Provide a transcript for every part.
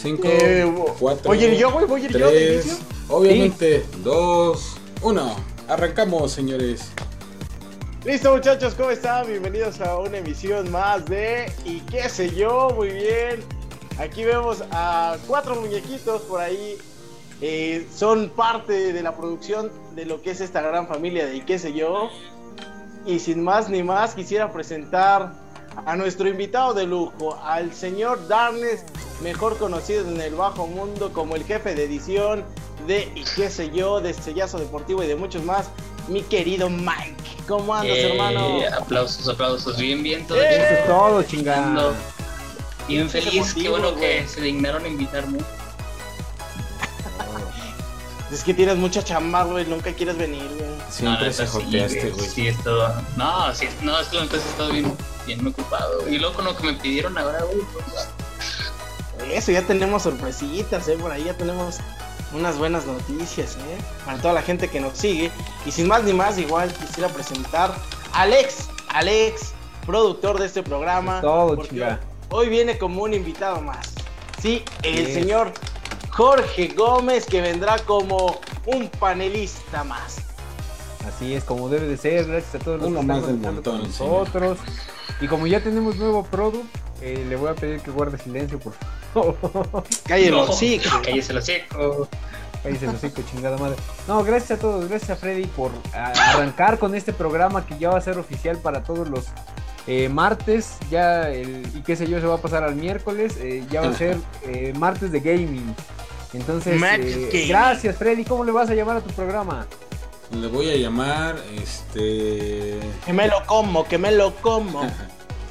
5, Eh, 4, ¿Voy a ir yo, güey? ¿Voy a ir yo de 3, inicio? obviamente, 2, 1. Arrancamos, señores. Listo muchachos, ¿cómo están? Bienvenidos a una emisión más de Y qué sé yo, muy bien. Aquí vemos a cuatro muñequitos por ahí. Eh, son parte de la producción de lo que es esta gran familia de Y qué sé yo. Y sin más ni más quisiera presentar a nuestro invitado de lujo, al señor Darnes, mejor conocido en el bajo mundo como el jefe de edición de Y qué sé yo, de Sellazo Deportivo y de muchos más, mi querido Mike. ¿Cómo andas, Eh, hermano? Aplausos, aplausos. Bien, bien, todo Eh, bien. Eso es todo, Ando chingada. Bien feliz, qué bueno que se dignaron a invitarme. Es que tienes mucha chamba, güey, nunca quieres venir, güey. Siempre No, se joteaste, güey. Sí, esto. No, sí, no, es que la neta sí he estado bien, bien ocupado. Y luego con lo que me pidieron ahora, güey. pues, Eso, ya tenemos sorpresitas, ¿eh? Por ahí ya tenemos unas buenas noticias, ¿eh? Para toda la gente que nos sigue. Y sin más ni más, igual quisiera presentar a Alex, Alex, productor de este programa. Todo, porque. Hoy viene como un invitado más. Sí, el señor Jorge Gómez, que vendrá como un panelista más. Así es como debe de ser, gracias a todos los Uno que más están con montón, señor. nosotros. Y como ya tenemos nuevo product, eh, le voy a pedir que guarde silencio, por favor. Cállelo, no, sí. Cállese lo seco. Cállese el hocico, chingada madre. No, gracias a todos, gracias a Freddy por a- arrancar con este programa que ya va a ser oficial para todos los eh, martes. Ya el, y qué sé yo, se va a pasar al miércoles. eh, ya va a ser eh, martes de gaming. Entonces, eh, gracias Freddy. ¿Cómo le vas a llamar a tu programa? Le voy a llamar, este... Que me lo como, que me lo como.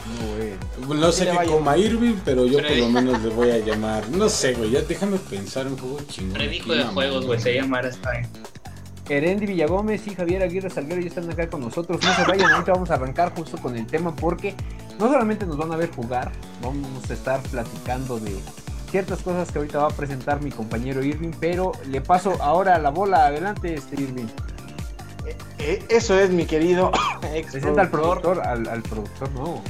No, güey. No sé qué coma Irving, pero yo por Freddy. lo menos le voy a llamar. No sé, güey, ya déjame pensar un juego chingón. Predijo aquí, de mamá. juegos, güey. Se llama esta. eh. Erendi Villagómez y Javier Aguirre Salguero ya están acá con nosotros. No se vayan, ahorita vamos a arrancar justo con el tema porque no solamente nos van a ver jugar, vamos a estar platicando de ciertas cosas que ahorita va a presentar mi compañero Irving, pero le paso ahora la bola. Adelante, este Irving. Eh, Eso es, mi querido ex Presenta al productor. al, al productor, no.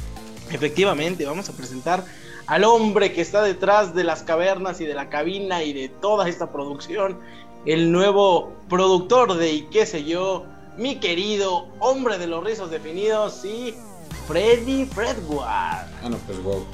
Efectivamente, vamos a presentar al hombre que está detrás de las cavernas y de la cabina y de toda esta producción, el nuevo productor de y qué sé yo, mi querido hombre de los rizos definidos y Freddy Fredward. Ah, no, pues wow.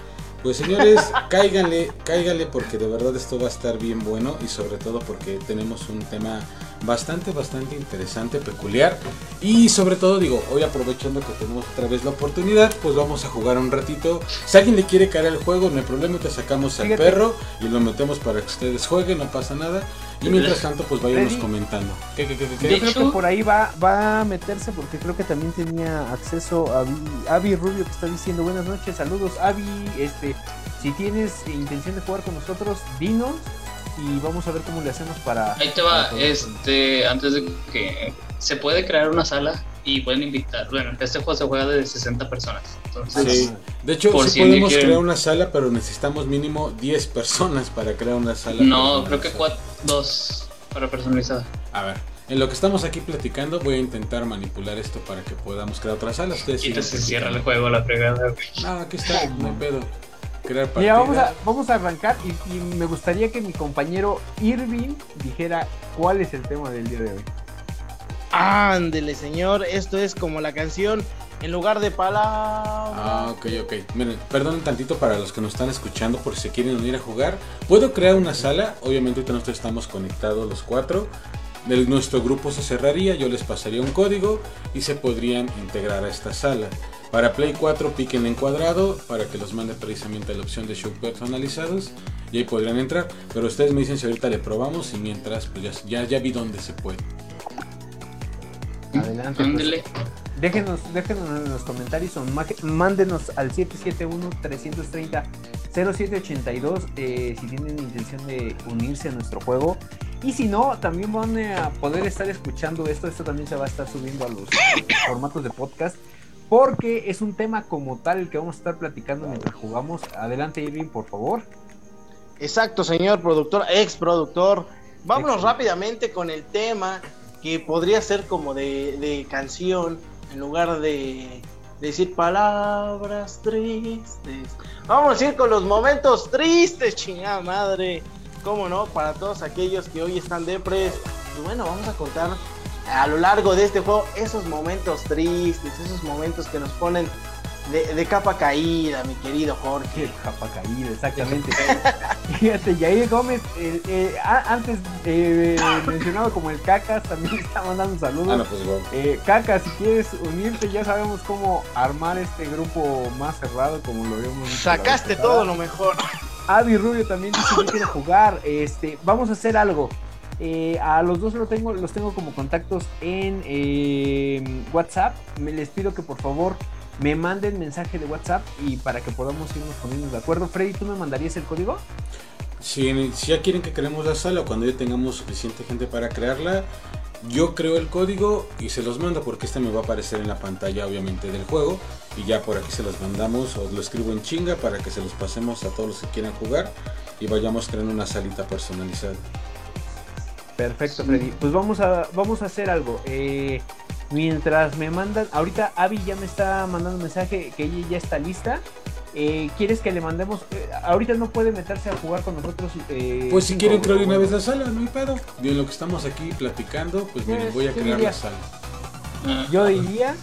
Pues señores, cáiganle, cáiganle porque de verdad esto va a estar bien bueno y sobre todo porque tenemos un tema bastante, bastante interesante, peculiar y sobre todo digo, hoy aprovechando que tenemos otra vez la oportunidad, pues vamos a jugar un ratito. Si alguien le quiere caer al juego, no hay problema, te sacamos al Fíjate. perro y lo metemos para que ustedes jueguen, no pasa nada. Y mientras tanto, pues vayamos Freddy. comentando. ¿Qué, qué, qué, qué, qué? Yo creo que por ahí va, va a meterse porque creo que también tenía acceso a Vi- Avi Rubio que está diciendo buenas noches, saludos Avi, este, si tienes intención de jugar con nosotros, dinos y vamos a ver cómo le hacemos para... Ahí te va, este, antes de que se puede crear una sala y pueden invitar. Bueno, este juego se juega de 60 personas. Entonces, Sí. De hecho, Por sí podemos crear una sala, pero necesitamos mínimo 10 personas para crear una sala. no, creo que personalizada. cuatro, dos para personalizada. A ver, en lo que estamos aquí platicando, voy a intentar manipular esto para que podamos crear otra sala. Ustedes Y entonces se cierra el juego, la fregada. No, aquí está, no hay pedo. Crear. Mira, vamos a, vamos a arrancar y, y me gustaría que mi compañero Irving dijera cuál es el tema del día de hoy. Ándele, señor, esto es como la canción en lugar de palabras. Ah, ok, ok. Miren, perdonen tantito para los que nos están escuchando por si se quieren unir a jugar. Puedo crear una sala, obviamente ahorita nosotros estamos conectados los cuatro. El- nuestro grupo se cerraría, yo les pasaría un código y se podrían integrar a esta sala. Para Play 4 piquen en cuadrado para que los mande precisamente a la opción de show personalizados y ahí podrían entrar. Pero ustedes me dicen si ahorita le probamos y mientras pues ya, ya, ya vi dónde se puede. Adelante. pues. Déjenos, déjenos en los comentarios o mándenos al 771-330-0782 eh, si tienen intención de unirse a nuestro juego. Y si no, también van a poder estar escuchando esto. Esto también se va a estar subiendo a los formatos de podcast. Porque es un tema como tal el que vamos a estar platicando mientras jugamos. Adelante, Irving, por favor. Exacto, señor productor, ex productor. Vámonos rápidamente con el tema que podría ser como de, de canción en lugar de, decir palabras tristes. Vamos a ir con los momentos tristes, chingada madre. ¿Cómo no? Para todos aquellos que hoy están depres. Pues bueno, vamos a contar a lo largo de este juego esos momentos tristes, esos momentos que nos ponen de, de capa caída, mi querido Jorge. Capa caída, exactamente. Fíjate, Yair Gómez, eh, eh, antes eh, mencionado como el Cacas, también está mandando un saludo. Ah, no, pues. Eh, Caca, si quieres unirte, ya sabemos cómo armar este grupo más cerrado, como lo habíamos dicho la vez Sacaste todo lo mejor. Avi Rubio también dice que quiere jugar. Este, vamos a hacer algo. Eh, a los dos los tengo como contactos en eh, WhatsApp. Me les pido que por favor me manden mensaje de WhatsApp y para que podamos irnos poniendo de acuerdo. Freddy, ¿tú me mandarías el código? Si, si ya quieren que creemos la sala o cuando ya tengamos suficiente gente para crearla, yo creo el código y se los mando porque este me va a aparecer en la pantalla obviamente del juego y ya por aquí se los mandamos o lo escribo en chinga para que se los pasemos a todos los que quieran jugar y vayamos creando una salita personalizada. Perfecto, Freddy. Pues vamos a, vamos a hacer algo. Eh, mientras me mandan, ahorita Avi ya me está mandando un mensaje que ella ya está lista. Eh, ¿Quieres que le mandemos? eh, ahorita no puede meterse a jugar con nosotros. eh, Pues si crear de una vez la sala, no hay pedo. Y en lo que estamos aquí platicando, pues miren, Pues, voy a ¿qué crear diría? la sala. Ah, Yo diría,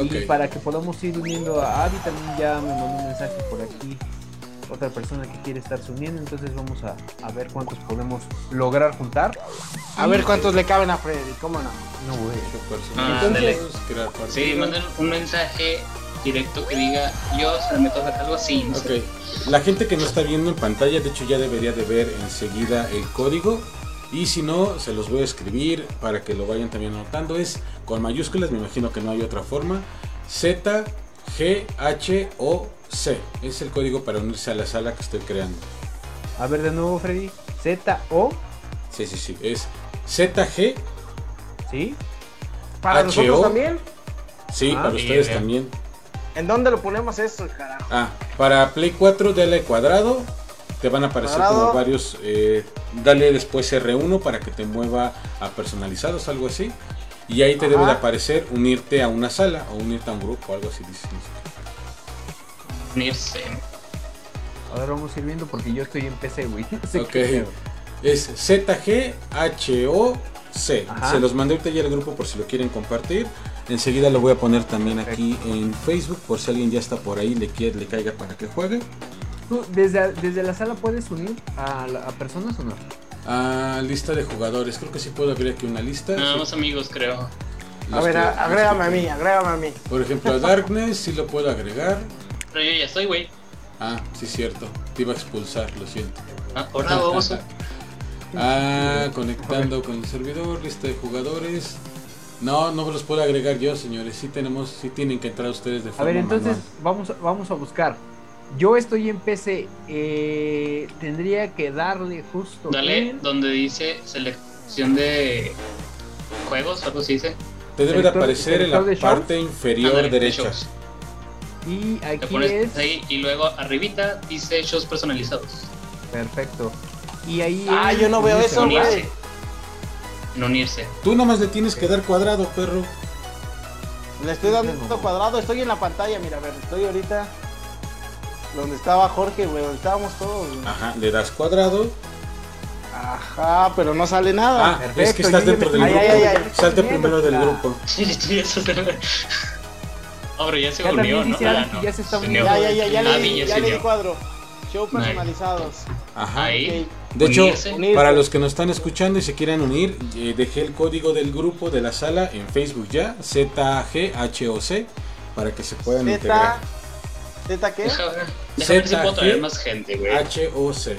y para que podamos ir uniendo a Avi, también ya me mandó un mensaje por aquí. Otra persona que quiere estarse uniendo, entonces vamos a, a ver cuántos podemos lograr juntar. A ver cuántos le caben a Freddy, ¿cómo no? No, güey. Ah, Entonces-. Sí, manden un mensaje directo que diga yo se me toca algo así. No sé. La gente que no está viendo en pantalla, de hecho ya debería de ver enseguida el código. Y si no, se los voy a escribir para que lo vayan también anotando. Es con mayúsculas, me imagino que no hay otra forma. Z, G, H, O, C. Es el código para unirse a la sala que estoy creando. A ver de nuevo, Freddy. Z, O, Sí, sí, sí. Es ZG, ¿sí? Para H, nosotros O. también. sí, Ah, para bien, ustedes bien. también. ¿En dónde lo ponemos eso, carajo? Ah, para Play 4 dale cuadrado. Te van a aparecer Cuadrado. como varios. eh, dale después R1 para que te mueva a personalizados, algo así. Y ahí te debe de aparecer unirte a una sala o unirte a un grupo, algo así. dice. Unirse. A ver, vamos a ir viendo porque yo estoy en PC, güey. No sé Ok. qué pedo. Es ZGHOC. Ajá. Se los mandé ahorita ya al grupo por si lo quieren compartir. Enseguida lo voy a poner también aquí en Facebook por si alguien ya está por ahí le quiere, le caiga para que juegue. ¿Tú desde, desde la sala puedes unir a, la- a personas o no? Ah, lista de jugadores. Creo que sí puedo abrir aquí una lista. Nada más amigos, creo. A ver, que- a- agrégame a mí, agrégame a mí. Por ejemplo, a Darkness sí lo puedo agregar. Pero yo ya estoy, güey. Ah, sí, cierto. Te iba a expulsar, lo siento. Ah, ahora vamos a... Ah, conectando con el servidor, lista de jugadores. No, no los puedo agregar yo, señores. Sí tenemos, sí tienen que entrar ustedes de A forma ver, entonces manual. vamos, a- vamos a buscar. Yo estoy en PC. eh, tendría que darle justo. Dale en- donde dice selección de juegos, algo así dice. Te debe de aparecer en la de parte inferior Ándale, derecha. Y Te aquí pones es. ahí y luego arribita dice shows personalizados. Perfecto. Y ahí. Ah, es- yo no veo eso, güey. En unirse. Tú nomás le tienes que dar cuadrado, perro. Le estoy dando cuadrado, estoy en la pantalla, mira, a ver, estoy ahorita donde estaba Jorge, güey, donde estábamos todos. güey. Ajá, le das cuadrado. Ajá, pero no sale nada. Ah, perfecto, es que estás dentro me- del Ay, grupo. ay, ay, ay. Salte primero del Ah. grupo. Sí, eso se ve. Ahora ya se Ya unió, ¿no? Ah, no, ya se está ya, ya, ya, ya, Ah, le, ya ya le di cuadro. Show personalizados. Ajá. Ahí. Ok. De hecho, Unirse. Para los que nos están escuchando y se quieran unir, eh, dejé el código del grupo de la sala en Facebook ya, ZGHOC, para que se puedan Z, integrar. ¿Z qué? Deja ver, deja ver si puedo traer más gente, güey. HOC.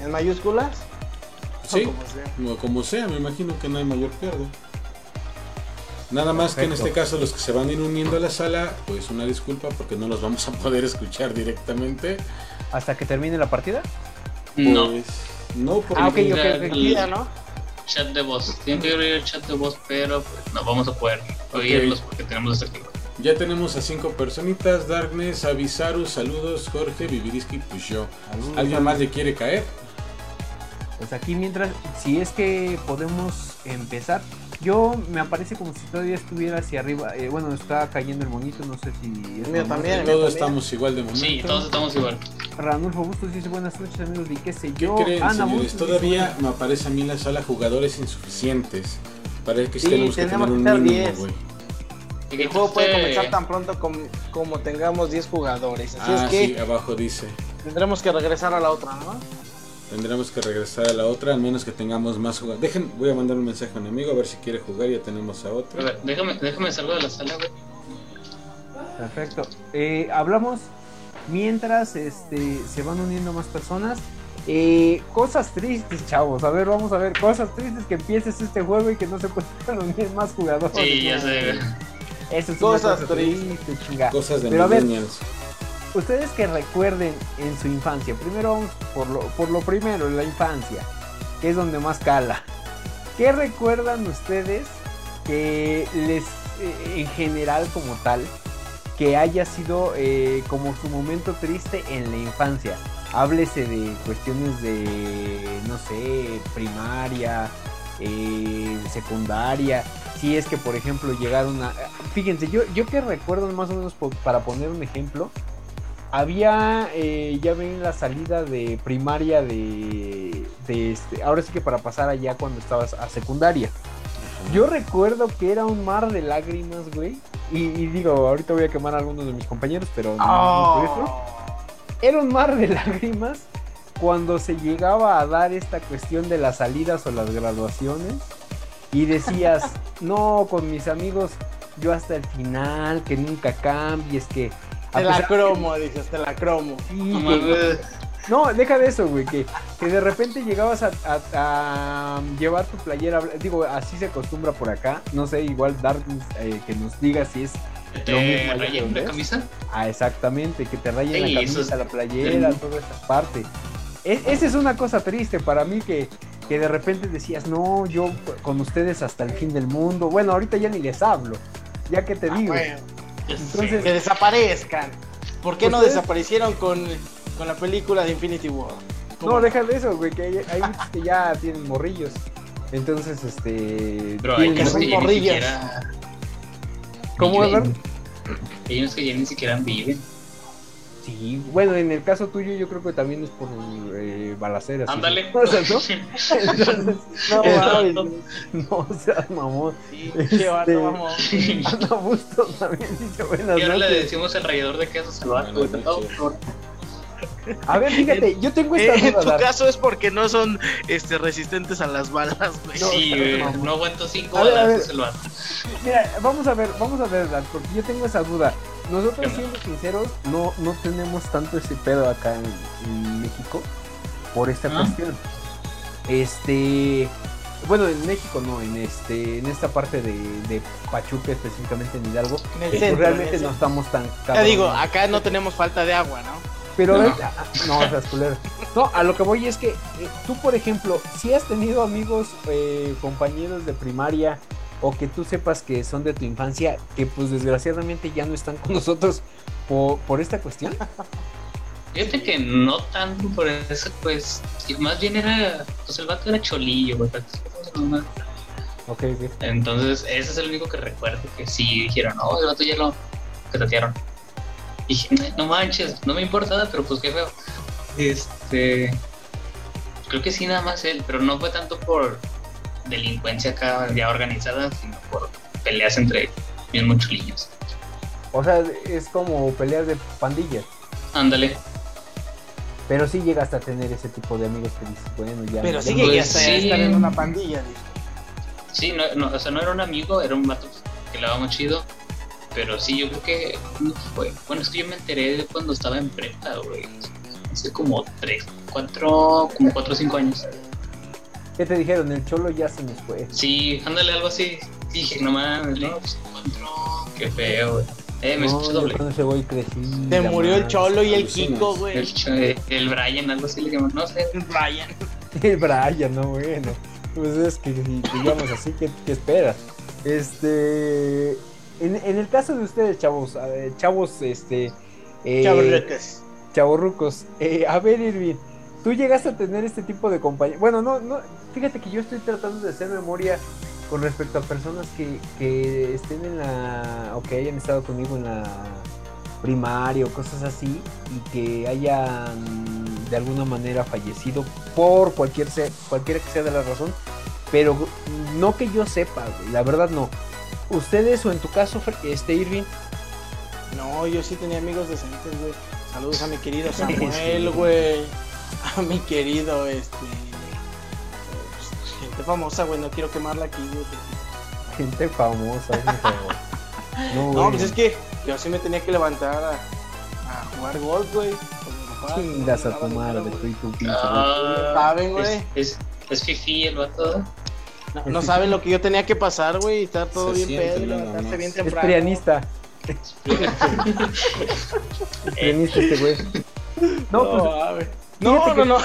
¿En mayúsculas? Sí, O como sea. como sea, me imagino que no hay mayor pierde. Nada más que en este caso los que se van a ir uniendo a la sala, pues una disculpa porque no los vamos a poder escuchar directamente. Hasta que termine la partida. No, Pues, no, porque Ah, ok, ok, Ya, ok. Vida, ¿no? chat de voz. Tienen que abrir el chat de voz, pero pues, no vamos a poder oírlos porque tenemos desactivado. ya tenemos a cinco personitas, Darkness, Avisaru, saludos, Jorge, Viviriski, pues yo. ¿Alguien más le quiere caer? Pues aquí mientras, si es que podemos empezar, Yo me aparece como si todavía estuviera hacia arriba. eh, bueno, está cayendo el monito, no sé si. es mío también. Todos estamos igual de momento. Sí, todos estamos igual. Ranulfo Bustos dice buenas noches amigos de qué sé ¿Qué yo. creen, Ana señores? Todavía dice, me aparece a mí en la sala jugadores insuficientes. Parece que sí Sí, tenemos que tenemos tener que un estar mínimo, 10. güey. Y El juego puede comenzar tan pronto como, como tengamos 10 jugadores. Así Ah, es que sí, abajo dice. tendremos que regresar a la otra, ¿no? Tendremos que regresar a la otra, al menos que tengamos más jugadores. Dejen, voy a mandar un mensaje a un amigo a ver si quiere jugar. Ya tenemos a A otro. ver, déjame, déjame salgo de la sala, güey. Perfecto. Eh, hablamos mientras este, se van uniendo más personas. Eh, cosas tristes, chavos. A ver, vamos a ver. Cosas tristes que empieces este juego y que no se puedan unir más jugadores. Sí, ya sé. Eso es Cosas una cosa triste, chinga. Cosas de Pero a ver, millennials. Ustedes que recuerden en su infancia, primero por lo, por lo primero, la infancia, que es donde más cala. ¿Qué recuerdan ustedes que les, eh, en general como tal, que haya sido eh, como su momento triste en la infancia? Háblese de cuestiones de, no sé, primaria, eh, secundaria. Si es que, por ejemplo, llegaron a... Fíjense, yo, yo que recuerdo más o menos para poner un ejemplo, había, eh, ya ven la salida de primaria de, de este, ahora sí que para pasar allá cuando estabas a secundaria. Yo recuerdo que era un mar de lágrimas, güey. Y, y digo, ahorita voy a quemar a algunos de mis compañeros, pero no- no por eso. Era un mar de lágrimas cuando se llegaba a dar esta cuestión de las salidas o las graduaciones. Y decías, no, con mis amigos, yo hasta el final, que nunca cambies, que... Te la cromo, dices, te la cromo. Sí, No que- deja de eso, güey, que, que de repente llegabas a, a- a llevar tu playera, digo, así se acostumbra por acá, no sé, igual dar eh, que nos diga si es ¿Te rayen la es. camisa? Ah, exactamente, que te rayen Sí, la camisa, es- la playera, toda esa parte. E- esa es una cosa triste para mí que, que de repente decías, no, yo con ustedes hasta el fin del mundo. Bueno, ahorita ya ni les hablo, ya que te Ah, digo. bueno, Entonces, que desaparezcan. ¿Por qué no desaparecieron con, con la película de Infinity War? no, deja de eso, güey, que hay, hay muchos que ya tienen morrillos. Entonces, este. Pero hay que son morrillas. siquiera. ¿Cómo? Hay unos que ya ni siquiera viven. Sí, bueno, en el caso tuyo yo creo que también es por eh, balaceras. ¿sí? Ándale. O sea, ¿no? Entonces, No, mames. no seas mamón. Sí, Este- qué vato, vamos. Ana Bustos también dice buenas Y ahora le noches. decimos el rallador de queso salvaje. No, A ver, fíjate, yo tengo esta Eh, en duda. tu Dar. caso es porque no son este, resistentes a las balas, güey. No, Sí, güey. mamón. No aguanto cinco A ver, a ver. Mira, vamos a ver, vamos a ver, Dar, porque yo tengo esa duda. Nosotros ¿Qué siendo sinceros, no, no tenemos tanto ese pedo acá en, en México por esta Ah. cuestión. Este, bueno, en México no, en este, en esta parte de, de Pachuca específicamente en Hidalgo, En el pues, centro, realmente en el no estamos tan Ya digo, acá no tenemos falta de agua, ¿no? Pero No. ah, ah, no, o sea, es culero. No, a lo que voy es que eh, tú, por ejemplo, si has tenido amigos, eh, compañeros de primaria o que tú sepas que son de tu infancia, que pues desgraciadamente ya no están con nosotros por, por esta cuestión. Fíjate que no tanto por eso, pues. Más bien era. Pues el vato era cholillo, güey. no, Ok, ok. Entonces, ese es el único que recuerdo que sí dijeron, no, el vato ya lo catatearon. Y dije, no manches, no me importa nada, pero pues qué feo. Este. Creo que sí, nada más él, pero no fue tanto por delincuencia acá ya organizada, sino por peleas entre mismos chulillos. O sea, es como peleas de pandillas. Ándale. Pero sí llegas a tener ese tipo de amigos que dices, bueno, ya. Pero ya sí Pues sí. estar en una pandilla, dice. Sí, no, no, o sea, no era un amigo, era un vato que le daba muy chido. Pero sí, yo creo que ¿cuándo fue. Bueno, es que yo me enteré de cuando estaba en prepa, güey. Hace como tres, cuatro, como cuatro o cinco años. ¿Qué te dijeron? El cholo ya se nos fue. Sí, ándale, algo así. Dije, no mames, no, pues. Qué feo, güey. Eh, me No, escuché doble. con ese güey crecí. Te murió el cholo y el. Kiko, güey. El, eh, el Brian, algo así le llaman. No sé. Brian. El Brian, no, bueno. Pues es que llamas así, ¿qué, qué esperas? Este. En, en el caso de ustedes, chavos, chavos, este. Eh, Chavorrucos. chavorrucos. eh, a ver, Irving, tú llegaste a tener este tipo de compañía. Bueno, no, no. Fíjate que yo estoy tratando de hacer memoria con respecto a personas que, que estén en la, o que hayan estado conmigo en la primaria o cosas así, y que hayan de alguna manera fallecido por cualquier sea, cualquiera que sea de la razón, pero no que yo sepa, güey, la verdad no. Ustedes o en tu caso, este Irving, No, yo sí tenía amigos decentes, güey. Saludos a mi querido Samuel, güey. A mi querido, este. Gente famosa, güey. No quiero quemarla aquí, güey. gente famosa. No, No, pues es que yo sí me tenía que levantar a, a jugar golf, güey. Con mi papá. Chingas a tu de madre, tú y tu pinche. Ah, saben, güey. Es, es, es fifi el vato. No, no saben lo que yo tenía que pasar, güey. Y estar todo Se bien pedo, levantarse bien Es temprano. prianista, es prianista este güey. No, No, pues, a ver. no, no, que- no.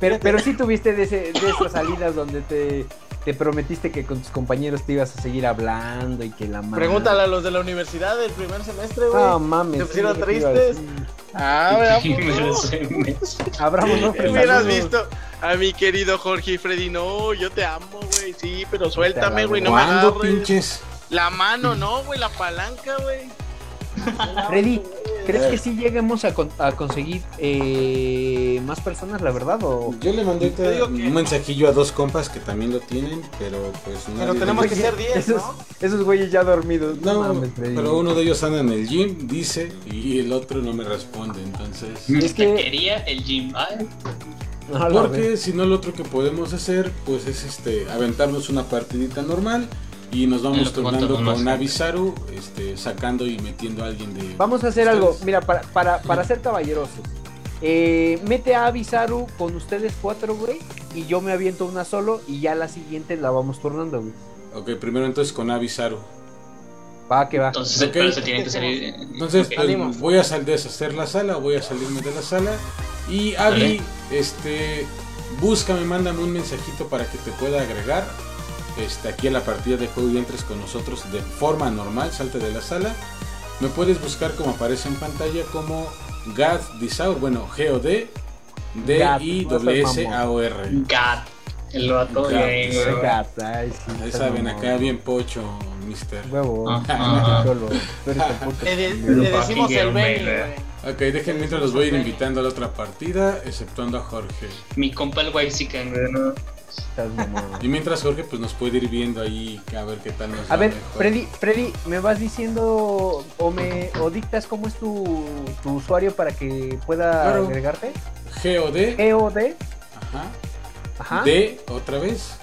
Pero, pero sí tuviste de, ese, de esas salidas donde te, te prometiste que con tus compañeros te ibas a seguir hablando y que la madre. Pregúntale a los de la universidad del primer semestre, güey. No mames. ¿Te pusieron sí, ¿qué te iba a tristes? Ah. Abramos no Hubieras visto a mi querido Jorge y Freddy. No, yo te amo, güey. Sí, pero suéltame, güey. No me ¿Cuándo, agarres. pinches? La mano, no, güey. La palanca, güey. Freddy, ¿crees que sí lleguemos a, con- a conseguir eh, más personas, la verdad? O... Yo le mandé que un no. mensajillo a dos compas que también lo tienen, pero pues Pero nadie tenemos que ser 10, esos, ¿no? esos güeyes ya dormidos. No, No, mames, Freddy. pero uno de ellos anda en el gym, dice, y el otro no me responde, entonces... Es que- quería el gym. Ay, No, verdad. Porque si no, lo otro que podemos hacer, pues es este aventarnos una partidita normal y nos vamos turnando con más. Avisaru, este, sacando y metiendo a alguien de. Vamos a hacer algo, ustedes. mira, para, para, para ser caballerosos. Eh, mete a Avisaru con ustedes cuatro, güey, y yo me aviento una solo y ya la siguiente la vamos turnando, güey. Ok, primero entonces con Avisaru. Va, que va. entonces Ok. pero se tienen que salir. eh, Entonces, ok. pues, Salimos. voy a sal deshacer la sala, voy a salirme de la sala. Y Avi, Vale. este, búscame, mándame un mensajito para que te pueda agregar. Este, aquí a la partida de juego y entres con nosotros de forma normal, salte de la sala. Me puedes buscar como aparece en pantalla como Gad Disaur, bueno, G-O-D, D-I-S-A-O-R. God. El vato bien, ay, Ahí estás saben, acá bien pocho, mister. Huevo. Le, decimos el Benny. Ok, déjenme mientras los voy a ir invitando a la otra partida, exceptuando a Jorge. Mi compa el. Estás mamón. Y mientras Jorge pues nos puede ir viendo ahí a ver qué tal nos A ver, mejor. Freddy, Freddy, ¿me vas diciendo o me o dictas cómo es tu, tu usuario para que pueda Claro. agregarte? G-O-D, EOD, ajá, ajá, D otra vez,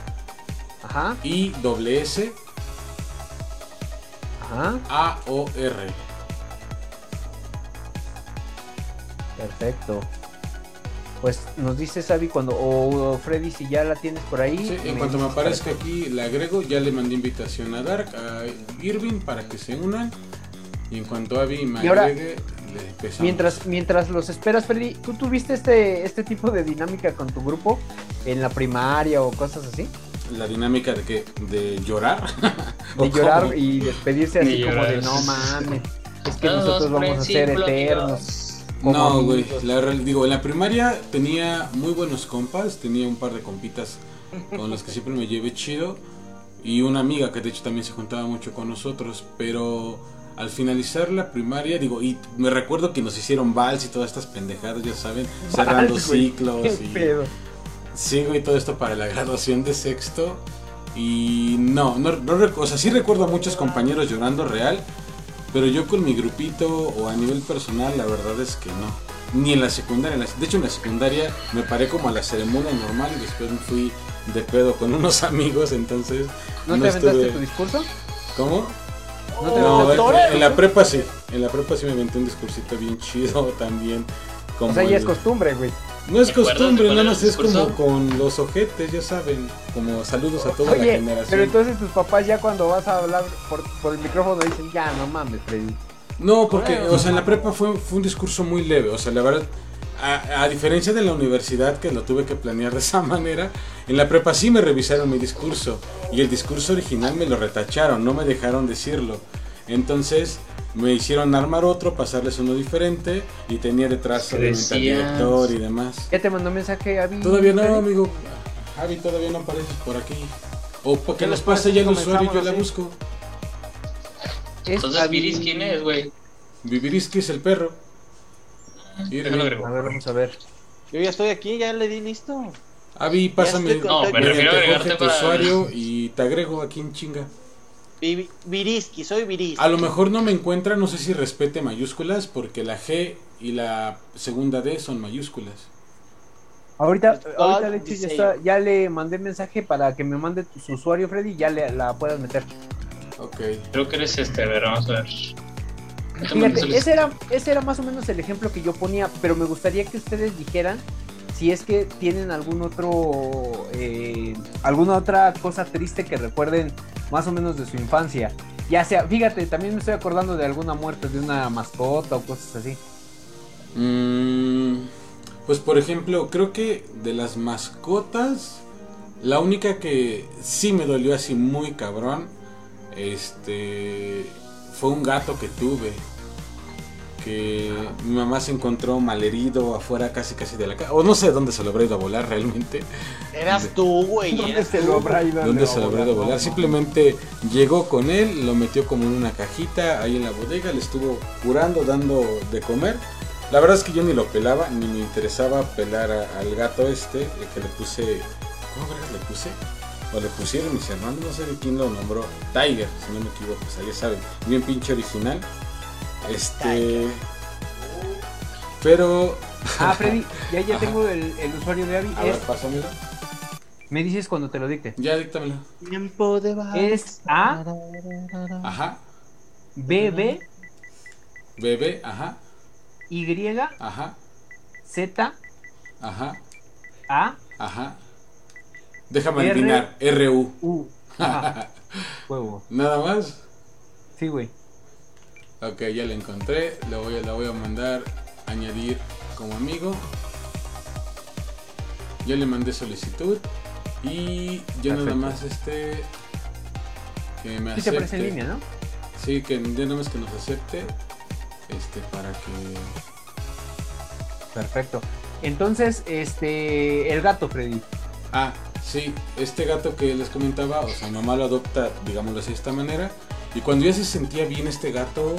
ajá, I doble S, ajá, A-O-R. perfecto. Pues nos dice Sabi cuando, o Freddy si ya la tienes por ahí. Sí, en cuanto me aparezca para- aquí, le agrego, ya le mandé invitación a Dark, a Irving para que se unan. Y en cuanto Avi me Y ahora, agregue, le empezamos. Mientras, mientras los esperas, Freddy, ¿tú tuviste este, este tipo de dinámica con tu grupo en la primaria o cosas así? La dinámica de que de llorar. ¿O De llorar cómo? y despedirse así como de no mames, es que Todos nosotros vamos a ser eternos. Como No, güey. La digo, en la primaria tenía muy buenos compas, tenía un par de compitas con los que siempre me llevé chido y una amiga que de hecho también se juntaba mucho con nosotros, pero al finalizar la primaria, digo, y me recuerdo que nos hicieron vals y todas estas pendejadas, ya saben, cerrando Vals, ciclos Qué y pedo. sí, güey, todo esto para la graduación de sexto. Y no, no, no o sea, sí recuerdo a muchos compañeros llorando real, pero yo con mi grupito o a nivel personal, la verdad es que no. Ni en la secundaria. de hecho, en la secundaria me paré como a la ceremonia normal y después me fui de pedo con unos amigos, entonces. ¿No, te aventaste estuve- tu discurso? ¿Cómo? ¿No te No, en, en la prepa sí. En la prepa sí me inventé un discursito bien chido también. Como O sea, ya es costumbre, güey. No es ¿Te acuerdas costumbre, más el es como con los ojetes, ya saben. Como saludos a toda la generación. pero entonces tus papás ya cuando vas a hablar por, por el micrófono dicen, ya, no mames, Freddy. No, porque, o sea, en la prepa fue, fue un discurso muy leve. O sea, la verdad, a, a diferencia de la universidad, que lo tuve que planear de esa manera, en la prepa sí me revisaron mi discurso. Y el discurso original me lo retacharon, no me dejaron decirlo. Entonces me hicieron armar otro, pasarles uno diferente. Y tenía detrás ¿Qué obviamente al director y demás. ¿Ya te mandó mensaje, Avi? Todavía no, amigo. Javi, todavía no apareces por aquí. O para que ¿Qué nos les pase ya el usuario y yo la busco. Es Entonces, Viris, ¿quién es, güey? Viviriski es el perro. A ver, vamos a ver. Yo ya estoy aquí, ya le di listo. Avi, pásame No, me refiero a agregarte tu para. usuario y te agrego aquí en chinga. Vi- Viriski, soy Viriski. A lo mejor no me encuentra, no sé si respete mayúsculas, porque la G y la segunda D son mayúsculas. Ahorita, Dog ahorita de hecho, ya, diseño. está- ya le mandé mensaje para que me mande tu- su usuario, Freddy, y ya le, la puedas meter. Ok. Creo que eres este, a ver, vamos a ver. Fíjate, ese era, ese era más o menos el ejemplo que yo ponía, pero me gustaría que ustedes dijeran si es que tienen algún otro, eh, alguna otra cosa triste que recuerden más o menos de su infancia. Ya sea, fíjate, también me estoy acordando de alguna muerte de una mascota o cosas así. Mm, pues por ejemplo, creo que de las mascotas, la única que sí me dolió así muy cabrón, este, fue un gato que tuve. Que mi mamá se encontró malherido afuera casi casi de la casa. O no sé dónde se lo habrá ido a volar realmente. Eras tú, güey. ¿Dónde se lo habrá ido a ¿Dónde se lo habrá ido a volar? Simplemente llegó con él, lo metió como en una cajita ahí en la bodega, le estuvo curando, dando de comer. La verdad es que yo ni lo pelaba, ni me interesaba pelar a- al gato este, el que le puse. ¿Cómo vergas le puse? O le pusieron mis hermanos, no sé de quién lo nombró. Tiger, si no me equivoco, o sea, ya saben, bien pinche original. Este. Pero. Ah, Freddy, ya, ya tengo el, el usuario de Abby. A ver, Es- pásamelo. me dices cuando te lo dicte. Ya, díctamelo. Tiempo de vals. Es A, Ajá. B, B, Bebé, ajá. Y, Ajá. Z, Ajá. A, Ajá. Déjame R. adivinar. RU. U. Ajá. Huevo. Nada más. Sí, güey. Ok, ya la encontré. La voy, a- la voy a mandar añadir como amigo. Ya le mandé solicitud. Y ya nada más este. Que me Sí te acepte. aparece en línea, ¿no? Sí, que ya nada más que nos acepte. Este, para que. Perfecto. Entonces, este, el gato, Freddy. Ah, sí, este gato que les comentaba, o sea, mi mamá lo adopta, digámoslo así, de esta manera. Y cuando ya se sentía bien este gato,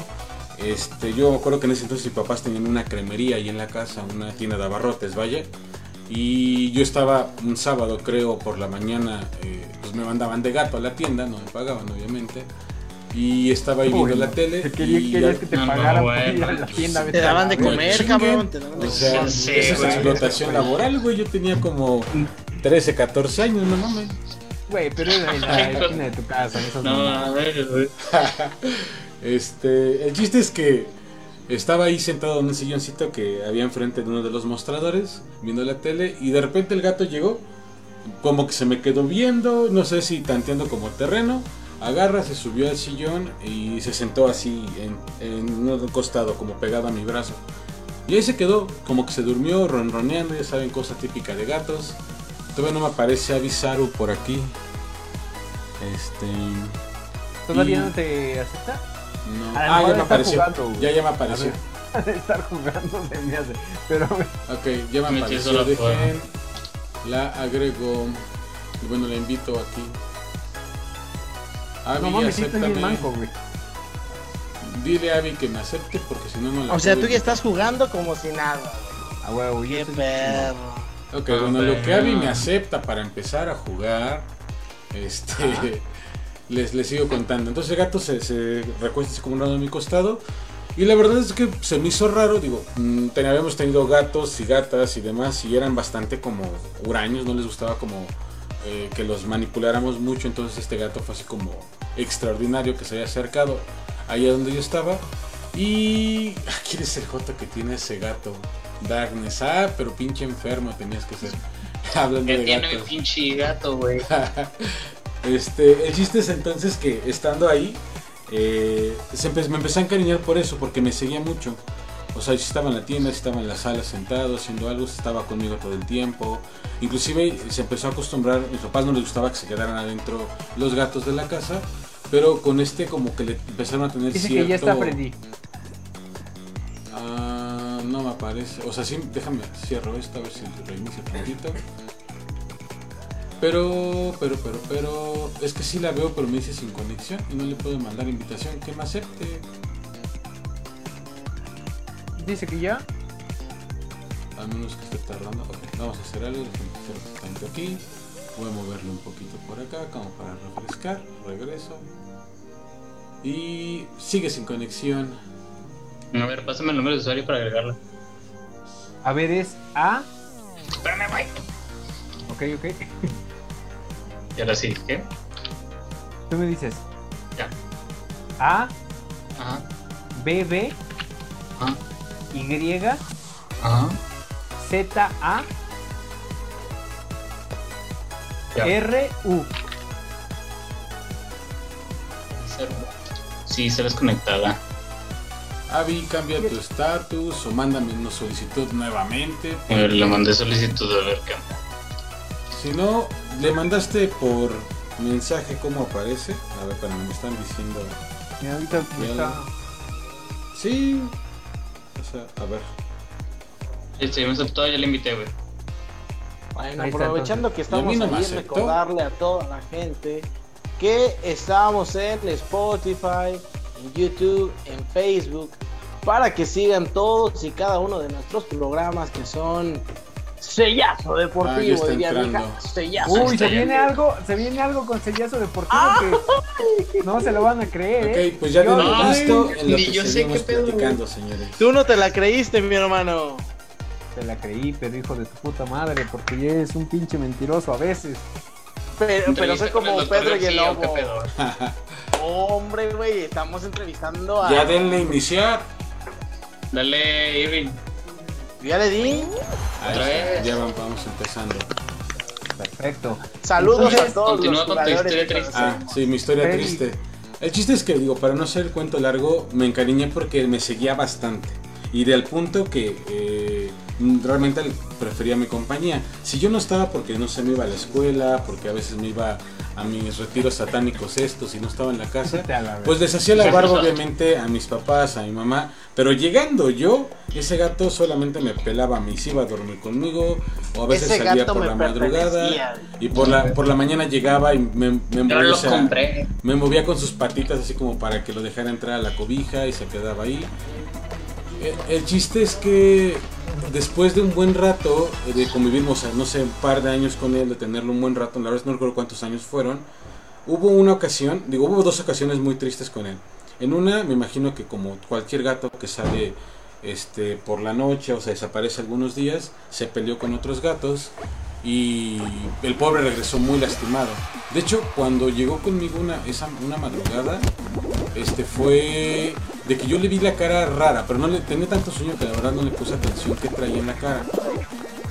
este, yo me acuerdo que en ese entonces mis papás tenían una cremería ahí en la casa, una tienda de abarrotes, vaya. Y yo estaba un sábado, creo, por la mañana, eh, pues me mandaban de gato a la tienda, no me pagaban, obviamente. Y estaba ahí viendo Uy, la no. tele. Te quería- y querías ya- que te No, no, pagaran por bueno. ir a la tienda. Te daban la de No, comer, cabrón. Te daban de O comer. sea, sé, esa es güey. explotación laboral, güey. Yo tenía como 13, 14 años, no mames. Güey, pero en la esquina de tu casa. en esas No, mamadas. a ver, güey. Este, el chiste es que estaba ahí sentado en un silloncito que había enfrente de uno de los mostradores, viendo la tele, y de repente el gato llegó, como que se me quedó viendo, no sé si tanteando como terreno, agarra, se subió al sillón y se sentó así en, en un costado, como pegado a mi brazo. Y ahí se quedó, como que se durmió, ronroneando, ya saben, cosa típica de gatos. Todavía no me aparece Avisaru por aquí. Este. ¿Todavía y- no te acepta? No. Ah, ya me apareció. jugando, ya, ya me apareció. de estar jugando se me hace. Pero Ok, ya me Me apareció. la Dejen, la agrego. y Bueno, la invito aquí. Abby, no acéptame. manco, güey. Dile a Abby que me acepte porque si no, no la O sea, tú ya estás jugando como si nada. A huevo, Qué perro. Ok, Ah, bueno, lo que. Abby me acepta para empezar a jugar, este, les, les sigo contando. Entonces el gato se, se recuesta como un lado a mi costado. Y la verdad es que se me hizo raro, digo, mm, ten- habíamos tenido gatos y gatas y demás y eran bastante como huraños, no les gustaba como eh, que los manipuláramos mucho, entonces este gato fue así como extraordinario que se había acercado ahí a donde yo estaba. Y ¿quién es el joto que tiene ese gato? Darkness, ah, pero pinche enfermo tenías que ser. Hablando ¿Qué de tiene gatos. pinche gato, güey? Este, el chiste es entonces que estando ahí, eh, se empe- me empecé a encariñar por eso, porque me seguía mucho. O sea, si estaba en la tienda, si estaba en la sala sentado haciendo algo, estaba conmigo todo el tiempo. Inclusive se empezó a acostumbrar, a mis papás no les gustaba que se quedaran adentro los gatos de la casa, pero con este como que le empezaron a tener Dice cierto... que ya está Freddy. Ah, no me aparece. O sea, sí, déjame, cierro esto a ver si reinicio tantito. Pero, pero, pero, pero, es que sí la veo, pero me dice sin conexión y no le puedo mandar invitación que me acepte. Dice que ya. A menos que esté tardando. Ok, vamos a hacer algo. tanto aquí. Voy a moverlo un poquito por acá, como para refrescar. Regreso. Y sigue sin conexión. A ver, pásame el número de usuario para agregarlo. A ver, es A. Espérame, güey. Ok, ok. Y ahora sí, ¿qué? Tú me dices Ya. A, Ajá. B, B, Ajá. Y, Ajá. Z, A, Ya. R, U. Sí, se desconectada. Avi, cambia tu estatus o mándame una solicitud nuevamente. A ver, le mandé solicitud a ver qué. Si no, le mandaste por mensaje cómo aparece. A ver, para me están diciendo. Ahorita Ya está. Sí. O sea, a ver. Este, ya me aceptó, ya le invité, güey. Bueno, aprovechando que Y estamos no ahí, recordarle a toda la gente que estamos en Spotify, en YouTube, en Facebook, para que sigan todos y cada uno de nuestros programas que son Sellazo Ah, Deportivo, diría entrando. Sellazo. Uy, se viene algo, se viene algo con sellazo deportivo que no se lo van a creer, ¿eh? Ok, pues ya Ay, listo en lo ni que yo sé qué pedo, platicando, señores. Tú no te la creíste, mi hermano. Te la creí, pero hijo de tu puta madre, porque ya eres un pinche mentiroso a veces. Pero, pero soy como Pedro y el García, ¿o qué Lobo. pedo? Hombre, güey, estamos entrevistando a. Ya denle iniciar. Dale, Irving. Ya le di. Otra vez. Ya vamos, vamos empezando. Perfecto. Saludos Entonces, a todos continúa los con tu historia triste. Ah, sí, mi historia triste. El chiste es que, digo, para no hacer el cuento largo, me encariñé porque me seguía bastante. Y de al punto que eh, realmente prefería mi compañía. Si yo no estaba porque no se me iba a la escuela, porque a veces me iba a mis retiros satánicos estos y no estaba en la casa, a pues les hacía la barba obviamente a mis papás, a mi mamá. Pero llegando yo, ese gato solamente me pelaba, me iba a dormir conmigo, o a veces Ese salía por la madrugada. Y por la, por la mañana llegaba y me, me movía, lo compré. me movía con sus patitas así como para que lo dejara entrar a la cobija y se quedaba ahí. El, el chiste es que después de un buen rato de convivir, o sea, no sé, un par de años con él, de tenerlo un buen rato, la verdad no recuerdo cuántos años fueron, hubo una ocasión, digo, hubo dos ocasiones muy tristes con él. En una, me imagino que como cualquier gato que sale este por la noche o se desaparece algunos días, se peleó con otros gatos y el pobre regresó muy lastimado. De hecho, cuando llegó conmigo una, esa, una madrugada, este fue de que yo le vi la cara rara, pero no le tenía tanto sueño que la verdad no le puse atención que traía en la cara.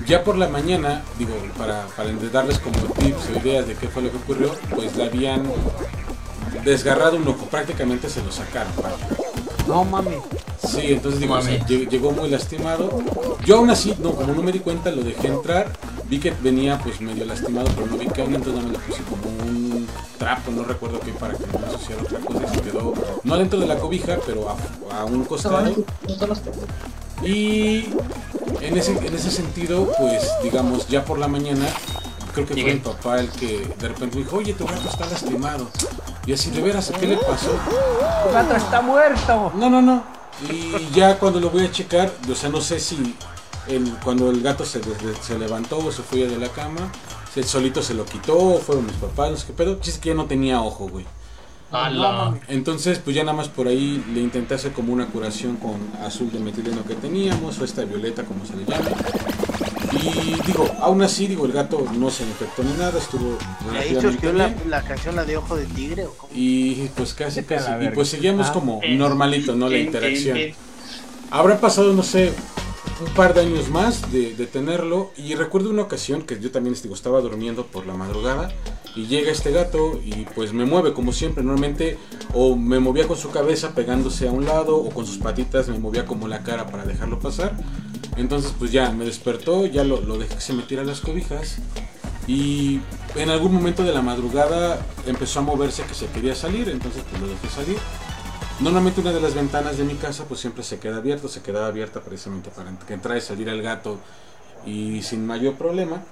Ya por la mañana, digo, para, para darles como tips o ideas de qué fue lo que ocurrió, pues le habían desgarrado un ojo, prácticamente se lo sacaron. vaya. No mames. Sí, entonces digo, o sea, Mami. llegó muy lastimado. Yo aún así, no, como no me di cuenta, lo dejé entrar. Vi que venía pues medio lastimado, pero no vi que aún entonces no me le puse como un trapo, no recuerdo qué, para que no me asociara otra cosa. Y se quedó, no dentro de la cobija, pero a, a un costado. Y en ese, en ese sentido, pues digamos, ya por la mañana, creo que fue mi papá el que de repente me dijo, oye, tu gato está lastimado. Y así, de veras, ¿qué le pasó? Tu gato está muerto. No, no, no. Y ya cuando lo voy a checar, o sea, no sé si el, cuando el gato se, se levantó o se fue de la cama, si el solito se lo quitó, fueron mis papás, no sé qué pedo. Chiste que ya no tenía ojo, güey. ¡Hala! Entonces, pues ya nada más por ahí le intenté hacer como una curación con azul de metileno que teníamos, o esta violeta, como se le llama. Y digo, aún así, digo, el gato no se infectó ni nada, estuvo ¿Y ahí relativamente la, la canción la de Ojo de Tigre o cómo? Y pues casi, casi. Y pues seguíamos Ah. como Eh, normalito, ¿no? La tin, interacción. tin, tin. Habrá pasado, no sé, un par de años más de, tenerlo. Y recuerdo una ocasión que yo también digo, estaba durmiendo por la madrugada. Y llega este gato y pues me mueve como siempre. Normalmente o me movía con su cabeza pegándose a un lado o con sus patitas me movía como la cara para dejarlo pasar. Entonces pues ya me despertó, ya lo, dejé que se metiera las cobijas. Y en algún momento de la madrugada empezó a moverse que se quería salir. Entonces pues lo dejé salir. Normalmente una de las ventanas de mi casa pues siempre se queda abierta, se quedaba abierta precisamente para que entrara y saliera el gato y sin mayor problema.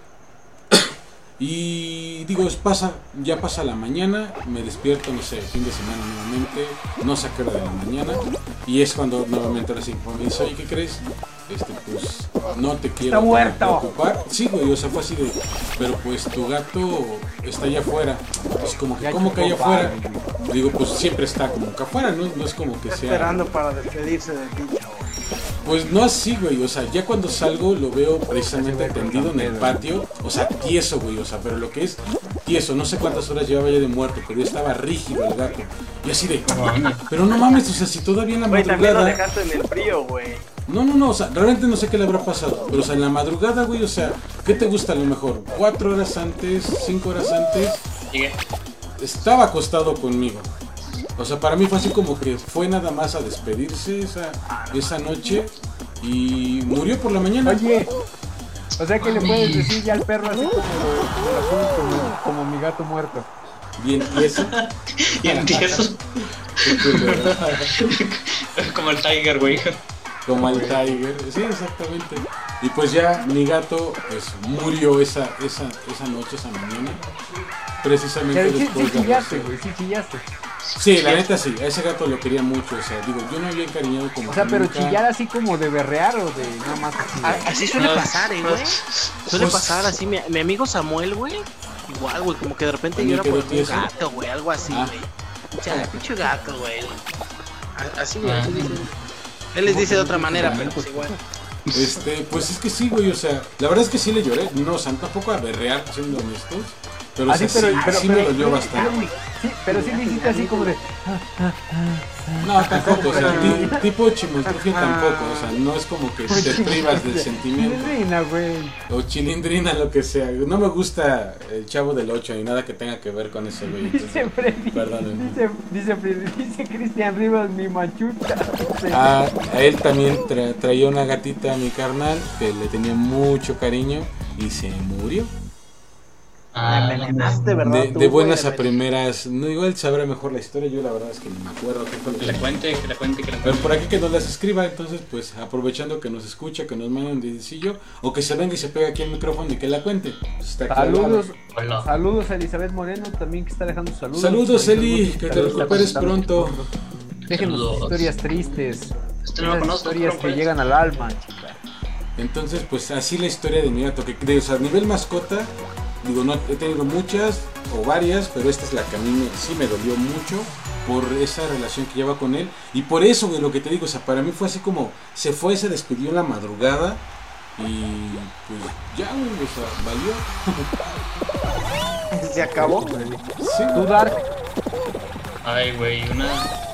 Y digo, pasa, ya pasa la mañana, me despierto, no sé, fin de semana nuevamente, no sé qué hora de la mañana, y es cuando nuevamente ahora sí me dice, oye, ¿qué crees? Este, pues, no te quiero Está muerto. preocupar. Sí, güey, o sea, fue así de, pero pues tu gato está allá afuera. Es como que, Ya ¿cómo que allá afuera? Digo, pues siempre está como que afuera, ¿no? No es como que sea... Esperando para despedirse del bicho. Pues no así, güey. O sea, ya cuando salgo lo veo precisamente tendido en el patio. O sea, tieso, güey. O sea, pero lo que es tieso. No sé cuántas horas llevaba ya de muerto, pero ya estaba rígido el gato. Y así de. Pero no mames, o sea, si todavía en la Güey, también lo madrugada. dejaste en el frío, güey. No, no, no. O sea, realmente no sé qué le habrá pasado. Pero, o sea, en la madrugada, güey. O sea, ¿qué te gusta a lo mejor? ¿Cuatro horas antes? ¿Cinco horas antes? Llegué. estaba acostado conmigo. O sea, para mí fue así como que fue nada más a despedirse esa, esa noche y murió por la mañana. Oye, o sea que le puedes decir ya al perro así como, como, como, mi gato muerto. Bien tieso. Y empiezo como el Tiger, güey. Como al Tiger. Sí, exactamente. Y pues ya mi gato pues murió esa, esa, esa noche, esa mañana. Precisamente Pero sí, sí después de chillaste, güey, sí chillaste. Sí, la neta sí, a ese gato lo quería mucho, o sea, digo, yo no había encariñado como O sea, pero nunca- chillar así como de berrear o de nada más así. A- de- Así suele pasar, eh, güey. Suele Pues- pasar así. Mi, mi amigo Samuel, güey. Igual, güey. Como que de repente También llora por un gato, güey. Algo así, Ah. güey. O sea, pinche gato, güey. Así, güey. Ah. así dicen. Él les dice de otra manera, pero pues igual. Este, pues es que sí, güey, o sea, la verdad es que sí le lloré, no, o sea, tampoco a berrear, siendo honestos, pero, Así, sea, pero, sí, pero, me dolió bastante. pero- sí, pero sí hiciste así como de. No, tampoco, o sea, ti- tipo chimoltrufia tampoco, o sea, no es como que te privas del sentimiento, Chilindrina, güey. o chilindrina, lo que sea, no me gusta el chavo del 8 ni nada que tenga que ver con ese güey, Dice Freddy. perdónenme. Dice, dice, Freddy- dice Cristian Rivas, mi machucha. A, a él también tra- traía una gatita a mi carnal que le tenía mucho cariño y se murió. Ah, envenenaste, ¿verdad? De, buenas a primeras, no igual sabrá mejor la historia, yo la verdad es que no me acuerdo que que le cuente, que le cuente, que le Pero cuente. por aquí que nos las escriba, entonces pues aprovechando que nos escucha, que nos manda un dedicillo, o que se venga y se pegue aquí al micrófono y que la cuente. Pues. Saludos, Hola. saludos a Elizabeth Moreno también que está dejando saludos. Saludos, Eli, que te recuperes pronto. Déjenos Saludos. historias tristes. Este no conozco, historias pero que llegan al alma, chica. Entonces pues así la historia de mi gato, que de, o sea, a nivel mascota, digo, no he tenido muchas o varias, pero esta es la que a mí me- sí me dolió mucho por esa relación que lleva con él. Y por eso, güey, lo que te digo, o sea, para mí fue así como, se fue, se despidió en la madrugada. Y pues ya, güey, o sea, valió. ¿Se acabó? Sí, Tú, Dark, Ay, güey, una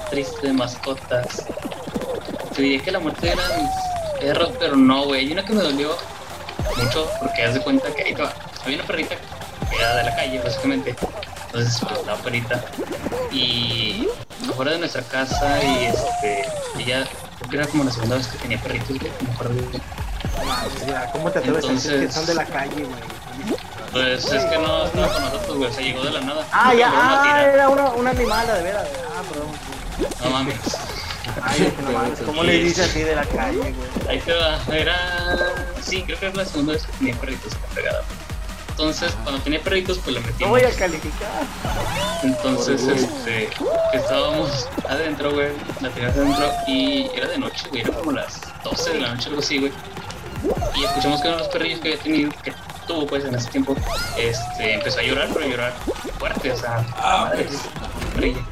triste de mascotas. Te diría que la muerte eran mis perros, pero no, güey. Hay una que me dolió mucho porque haz de cuenta que ahí va. Había una perrita que era de la calle, básicamente. Entonces, pues, la perrita. Y afuera de nuestra casa, y este, ella, creo que era como la segunda vez que tenía perritos, güey. me acuerdo ya, ¿Cómo te atreves a decir que son de la calle, güey? Pues es que no estaba con nosotros, güey. O sea, llegó de la nada. Ah, ya, una ah, tira. era una, un animal, de veras. Ah, perdón. No mames. Ay, no mames, ¿cómo le dices así de la calle, güey? Ahí te va, era. Sí, creo que es la segunda vez que tenía perritos la fregada. Entonces, cuando tenía perritos, pues le No metimos. voy a calificar. Entonces, este. Estábamos adentro, güey. La tenías adentro y era de noche, güey. Era como las 12 de la noche, algo así, güey. Y escuchamos que uno de los perrillos que había tenido, que tuvo, pues, en ese tiempo, este. Empezó a llorar, pero a llorar fuerte, o sea, madre, perrillo.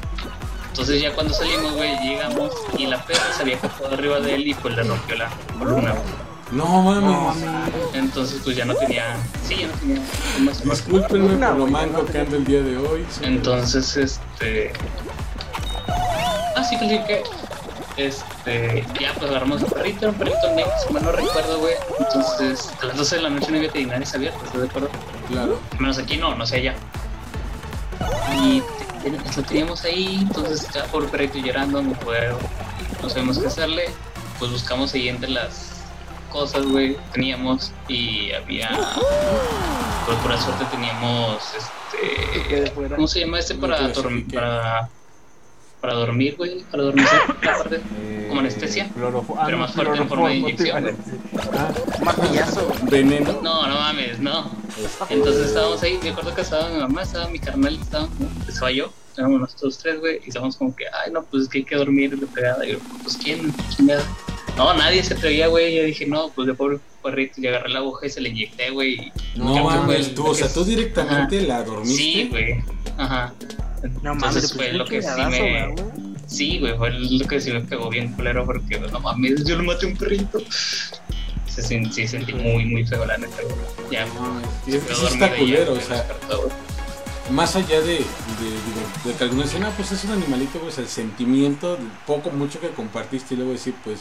Entonces ya cuando salimos, güey, llegamos y la perra se había cajado arriba de él y pues le rompió la columna, güey. No mames. Entonces pues ya no tenía, sí, ya no tenía más Discúlpenme por lo manco que ando el día de hoy. Entonces, este... Ah, sí, que que... Este... Ya pues agarramos un perrito, un perrito negro, si mal no recuerdo, güey. Entonces, a las 12 de la noche no hay veterinarias abiertas, ¿estás de acuerdo? Claro. Al menos aquí no, no sé allá. Y te- lo teníamos ahí, entonces estaba por perrito llorando, no puedo, no sabemos qué hacerle. Pues buscamos ahí entre las cosas, güey, teníamos y había, por pura suerte teníamos, este. ¿cómo se llama este para, clasifique. para, para dormir, güey, para dormir, aparte. Eh, ¿Como anestesia? clorofo- Pero no, más fuerte en forma de inyección. Ah, Martillazo, güey. Veneno. No, no mames, no. Este, Entonces estábamos ahí, me acuerdo que estaba mi mamá, estaba mi carnal, estaba, estaba yo, éramos nosotros tres, güey, y estábamos como que, ay, no, pues es que hay que dormir de pegada. Y yo, pues quién, chingada. No, nadie se atrevía, güey. Yo dije, no, pues de pobre perrito, y agarré la aguja y se le inyecté, güey. No fue mames, tú, o sea, tú directamente Ajá. la dormiste. Sí, güey. Ajá. No mames, Entonces te fue pusiste lo que sí me. güey. Sí, güey, fue lo que sí me pegó bien culero porque no mames, yo lo maté a un perrito. Se, sí, sentí muy, muy feo la neta, güey. Ya, No mames, y es que quedó sí está ya culero, me o sea, despertó, güey. más allá de, de, digo, de que algunos dicen, ah, pues es un animalito, pues el sentimiento, de poco, mucho que compartiste y luego decir, pues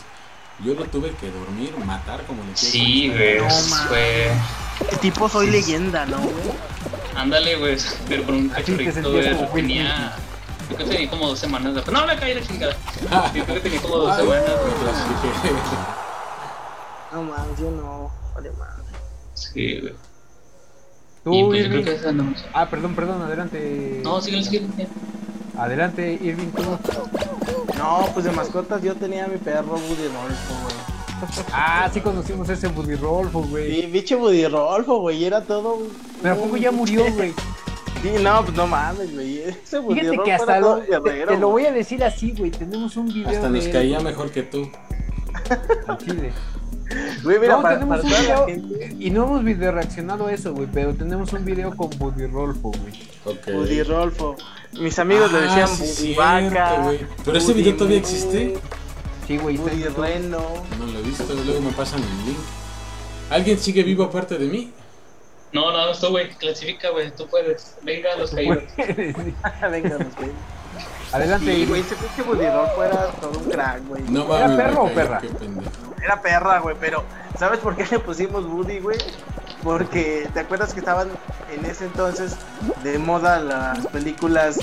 yo lo tuve que dormir, matar, como le Sí, güey, No, man. fue. Tipo soy leyenda, ¿no, güey? Ándale, güey, pero con un te cachorrito, güey, tenía. Yo creo que tenía como dos semanas. de- No, me caí la chingada. Ah, Yo creo que tenía como dos semanas. No mames, yo no. Vale, madre. Sí, güey. Tú, Y pues yo creo que esa no. Ah, perdón, perdón, adelante. No, sigue, sigue. Adelante, Irving, tú. No, pues de mascotas yo tenía a mi perro Buddy Rolfo, güey. Ah, sí conocimos ese Buddy Rolfo, güey. Sí, biche Buddy Rolfo, güey, era todo. un- Pero ¿a poco ya murió, güey? Sí, no, pues no mames, güey. Ese Buddy Fíjate Rolfo que hasta lo, te, te lo voy a decir así, güey. Tenemos un video Hasta nos de caía mejor que tú. al chile. Güey, mira, No, para, tenemos para un video gente, y no hemos video reaccionado a eso, güey, pero tenemos un video con Buddy Rolfo, güey. Ok. Buddy Rolfo. Mis amigos le Ah, decían sí, Buddy cierto, Vaca. güey. Pero ese video todavía existe. Sí, güey, Buddy. Reno. No lo he visto, luego me pasan el link. ¿Alguien sigue vivo aparte de mí? No, no, esto, güey. Clasifica, güey. Tú puedes. Venga, los caídos. Venga, nos güey. Adelante, güey, ese pinche Buddy Rolfo era todo un crack, güey. No ¿Era perro o perra? Qué pendejo. Era perra, güey, pero ¿sabes por qué le pusimos Woody, güey? Porque te acuerdas que estaban en ese entonces de moda las películas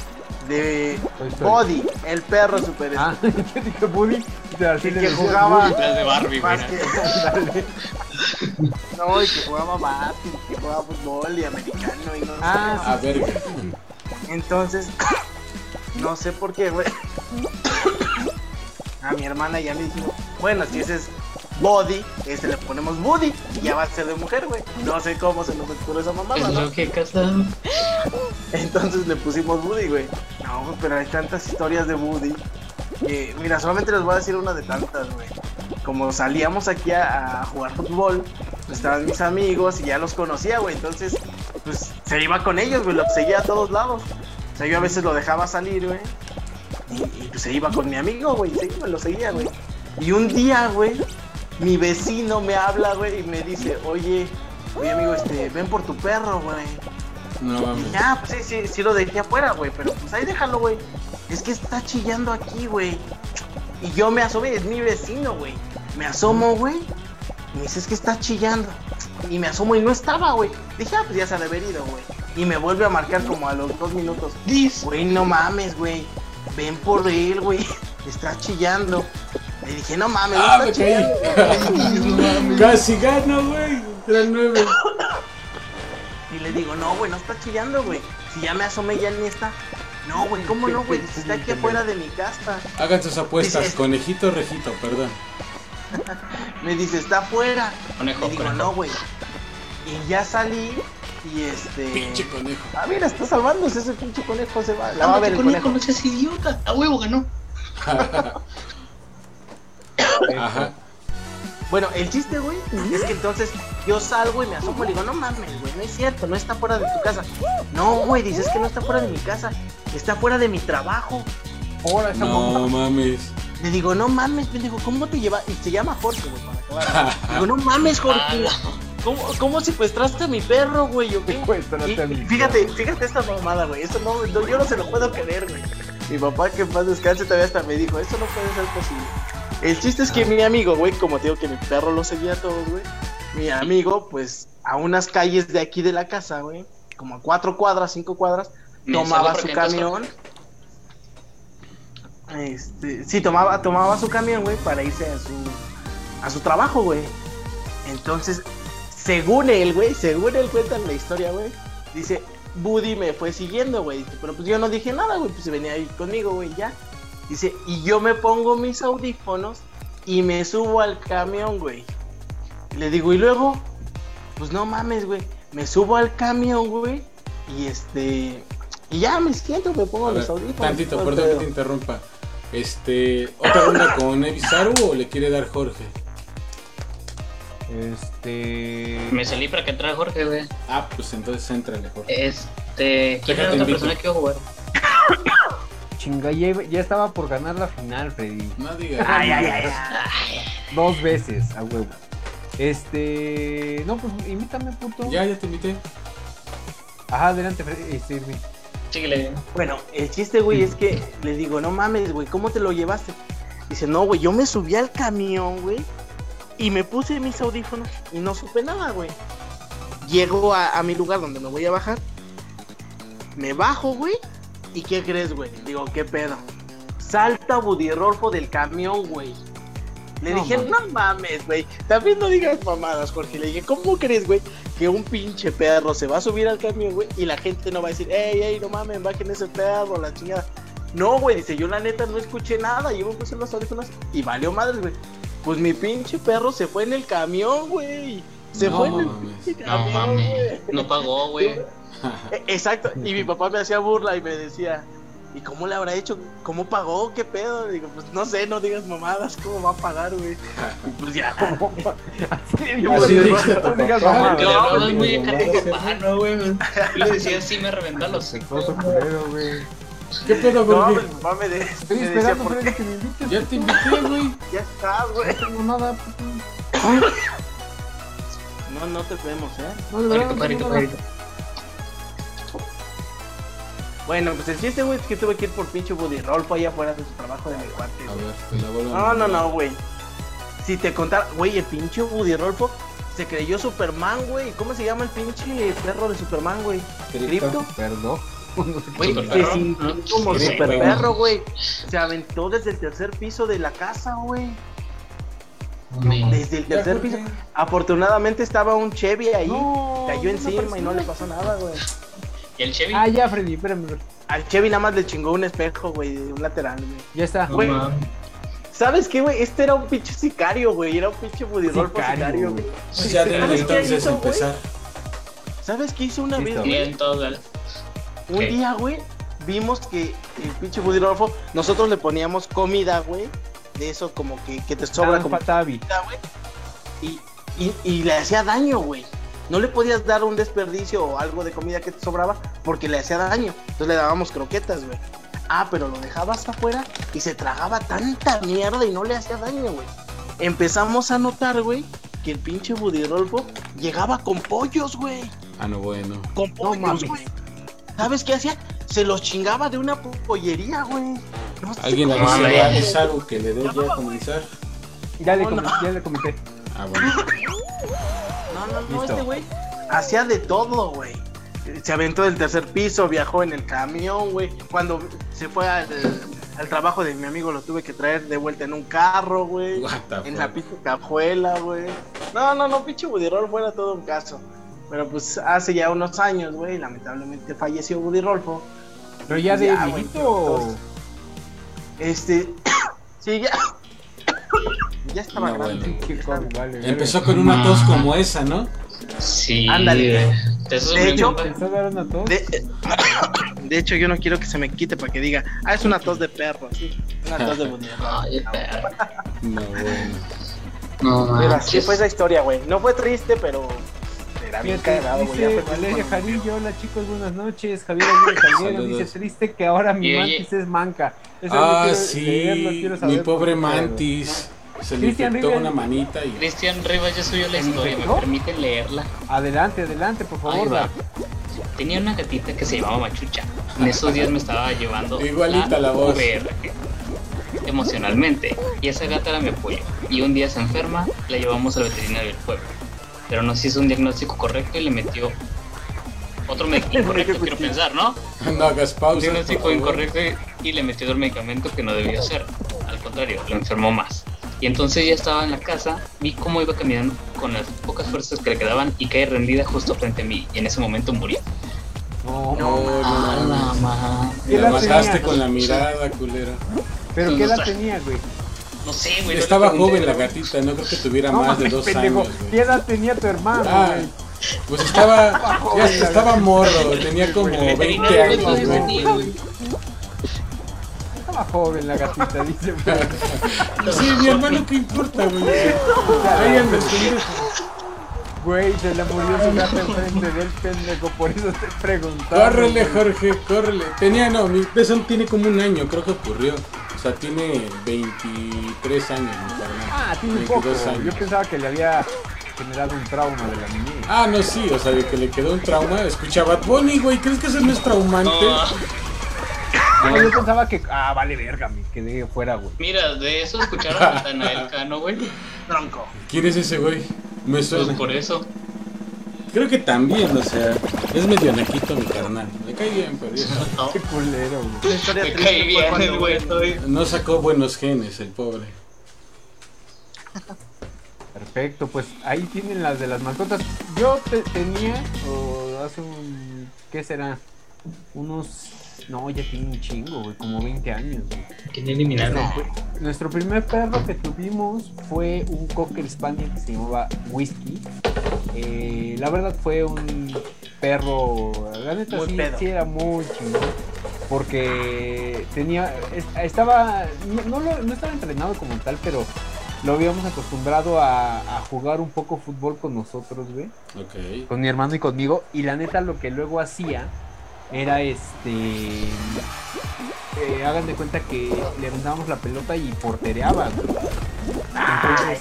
de. Body, el perro super Ah, yo dije Buddy. y al fin Y le que decías jugaba-. Las de Barbie, güey. que no, y que jugaba básquet, que jugaba fútbol y americano y no sé Ah, A ver, qué. Entonces, no sé por qué, güey. A mi hermana ya le dijimos, bueno, si ese es Body, este le ponemos Woody y ya va a ser de mujer, güey. No sé cómo se nos ocurrió esa mamada, Es ¿no? lo que casamos. Entonces le pusimos Woody, güey. No, pero hay tantas historias de Woody. Que, mira, solamente les voy a decir una de tantas, güey. Como salíamos aquí a, a jugar fútbol, pues estaban mis amigos y ya los conocía, güey. Entonces, pues se iba con ellos, güey. Lo seguía a todos lados. O sea, yo a veces lo dejaba salir, güey. Y, y, pues se iba con mi amigo, güey. Sí, me lo seguía, güey. Y un día, güey, mi vecino me habla, güey, y me dice, oye, oye, amigo, este, ven por tu perro, güey. no Y mames. ya, pues sí, sí, sí lo dejé afuera, güey, pero pues ahí déjalo, güey. Es que está chillando aquí, güey. Y yo me asomé, es mi vecino, güey. Me asomo, güey. Y me dice, es que está chillando. Y me asomo y no estaba, güey. Dije, ah, pues ya se ha de haber ido, güey. Y me vuelve a marcar como a los dos minutos. Güey, no mames, güey. Ven por él, güey. Está chillando. Le dije, no mames, no Ah, está chillando. Casi gano, güey. Era el 9. Y le digo, no, güey, no está chillando, güey. Si ya me asomé, ya ni está. No, güey, ¿cómo no, güey? Dice, está aquí afuera de mi casa. Hagan sus apuestas. Dice- Conejito o rejito, perdón. Me dice, está afuera. Conejo, Le digo, conejo. no, güey. Y ya salí y este. Pinche conejo. Ah, mira, está salvándose ese pinche conejo, se va. La va a ver el conejo, conejo. no seas idiota. A huevo ganó. Ajá. Bueno, el chiste, güey, es que entonces yo salgo y me asomo y le digo, no mames, güey, no es cierto, no está fuera de tu casa. No, güey, dices que no está fuera de mi casa, está fuera de mi trabajo. Ahora esa No mamá. mames. Le digo, no mames, pendejo, ¿cómo te lleva? Y se llama Jorge, güey, para acabar. Le digo, no mames, Jorge. ¿Cómo, ¿Cómo secuestraste a mi perro, güey? ¿O qué? Secuéstrate Y- a mi fíjate, fíjate esta mamada, güey. Eso no, no, yo no se lo puedo creer, güey. Mi papá, que en paz descanse, todavía hasta me dijo, eso no puede ser posible. El chiste es que mi amigo, güey, como te digo que mi perro lo seguía a todos, güey. Mi amigo, pues, a unas calles de aquí de la casa, güey, como a cuatro cuadras, cinco cuadras, tomaba su camión. Este, sí, tomaba, tomaba su camión, güey, para irse a su, a su trabajo, güey. Entonces, según él, güey, según él cuenta la historia, güey, dice, Buddy me fue siguiendo, güey. Pero pues yo no dije nada, güey, pues se venía ahí conmigo, güey, ya. Dice, y yo me pongo mis audífonos y me subo al camión, güey. Le digo, y luego, pues no mames, güey. Me subo al camión, güey. Y este. Y ya me siento, me pongo A ver, los audífonos. tantito, perdón que te interrumpa. Este, ¿otra ronda con Evisaru o le quiere dar Jorge? Este. Me salí para que entrara Jorge, güey. Ah, pues entonces éntrale, Jorge. Este. ¿Quién Déjate era otra invito. persona que iba a jugar? Chinga, ya, ya estaba por ganar la final, Freddy. No digas. Ay, ay, ay, ay. Dos veces, a huevo. Este. No, pues invítame, puto. Ya, ya te invité. Ajá, adelante, Freddy. Este. Síguele. Bueno, el chiste, güey, es que le digo, no mames, güey, ¿cómo te lo llevaste? Dice, no, güey, yo me subí al camión, güey, y me puse mis audífonos y no supe nada, güey. Llego a, a mi lugar donde me voy a bajar, me bajo, güey, ¿y qué crees, güey? Digo, ¿qué pedo? Salta Buddy Rolfo del camión, güey. Le No dije, mames. no mames, güey. También no digas mamadas, Jorge. Le dije, ¿cómo crees, güey? Que un pinche perro se va a subir al camión, güey. Y la gente no va a decir, ey, ey, no mames, bajen ese perro, la chingada. No, güey, dice, yo la neta no escuché nada. Yo me puse los audífonos y valió madres, güey. Pues mi pinche perro se fue en el camión, güey. Se No fue en el mames. pinche No camión, mames. güey. No pagó, güey. Eh, Exacto, y mi papá me hacía burla y me decía, ¿y cómo le habrá hecho? ¿Cómo pagó? ¿Qué pedo? Digo, pues no sé, no digas mamadas, ¿cómo va a pagar, güey? Y pues ya. Yo Así tu no digas mamadas. No, muy no, güey. Yo le decía así, me reventaba los culero, güey. ¿Qué pedo, No, Jorge? mi papá me, de- Estoy me decía, esperando, ¿por qué? que me invites. Ya te invité, güey. Ya estás, güey. No tengo nada, puto. No, no te vemos, ¿eh? No, de verdad, Parito, no Bueno, pues el chiste, güey, es que tuve que ir por pinche Buddy Rolfo allá afuera de su trabajo de mi cuarto. A ver, te la vuelvo a No, no, no, güey. Si te contara, güey, el pinche Buddy Rolfo se creyó Superman, güey. ¿Cómo se llama el pinche perro de Superman, güey? ¿Cripto? Perdón. Güey, se sintió como Sí, super güey. perro, güey. Se aventó desde el tercer piso de la casa, güey. Desde el tercer piso. Afortunadamente estaba un Chevy ahí. No, Cayó no encima y no le pasó nada, güey. ¿Y el Chevy? Ah, ya, Freddy, espérame. Al Chevy nada más le chingó un espejo, güey, de un lateral, güey. Ya está. No güey. ¿Sabes qué, güey? Este era un pinche sicario, güey. Era un pinche Buddy Rolfo Sicario, güey. ya deben ¿Sabes qué entonces hizo, güey? empezar. ¿Sabes qué hizo una vez, güey? Bien, todo, dale. Un ¿Qué? día, güey, vimos que el pinche Buddy Rolfo, nosotros le poníamos comida, güey. De eso como que, que te sobra Ah, como comida, güey. Y, y, y le hacía daño, güey. No le podías dar un desperdicio o algo de comida que te sobraba porque le hacía daño. Entonces le dábamos croquetas, güey. Ah, pero lo dejabas afuera y se tragaba tanta mierda y no le hacía daño, güey. Empezamos a notar, güey, que el pinche Buddy Rolfo llegaba con pollos, güey. Ah, no, bueno. Con pollos, mames. güey. ¿Sabes qué hacía? Se los chingaba de una po- pollería, güey. No ¿Alguien cómo Mames. se avisó llama. a Evisaru que le dé ya a comenzar? Ya le, com- no. ya le comenté. Ah, bueno. No, no, no, Listo. este güey hacía de todo, güey. Se aventó del tercer piso, viajó en el camión, güey. Cuando se fue al, al trabajo de mi amigo lo tuve que traer de vuelta en un carro, güey. En la pinche cajuela, güey. No, no, no, pinche Buddy Rolfo era todo un caso. Pero pues hace ya unos años, güey, lamentablemente falleció Buddy Rolfo. Pero ya de Ya, viejito. Este, sí, ya. Ya estaba No, grande. bueno. Vale, vale. Empezó con una tos como esa, ¿no? Sí. Ándale. ¿Te De hecho- una tos? De, de hecho, yo no quiero que se me quite para que diga, ah, es una tos de perro, sí. Una tos de. Ay, perro. No, bueno. No Pero así manches. fue esa historia, güey. No fue triste, pero era bien Fíjate, cagado, dice Valeria Jarillo, hola chicos, buenas noches. Javier Aguirre dice triste que ahora mi mantis es manca. Eso Ah, quiero sí. leerlo, quiero Mi pobre mantis. Se le Cristian infectó Rivera. una manita y. Cristian Rivas ya subió la ¿En historia, me permiten leerla. Adelante, adelante, por Ahí favor. va. Tenía una gatita que se llamaba Machucha. En esos días me estaba llevando Igualita la voz. Emocionalmente. Y esa gata era mi apoyo. Y un día se enferma, la llevamos al veterinario del pueblo. Pero nos hizo un diagnóstico correcto y le metió otro medicamento incorrecto, quiero pensar, ¿no? No hagas Un pausa. diagnóstico incorrecto y- y le metió otro medicamento que no debió ser. Al contrario, lo enfermó más. Y entonces ya estaba en la casa, vi cómo iba caminando con las pocas fuerzas que le quedaban y cae rendida justo frente a mí. Y en ese momento murió. No, No, no, no, la ma- ¿Qué La mataste con la mirada, culera. pero No ¿qué edad sé. tenía, güey? No sé, güey. no Estaba joven la gatita, no creo que tuviera No más de dos pendejo. años, ¿Qué edad tenía tu hermano, Ah, güey? pues estaba, ya la estaba morro, tenía como El 20 veterinario, años, ¿cuántos güey. joven la gatita, dice. güey. Sí, mi hermano, ¿qué importa, güey? Ahí anda el pendejo. Güey, se le murió su gata enfrente del pendejo, por eso te preguntaba. Córrele, Jorge, córrele. Tenía, no, mi eso tiene como un año, creo que ocurrió. O sea, tiene 23 años, mi carnal. Ah, tiene poco. 22 años. Yo pensaba que le había generado un trauma de la niñez. Ah, no, sí, o sea, de que le quedó un trauma. Escucha Bad Bunny, güey, ¿crees que eso no es traumante? No, Ah, yo pensaba que. Ah, vale, verga, me quedé fuera, güey. mira, de eso escucharon a Natanael Cano, güey. Tronco. ¿Quién es ese güey? Me Pues suena. por eso. Creo que también, o sea, es medio naquito mi carnal. Me cae bien, pero. No, Qué culero, güey. Historia me cae bien güey. estoy- No sacó buenos genes, el pobre. Perfecto, pues ahí tienen las de las mascotas. Yo te- tenía, o hace un. ¿Qué será? Unos. No, ya tiene un chingo, güey, como 20 años, güey. ¿Quién eliminaron? Nuestro primer perro que tuvimos fue un Cocker Spaniel que se llamaba Whisky. Eh, la verdad fue un perro, la neta Muy sí, pedo. sí era muy chingón. Porque tenía, es- estaba, no, no lo- no estaba entrenado como tal, pero lo habíamos acostumbrado a, a jugar un poco fútbol con nosotros, güey Ok. con mi hermano y conmigo. Y la neta, lo que luego hacía era este. eh, hagan de cuenta que le aventábamos la pelota y portereaba. Entonces,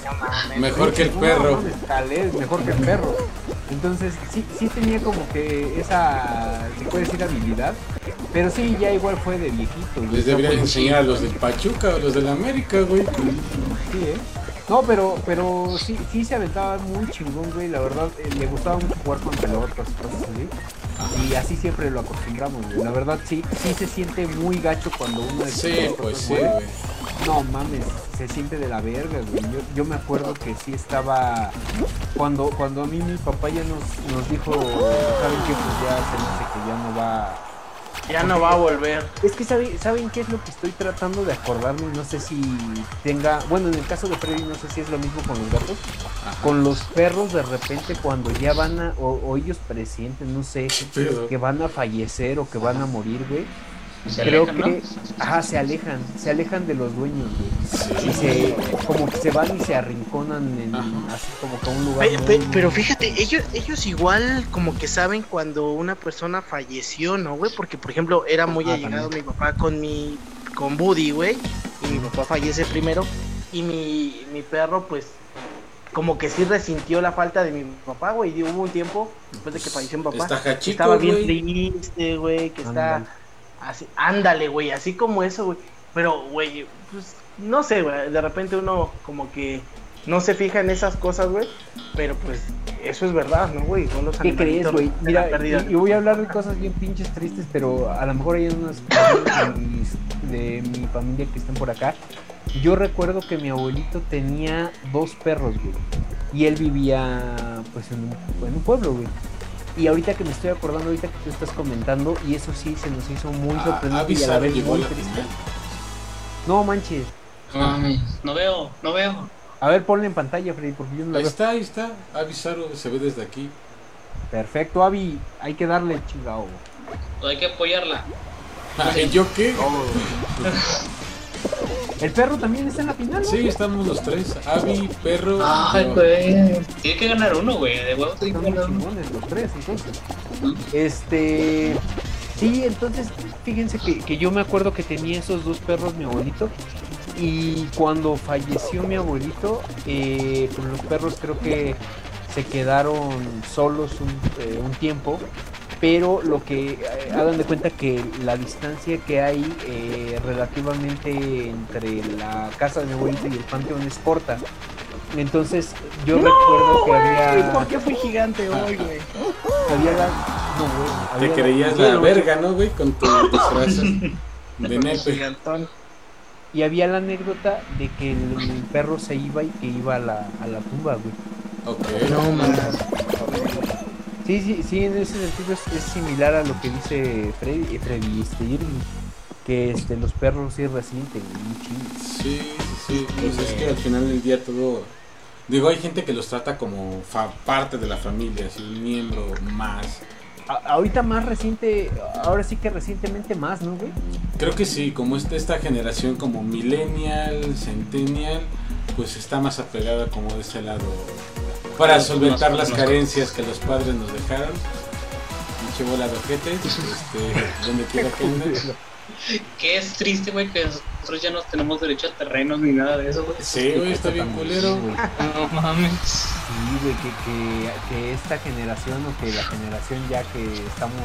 Mejor que el no, perro. mames, tal es, mejor que el perro. Entonces, sí, sí tenía como que esa, se puede decir, habilidad. Pero sí, ya igual fue de viejito. Les deberían enseñar a los del Pachuca o los del América, güey. Sí, ¿eh? No, pero, pero sí, sí se aventaba muy chingón, güey. La verdad, eh, le gustaba mucho jugar con pelotas y cosas así. Y así siempre lo acostumbramos, güey. La verdad, sí, sí se siente muy gacho cuando uno es Sí, pues sí, güey. güey. No mames, se siente de la verga, güey. Yo, yo me acuerdo que sí estaba. Cuando, cuando a mí mi papá ya nos, nos dijo, ¿saben qué? Pues ya se hace que ya no va. Ya no va a volver. Es que sabe- ¿saben qué es lo que estoy tratando de acordarme? No sé si tenga. Bueno, en el caso de Freddy, no sé si es lo mismo con los gatos. Ajá. Con los perros, de repente, cuando ya van a. O, o ellos presienten, no sé, que van a fallecer o que van a morir, güey. Se Creo alejan, que. ¿no? Ajá, se alejan. Se alejan de los dueños, güey. Sí. Y se. Como que se van y se arrinconan en. Ajá. Así como que a un lugar. Pe- muy- pe- pero fíjate, ellos, ellos igual como que saben cuando una persona falleció, ¿no, güey? Porque, por ejemplo, era muy Ah, allegado mi papá con mi, con Buddy, güey. Y mi papá fallece primero. Y mi, mi perro, pues, como que sí resintió la falta de mi papá, güey. Y hubo un tiempo, después de que falleció mi papá, Está estaba bien triste, güey, que está. Así, ándale, güey, así como eso, güey. Pero, güey, pues, no sé, güey, de repente uno como que no se fija en esas cosas, güey, pero pues eso es verdad, ¿no, güey? Son los ¿Qué crees, güey? Mira, pérdida. y, y voy a hablar de cosas bien pinches tristes, pero a lo mejor hay unas personas de, mis- de mi familia que están por acá. Yo recuerdo que mi abuelito tenía dos perros, güey. Y él vivía, pues, en un, en un pueblo, güey. Y ahorita que me estoy acordando, ahorita que tú estás comentando, y eso sí se nos hizo muy Ah, sorprendente y a la vez muy la triste. final. No manches. No veo, no veo. A ver, ponle en pantalla, Freddy, porque yo no la Ahí veo. está, ahí está. Avisaro se ve desde aquí. Perfecto, Avi. Hay que darle chingado. Hay que apoyarla. ¿Y yo qué? El perro también está en la final, ¿no? Sí, estamos los tres. Avi, perro. Ay, güey. Tiene que ganar uno, güey. De huevo tiene Están que muy ganar uno. chingones los tres, entonces. Este. Sí, entonces, fíjense que, que yo me acuerdo que tenía esos dos perros mi abuelito. Y cuando falleció mi abuelito, eh, pues los perros creo que se quedaron solos un, eh, un tiempo. Pero lo que eh, hagan de cuenta que la distancia que hay eh, relativamente entre la casa de mi abuelito y el panteón es corta. Entonces yo recuerdo que había, ¿Por qué fui gigante hoy, güey? había la, no, güey, Te creías la verga, ¿no, güey? Con tu disfraz de nepe. Y había la anécdota de que el, el perro se iba y que iba a la, a la tumba, güey. Ok. No, man. Sí, Sí, sí, en ese sentido es, es similar a lo que dice Freddy, eh, Freddy este, Irving, que este, los perros sí resienten, chidos. Sí, sí, sí. Pues es que al final del día todo. Digo, hay gente que los trata como fa- parte de la familia, así un miembro más. A- ahorita más reciente, ahora sí que recientemente más, ¿no, güey? Creo que sí, como esta, esta generación como millennial, centennial, pues está más apegada como de ese lado. Para solventar las carencias que los padres nos dejaron. Pinche bola de ojetes, este, donde quiera que andes. Que es triste, güey, que nosotros ya no tenemos derecho a terrenos ni nada de eso, güey. Sí, güey, está bien culero. No mames. Sí, güey, que, que, que esta generación o que la generación ya que estamos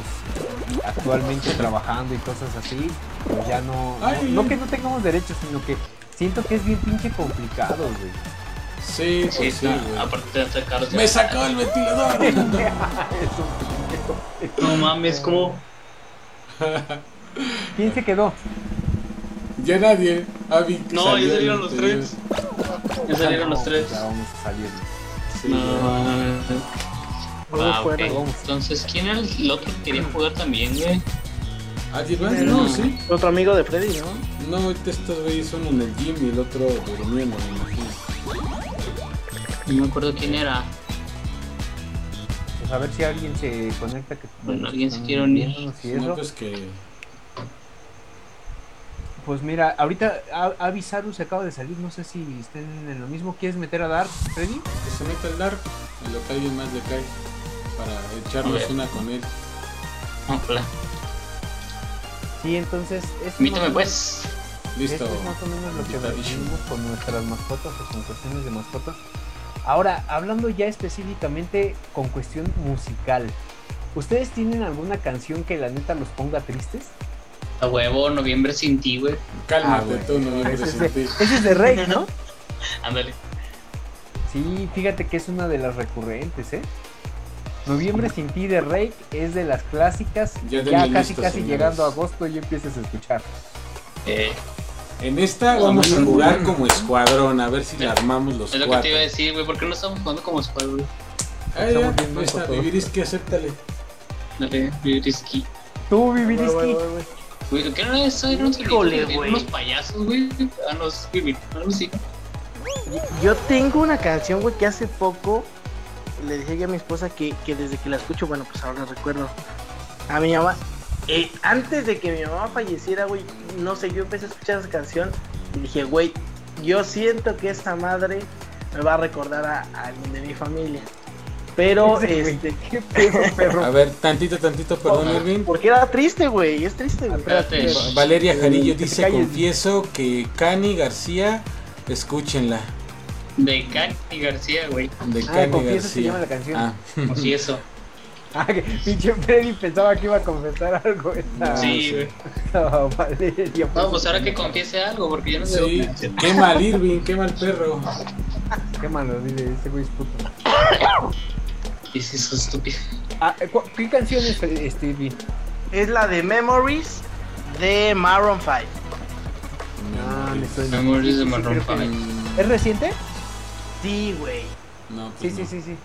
actualmente trabajando y cosas así, pues ya no, no, Ay, no que no tengamos derechos, sino que siento que es bien pinche complicado, güey. Sí, Sí, pues sí, güey. aparte de estar caros. Me sacó el ventilador. No mames, como. ¿Quién se quedó? ya nadie. Avi No, salió ya salieron los tres. Ya salieron los No, tres. Ya vamos a salir. Sí, No, güey. mames. Luego Ah, ok. fuera. Entonces, ¿quién era el otro que quería jugar también, güey? ¿Alguien más? No, sí. Otro amigo de Freddy, ¿no? No, ahorita estos güeyes son en el gym y el otro durmiendo, me imagino. No me acuerdo quién era. Pues a ver si alguien se conecta. Que, Bueno, alguien se quiere unir. y No, pues que. Pues mira, ahorita Avisaru se acaba de salir, no sé si estén en lo mismo. ¿Quieres meter a Dark, Freddy? que se meta el Dark, en lo que alguien más le cae. Para echarnos una con él. Hola. Sí, entonces... más o pues. Listo. Esto es más o menos lo que recibimos con nuestras mascotas o con cuestiones de mascotas. Ahora, hablando ya específicamente con cuestión musical, ¿ustedes tienen alguna canción que la neta los ponga tristes? A huevo, noviembre sin ti, güey. Cálmate Ah, tú, no me Ese es, sin de, ti. ese es de Rey, ¿no? Ándale. Sí, fíjate que es una de las recurrentes, ¿eh? Noviembre sin ti de Rey es de las clásicas. Ya Ya, casi listo, casi señores. llegando a agosto y empiezas a escuchar. Eh, En esta vamos a jugar como escuadrón, a ver si la armamos los es lo que te iba a decir, güey. ¿Por qué no estamos jugando como güey? Ah, ya, ahí está, nosotros. vivir es que acéptale. Dale, risky. Tú, Viviriski. Güey, ¿qué no es eso? Eran unos, Híjole, unos payasos, güey. A los vivir, algo así. Yo tengo una canción, güey, que hace poco le dije a mi esposa que, que desde que la escucho, bueno, pues ahora recuerdo a mi mamá. Eh, antes de que mi mamá falleciera, güey, no sé, yo empecé a escuchar esa canción y dije, güey, yo siento que esta madre me va a recordar a, a alguien de mi familia. Pero, este, ¿Qué pedo, perro? A ver, tantito, tantito, perdón, Irving. porque era triste, güey, es triste, güey. Espérate. Va- Valeria Jarillo dice, calles. confieso que Cani García, escúchenla. De Cani García, güey. De Ah, Cani confieso se llama García. la canción. Ah, Así eso. Ah, que pinche Freddy pensaba que iba a confesar algo. Esta, sí, güey. Valeria. No, pues ahora que confiese algo, porque yo no sé. sí, qué mal Irving, qué mal perro. Qué malo, dile, ese güey es puto. Dices eso estúpido. Ah, ¿cu- ¿Qué canción es eh, Stevie? Es la de Memories de Maroon 5. Ah, me suena. Memories de Maroon creo que- 5. ¿Es reciente? Sí, güey. No, Sí, pues sí, no. sí, sí.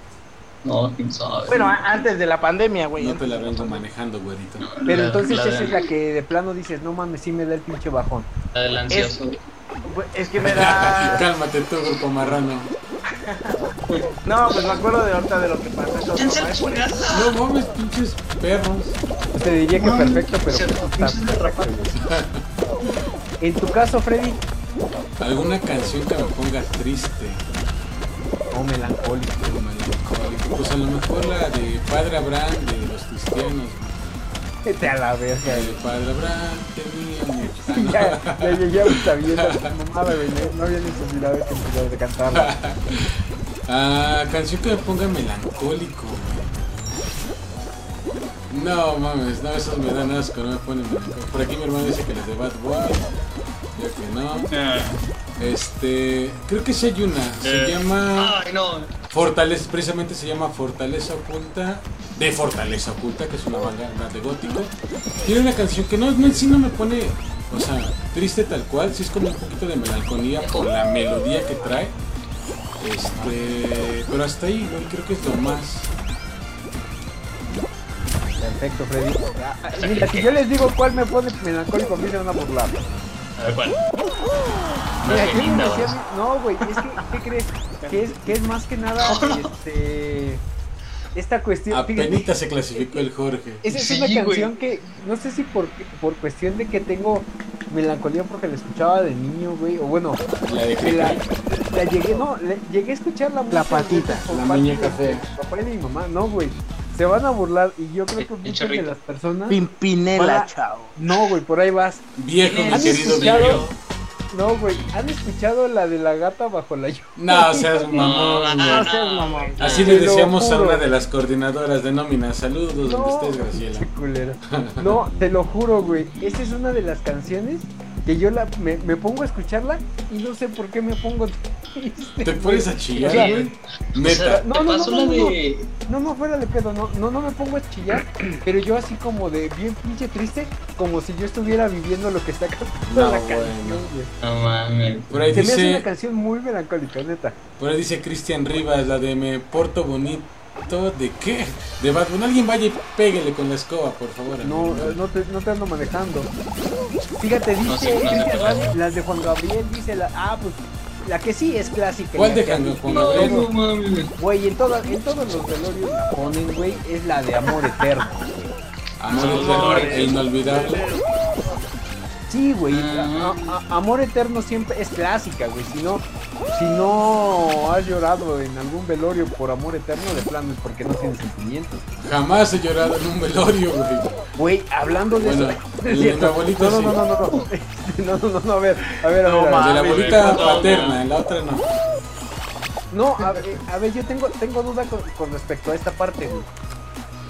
No, quién sabe. Bueno, a- antes de la pandemia, güey. No te la vengo manejando, güerito. Pero La- entonces la esa de- es la que de plano dices, no mames, sí me da el pinche bajón. La del ansioso, güey. Es que me da. Cálmate tú, grupo marrano. No, pues me acuerdo de ahorita de lo que pasó en Sosomar, por eso. No mames, pinches perros. Te diría que perfecto, pero Se- pues, no está pinches perfecto, güey. En tu caso, Freddy, Alguna canción que me ponga triste o melancólico. o melancólico. Pues a lo mejor la de Padre Abraham de los cristianos. Vete a la verga, güey. Padre Abraham tenía mucho. No. Ya, ya, está viendo la mamada, güey. No, había necesidad de que de cantarla. Ah, canción que me ponga melancólico. güey. No mames, no, esos me dan asco, no me ponen melancólico. Por aquí mi hermano dice que les de Bad Bunny. Yo que no. Ah, Este, creo que sí hay una. Se eh, llama Ay, no. Fortaleza, precisamente se llama Fortaleza Oculta. De Fortaleza Oculta, que es una banda de gótico. Tiene una canción que no, no en sí no me pone, o sea, triste tal cual, sí es como un poquito de melancolía por la melodía que trae. Este, pero hasta ahí, güey, creo que es lo más. Perfecto, Freddy. Ah, ah, Mira, si yo les digo cuál me pone melancólico, a mí se van a burlar. A ver cuál. No güey, es que, ¿qué crees? Que es, que es más que nada, este... Esta cuestión... Apenita se clasificó el Jorge. Esa es Sí, una güey. canción que no sé si por, por cuestión de que tengo melancolía porque la escuchaba de niño, güey, o bueno, La de que la, la llegué, no, le- llegué a escucharla La patita, por la muñeca de- fea. papá y de mi mamá, no, güey. Se van a burlar y yo creo que El muchas de las personas Pimpinela, chao. No, güey, por ahí vas. Viejo, mi ¿Han querido escuchado? Viejo. No, güey, ¿han escuchado la de la gata bajo la lluvia? No, seas No, mamón. no, seas mamón. Así le decíamos a una de las coordinadoras de nómina. Saludos donde No, estés, Graciela. qué culero. No, te lo juro, güey. Esa es una de las canciones que yo la, me, me pongo a escucharla y no sé por qué me pongo triste. Te pones a chillar, güey. O sea, Neta. No, no, no, no, no. de. No, no, fuera de pedo, no, no, no me pongo a chillar, pero yo así como de bien pinche triste, como si yo estuviera viviendo lo que está cantando No, la bueno. canción. No mames. Por ahí Se me hace una dice, canción muy melancólica, neta. por ahí dice Cristian Rivas, la de Me Porto Bonito. ¿De qué? De Batman. Alguien vaya y péguele con la escoba, por favor. No, eh, no te, no te ando manejando. Fíjate, dice No sé, no sé Cristian cuál Ramos, es. las de Juan Gabriel, dice la. Ah, pues la que sí es clásica. ¿Cuál de Juan- Gabriel? Güey, en, toda- en todos los velorios la ponen, güey, es la de amor eterno. Amor Son eterno inolvidable. Sí, güey, Ah. amor eterno siempre es clásica, güey. Si no, si no has llorado en algún velorio por amor eterno, de plano es porque no tienes sentimientos. Jamás he llorado en un velorio, güey. Güey, hablando de Bueno, eso. no, no, sí. no, no, no, no. No, no, no, no, a ver, a ver, a No, ver. a ver. De la abuelita paterna, en la otra no. No, a ver, a ver, yo tengo, tengo duda con, con respecto a esta parte, güey.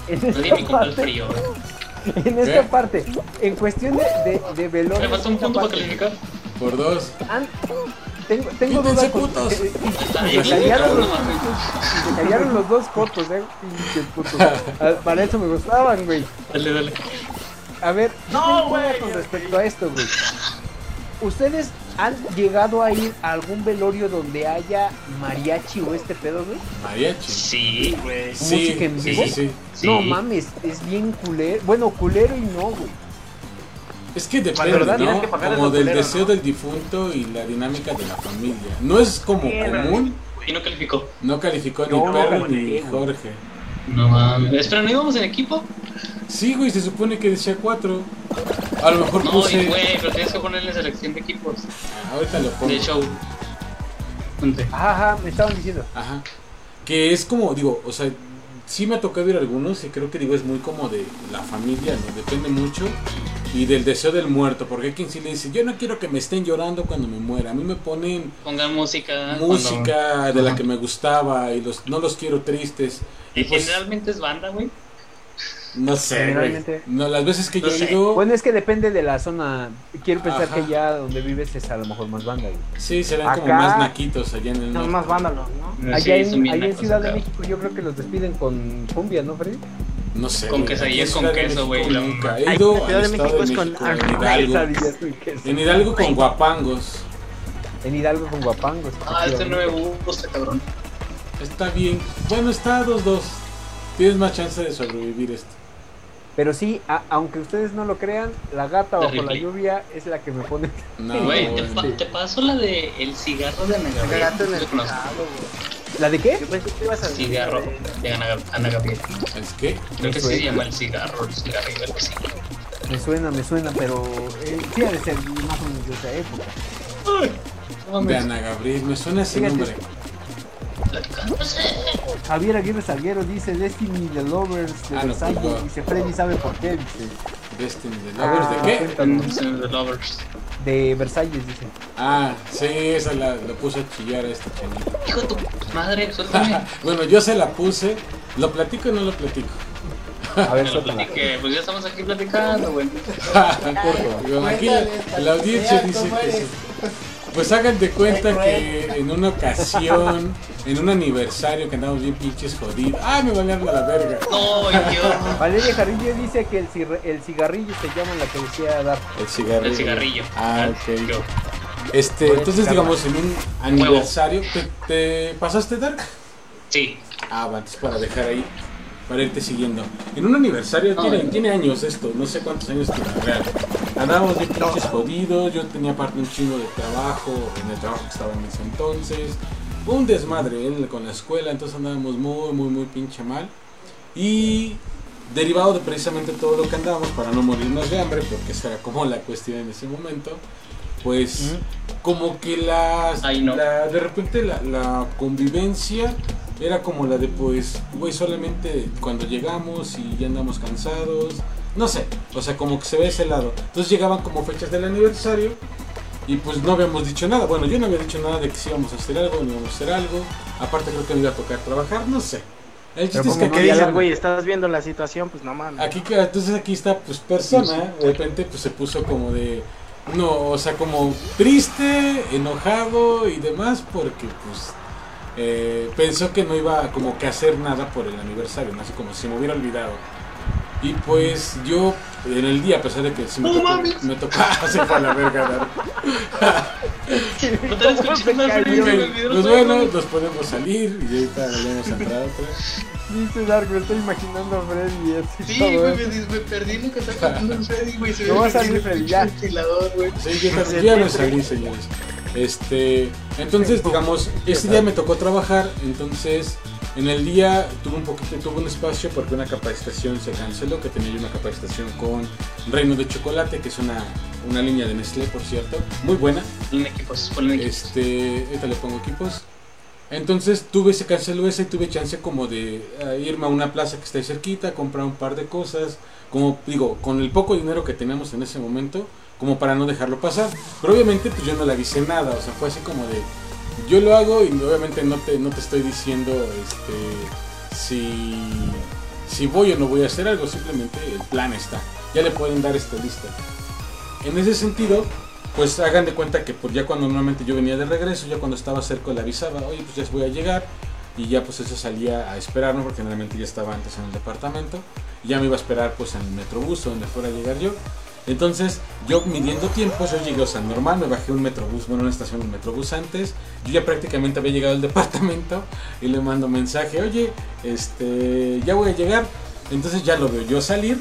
En esta parte, frío. en esta ¿Qué? parte, en cuestión de, de, de velorio. Me falta un punto para calificar. Por dos. Han- tengo, tengo Quítense, duda con putos. que- y se callaron los, no mames. y se callaron los dos cotos, eh. putos. Para eso me gustaban, güey. Dale, dale. A ver, No, güey. con respecto a esto, güey. ¿Ustedes han llegado a ir a algún velorio donde haya mariachi o este pedo, güey? Mariachi. Sí, güey. Sí, música en vivo? sí, sí. Sí. No mames, es bien culero. Bueno, culero y no, güey. Es que depende, verdad, ¿no? que Como del deseo ¿no? del difunto y la dinámica de la familia. No es como común. Y no calificó. No calificó ni No, Perro ni. Jorge. No mames. Espera, ¿no íbamos en equipo? Sí, güey, se supone que decía cuatro. A lo mejor No, y puse. güey, pero tienes que ponerle selección de equipos. Ah, ahorita lo pongo. De show. Ponte. Ajá, ajá, me estaban diciendo. Ajá. Que es como, digo, o sea, sí me ha tocado ir a algunos y creo que digo es muy como de la familia, ¿no? Depende mucho. Y del deseo del muerto, porque hay quien sí le dice, yo no quiero que me estén llorando cuando me muera. A mí me ponen Pongan música. música de la que me gustaba y los no los quiero tristes. Y pues- generalmente es banda, güey. No sé, güey. Generalmente. No, las veces que No yo he sé. ido, Bueno, es que depende de la zona. Quiero pensar Ajá. que ya donde vives es a lo mejor más banda, güey. sí, se ven como Acá- más naquitos allá en el Son norte. más vándalos, ¿no? Allá, Sí, en, allá en Ciudad de acá. México yo creo que los despiden con cumbia, ¿no, Freddy? No sé. Con quesadillas con queso, güey, Nunca he ido en Ciudad de México es con. En Hidalgo con guapangos. En Hidalgo con guapangos. Ah, este no me gusta, cabrón. Está bien. Bueno, está 2-2. Tienes más chance de sobrevivir esto. Pero sí, a- aunque ustedes no lo crean, la gata bajo la lluvia es la que me pone. No, Güey, te, pa- te paso la de el cigarro de Ana Gabriel. Cagaste en ¿Sí el güey. ¿La de qué? Yo pensé que ibas a decir. Cigarro de Ana, Gab- Ana Gabriel. ¿Es qué? Creo que sí se llama el cigarro, el cigarrillo, algo así. Me suena, me suena, pero eh, sí ha de ser más o menos de esa época. No De mames. Ana Gabriel. Me suena ese Fíjate. nombre. Platicándose. Javier Aguirre Salguero dice Destiny the Lovers de Ah, no, Versalles. no. Dice Freddy sabe por qué, dice. Destiny de Lovers. Ah, ¿De qué? cuéntanos. En The Lovers. De Versalles, dice. Ah, sí, esa la, la puse a chillar a esta chanita. Hijo de tu madre, suéltame. bueno, yo se la puse. ¿Lo platico o no lo platico? A ver, suéltala. Pues ya estamos aquí platicando, güey. Bueno, aquí la, la audiencia dice que sí. Pues hagan de cuenta que en una ocasión, en un aniversario que andamos bien pinches jodidos. ¡Ay, me van a la verga! No, idiota. Valeria Jarillo dice que el, cir- el cigarrillo se llama la que decía dar. El cigarrillo. El cigarrillo. Ah, ok. Yo. Este, Bueno, entonces digamos en un aniversario, ¿te, te pasaste Dark? Sí. Ah, entonces para dejar ahí. Para irte siguiendo. En un aniversario, tiene, tiene años esto, no sé cuántos años tiene real. Andábamos de pinches jodidos, yo tenía aparte un chingo de trabajo, en el trabajo que estaba en ese entonces. Un desmadre él con la escuela, entonces andábamos muy, muy, muy pinche mal. Y derivado de precisamente todo lo que andábamos para no morirnos de hambre, porque esa era como la cuestión en ese momento, pues como que las, Ay, no. la- de repente la, la convivencia era como la de pues, güey, solamente cuando llegamos y ya andamos cansados, no sé, o sea, como que se ve ese lado. Entonces llegaban como fechas del aniversario y pues no habíamos dicho nada, bueno, yo no había dicho nada de que si íbamos a hacer algo, no íbamos a hacer algo, aparte creo que me iba a tocar trabajar, no sé. El chiste es Como que ya- güey, estás viendo la situación, pues no mames. Aquí, entonces aquí está, pues, persona, de repente, pues, se puso como de, no, o sea, como triste, enojado y demás, porque, pues, eh, pensó que no iba como que a hacer nada por el aniversario, ¿no? así como si me hubiera olvidado. Y pues yo, en el día, a pesar de que sí me ¡No tocó, me tocó, se fue a la verga. No Pues bueno, nos podemos salir y ahorita volvemos a entrar otra. Dice Dark, me estoy imaginando a Freddy así Sí, todo güey, me, me perdí que está contando Freddy, güey. No va a salir, Freddy, ya. Sí, yo, ya me salí, señores. Este, entonces, digamos, este día me tocó trabajar, entonces en el día tuve un poquito, tuve un espacio porque una capacitación se canceló, que tenía yo una capacitación con Reino de Chocolate, que es una, una línea de Nestlé, por cierto, muy buena. Ponle equipos, ponle equipos. Este, ahorita le pongo equipos. Entonces tuve, se canceló ese y tuve chance como de eh, irme a una plaza que está ahí cerquita, comprar un par de cosas, como digo, con el poco dinero que teníamos en ese momento, como para no dejarlo pasar. Pero obviamente pues yo no le avisé nada, o sea, fue así como de, yo lo hago y obviamente no te, no te estoy diciendo este, si, si voy o no voy a hacer algo, simplemente el plan está. Ya le pueden dar esta lista. En ese sentido, pues hagan de cuenta que por ya cuando normalmente yo venía de regreso, ya cuando estaba cerca le avisaba, oye, pues ya voy a llegar. Y ya pues eso salía a esperarme porque generalmente ya estaba antes en el departamento. Ya me iba a esperar pues en el metrobús donde fuera a llegar yo. Entonces yo midiendo tiempos, yo llegué, o sea, normal, me bajé un metrobús, bueno, una estación de metrobús antes. Yo ya prácticamente había llegado al departamento y le mando mensaje, oye, este, ya voy a llegar. Entonces ya lo veo yo salir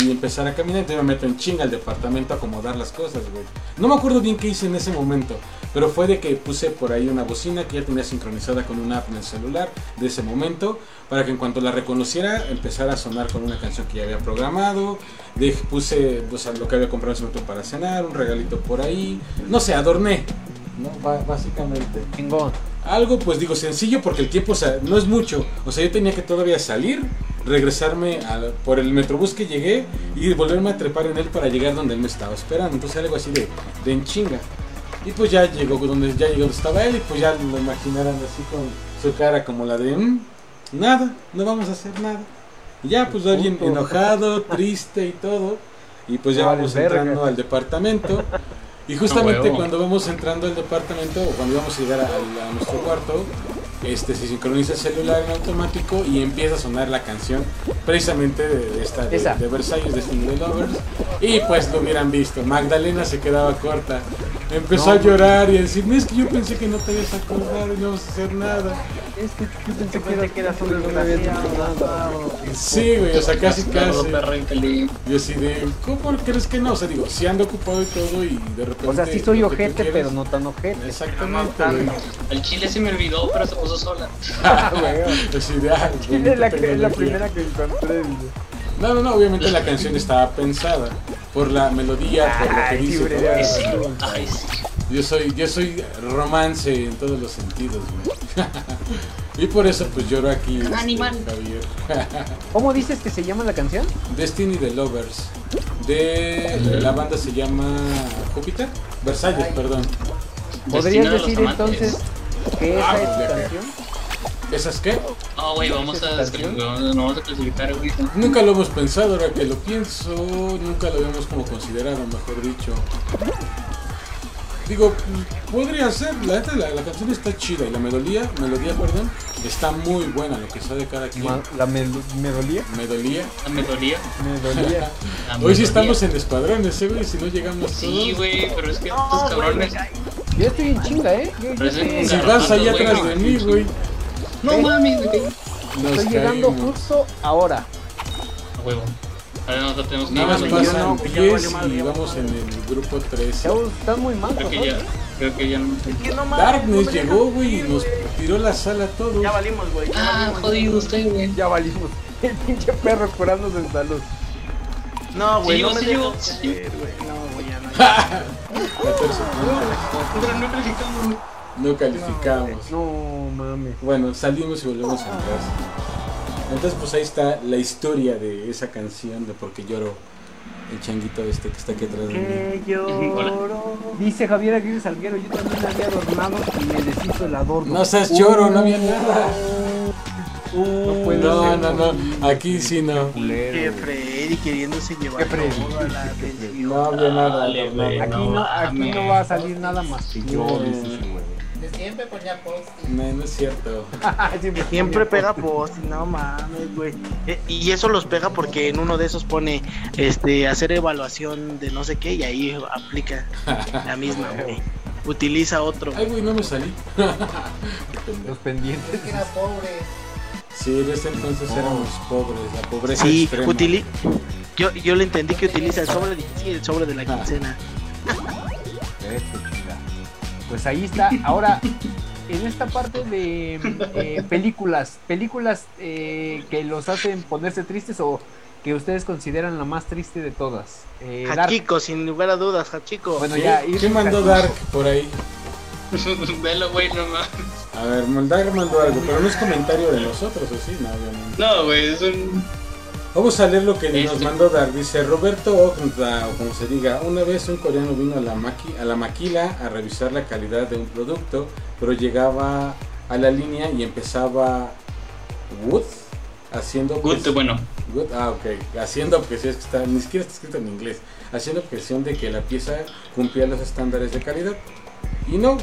y empezar a caminar. Entonces me meto en chinga al departamento a acomodar las cosas, güey. No me acuerdo bien qué hice en ese momento, pero fue de que puse por ahí una bocina que ya tenía sincronizada con una app en el celular de ese momento, para que en cuanto la reconociera empezara a sonar con una canción que ya había programado. De, puse o sea, lo que había comprado en ese momento para cenar, un regalito por ahí. No sé, adorné, ¿no? Ba- básicamente. Chingón. Algo, pues digo, sencillo porque el tiempo o sea, no es mucho. O sea, yo tenía que todavía salir, regresarme a- por el metrobús que llegué y volverme a trepar en él para llegar donde él me estaba esperando. Entonces algo así de, de en chinga. Y pues ya llegó donde ya llegó donde estaba él y pues ya lo imaginaran así con su cara como la de "Mm, nada, no vamos a hacer nada. Y ya pues alguien enojado, triste y todo. Y pues ya vamos entrando al departamento. Y justamente huevo. cuando vamos entrando al departamento o cuando íbamos a llegar a, a nuestro cuarto, este se sincroniza el celular en automático y empieza a sonar la canción precisamente de, esta de, de Versalles de Single Lovers. Y pues lo hubieran visto. Magdalena se quedaba corta. Empezó No, a llorar y a decirme es que yo pensé que no te habías acordado y no vas a hacer nada Es que yo pensé que Pensé que eras un desgraciado. sí güey o sea casi casi yo así de ¿cómo crees que no? o sea digo si ando ocupado y todo y de repente O sea, sí soy ojete, pero no tan ojete. exactamente güey. Al chile se me olvidó, pero se puso sola. Ah, Chile es la, bonita que- la primera que encontré. dice. No, no, no, obviamente la canción estaba pensada por la melodía, por lo que Ay, dice. De. Yo soy, yo soy romance en todos los sentidos, güey. y por eso pues lloro aquí, este, Animal. Javier. ¿Cómo dices que se llama la canción? Destiny the Lovers. De la banda se llama Júpiter, Versalles, perdón. ¿Podrías decir amantes. entonces que esa Ah, es tu canción? ¿Esas qué? No, güey, vamos a vamos clasificar, güey. Nunca lo hemos pensado, ahora que lo pienso, nunca lo habíamos como considerado, mejor dicho. Digo, podría ser, la la, la canción está chida y la melodía, melodía, perdón, está muy buena lo que sea de cada quien. Ma- ¿La mel- melodía? Melodía. La melodía. Melodía. la Hoy sí melodía. estamos en escuadrones, ¿eh, güey? Si no llegamos Sí, todos. güey, pero es que estos cabrones. Yo estoy en chinga, ¿eh? Yo, yo estoy- Si vas allá güey, atrás no. de mí, güey. No mames, güey. Estoy llegando justo ahora. A huevo. Ahora nosotros tenemos que Nada más pasan no, ya 10 valió madre, y vamos en el grupo 13. Chavos, están muy mancos. Creo que ya, creo que ya no. Es que no mames, no Darkness me llegó, güey, y nos tiró la sala a todos. Ya valimos, güey. Ah, valimos. jodido usted, güey. Ya valimos. El pinche perro curándose en salud. No, güey, Sí, no me. No, güey, ya no. 14 puntos. Pero no calificamos, güey. No calificamos. No mames. Bueno, salimos y volvemos a entrar. Entonces, pues ahí está la historia de esa canción de Por qué lloro el changuito este que está aquí atrás de mí. Que lloro. Dice Javier Aguirre Salguero, yo también había adornado y me deshizo el adorno. No seas choro, no había nada. No puede No, ser. no, no, aquí sí no. Que. Freddy queriéndose llevar Qué Freddy. toda la Qué atención. No había nada. Dale. Aquí no, aquí no va a salir nada más que yo, No. Siempre ponía post. No, no es cierto. Siempre, pega post, no mames, güey. Eh, Y eso los pega porque en uno de esos pone este hacer evaluación de no sé qué y ahí aplica la misma, güey. Utiliza otro. Ay, güey, no me salí. Los pendientes. Que era pobre. Sí, en ese entonces éramos pobres, la pobreza Sí, extrema. utili yo, yo le entendí que utiliza el sobre de, sí, el sobre de la quincena. Este. Pues ahí está. Ahora, en esta parte de eh, películas, películas eh, que los hacen ponerse tristes o que ustedes consideran la más triste de todas. Eh, Dark. Sin lugar a dudas, Hachiko. Bueno, ¿Qué, ya. ¿Qué irnos mandó. Dark por ahí? Velo, güey, no mames. A ver, Dark mandó algo, pero no es comentario de nosotros, ¿o sí? No, obviamente. No, güey, es un. Vamos a leer lo que nos Este. mandó Dark. Dice Roberto Ogda, o como se diga, una vez un coreano vino a la, maqui- a la maquila a revisar la calidad de un producto, pero llegaba a la línea y empezaba Wood haciendo Good, obje- bueno. Good, ah, ok. Haciendo objeción, es que está, ni siquiera está escrito en inglés. Haciendo objeción de que la pieza cumplía los estándares de calidad. Y no,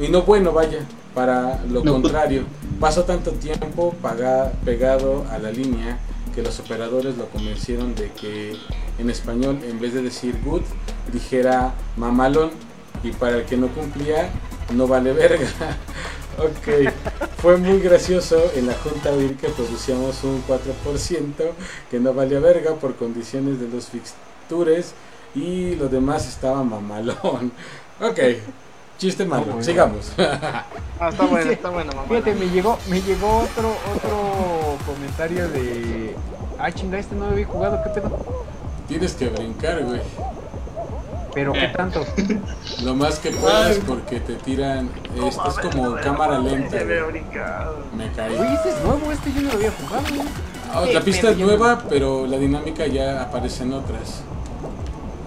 y no bueno, vaya, para lo No. contrario. Pasó tanto tiempo paga- pegado a la línea que los operadores lo convencieron de que en español, en vez de decir good, dijera mamalón. Y para el que no cumplía, no vale verga. ok, fue muy gracioso en la junta oír que producíamos un 4% que no valía verga por condiciones de los fixtures y lo demás estaba mamalón. Ok, chiste malo, sigamos. Ah, está bueno, está bueno, mamá. Fíjate, me llegó, me llegó otro, otro comentario de. Ah, chinga, este no lo había jugado, ¿qué pedo? Tienes que brincar, güey. Pero qué Eh. tanto. Lo más que puedas porque te tiran. Esto es como cámara lenta. Me. Me caí. Oye, este es nuevo, este yo no lo había jugado. güey. Ah, la pista es nueva, pero la dinámica ya aparece en otras.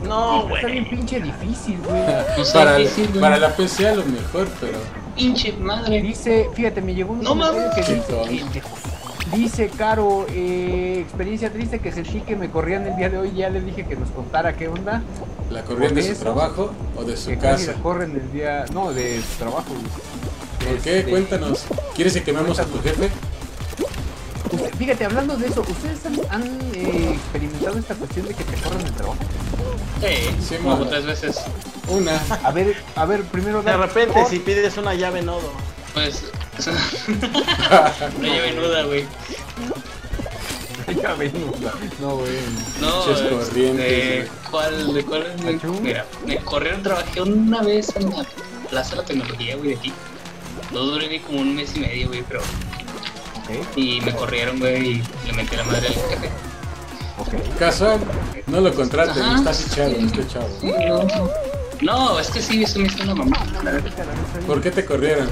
No, Está güey. bien pinche difícil, güey. Sé, Para, difícil, güey. para la PC a lo mejor, pero. Pinche madre. Dice, fíjate, me llegó un No comentario que dice, dice Caro, eh, experiencia triste que sentí que me corrían el día de hoy, ya le dije que nos contara qué onda. ¿La corrían de su eso? trabajo o de su Que casa? la corren el día, no, de su trabajo. güey. ¿Por qué? Este, Cuéntanos. ¿Quieres que quememos a tu jefe? Usted- fíjate, hablando de eso, ¿ustedes han, han, eh, experimentado esta cuestión de que te corran el trabajo? Sí, Sí, como tres veces. Una. A ver, a ver, primero De repente, por- si pides una llave nodo. Pues. Una llave nuda, güey. Ya ven, no, güey. No, Pinches este, corrientes, ¿cuál, ¿de cuál es? Me, mira, me corrieron, trabajé una vez en la Plaza de la Tecnología, güey, de aquí. No duré ni como un mes y medio, güey, pero... Ok, Y me corrieron, güey, y le metí la madre al jefe. ok. Casual. No lo contraten, Ajá. está fichado este chavo. Sí, no. No, es que sí, eso me hizo una mamá. ¿Por qué te corrieron?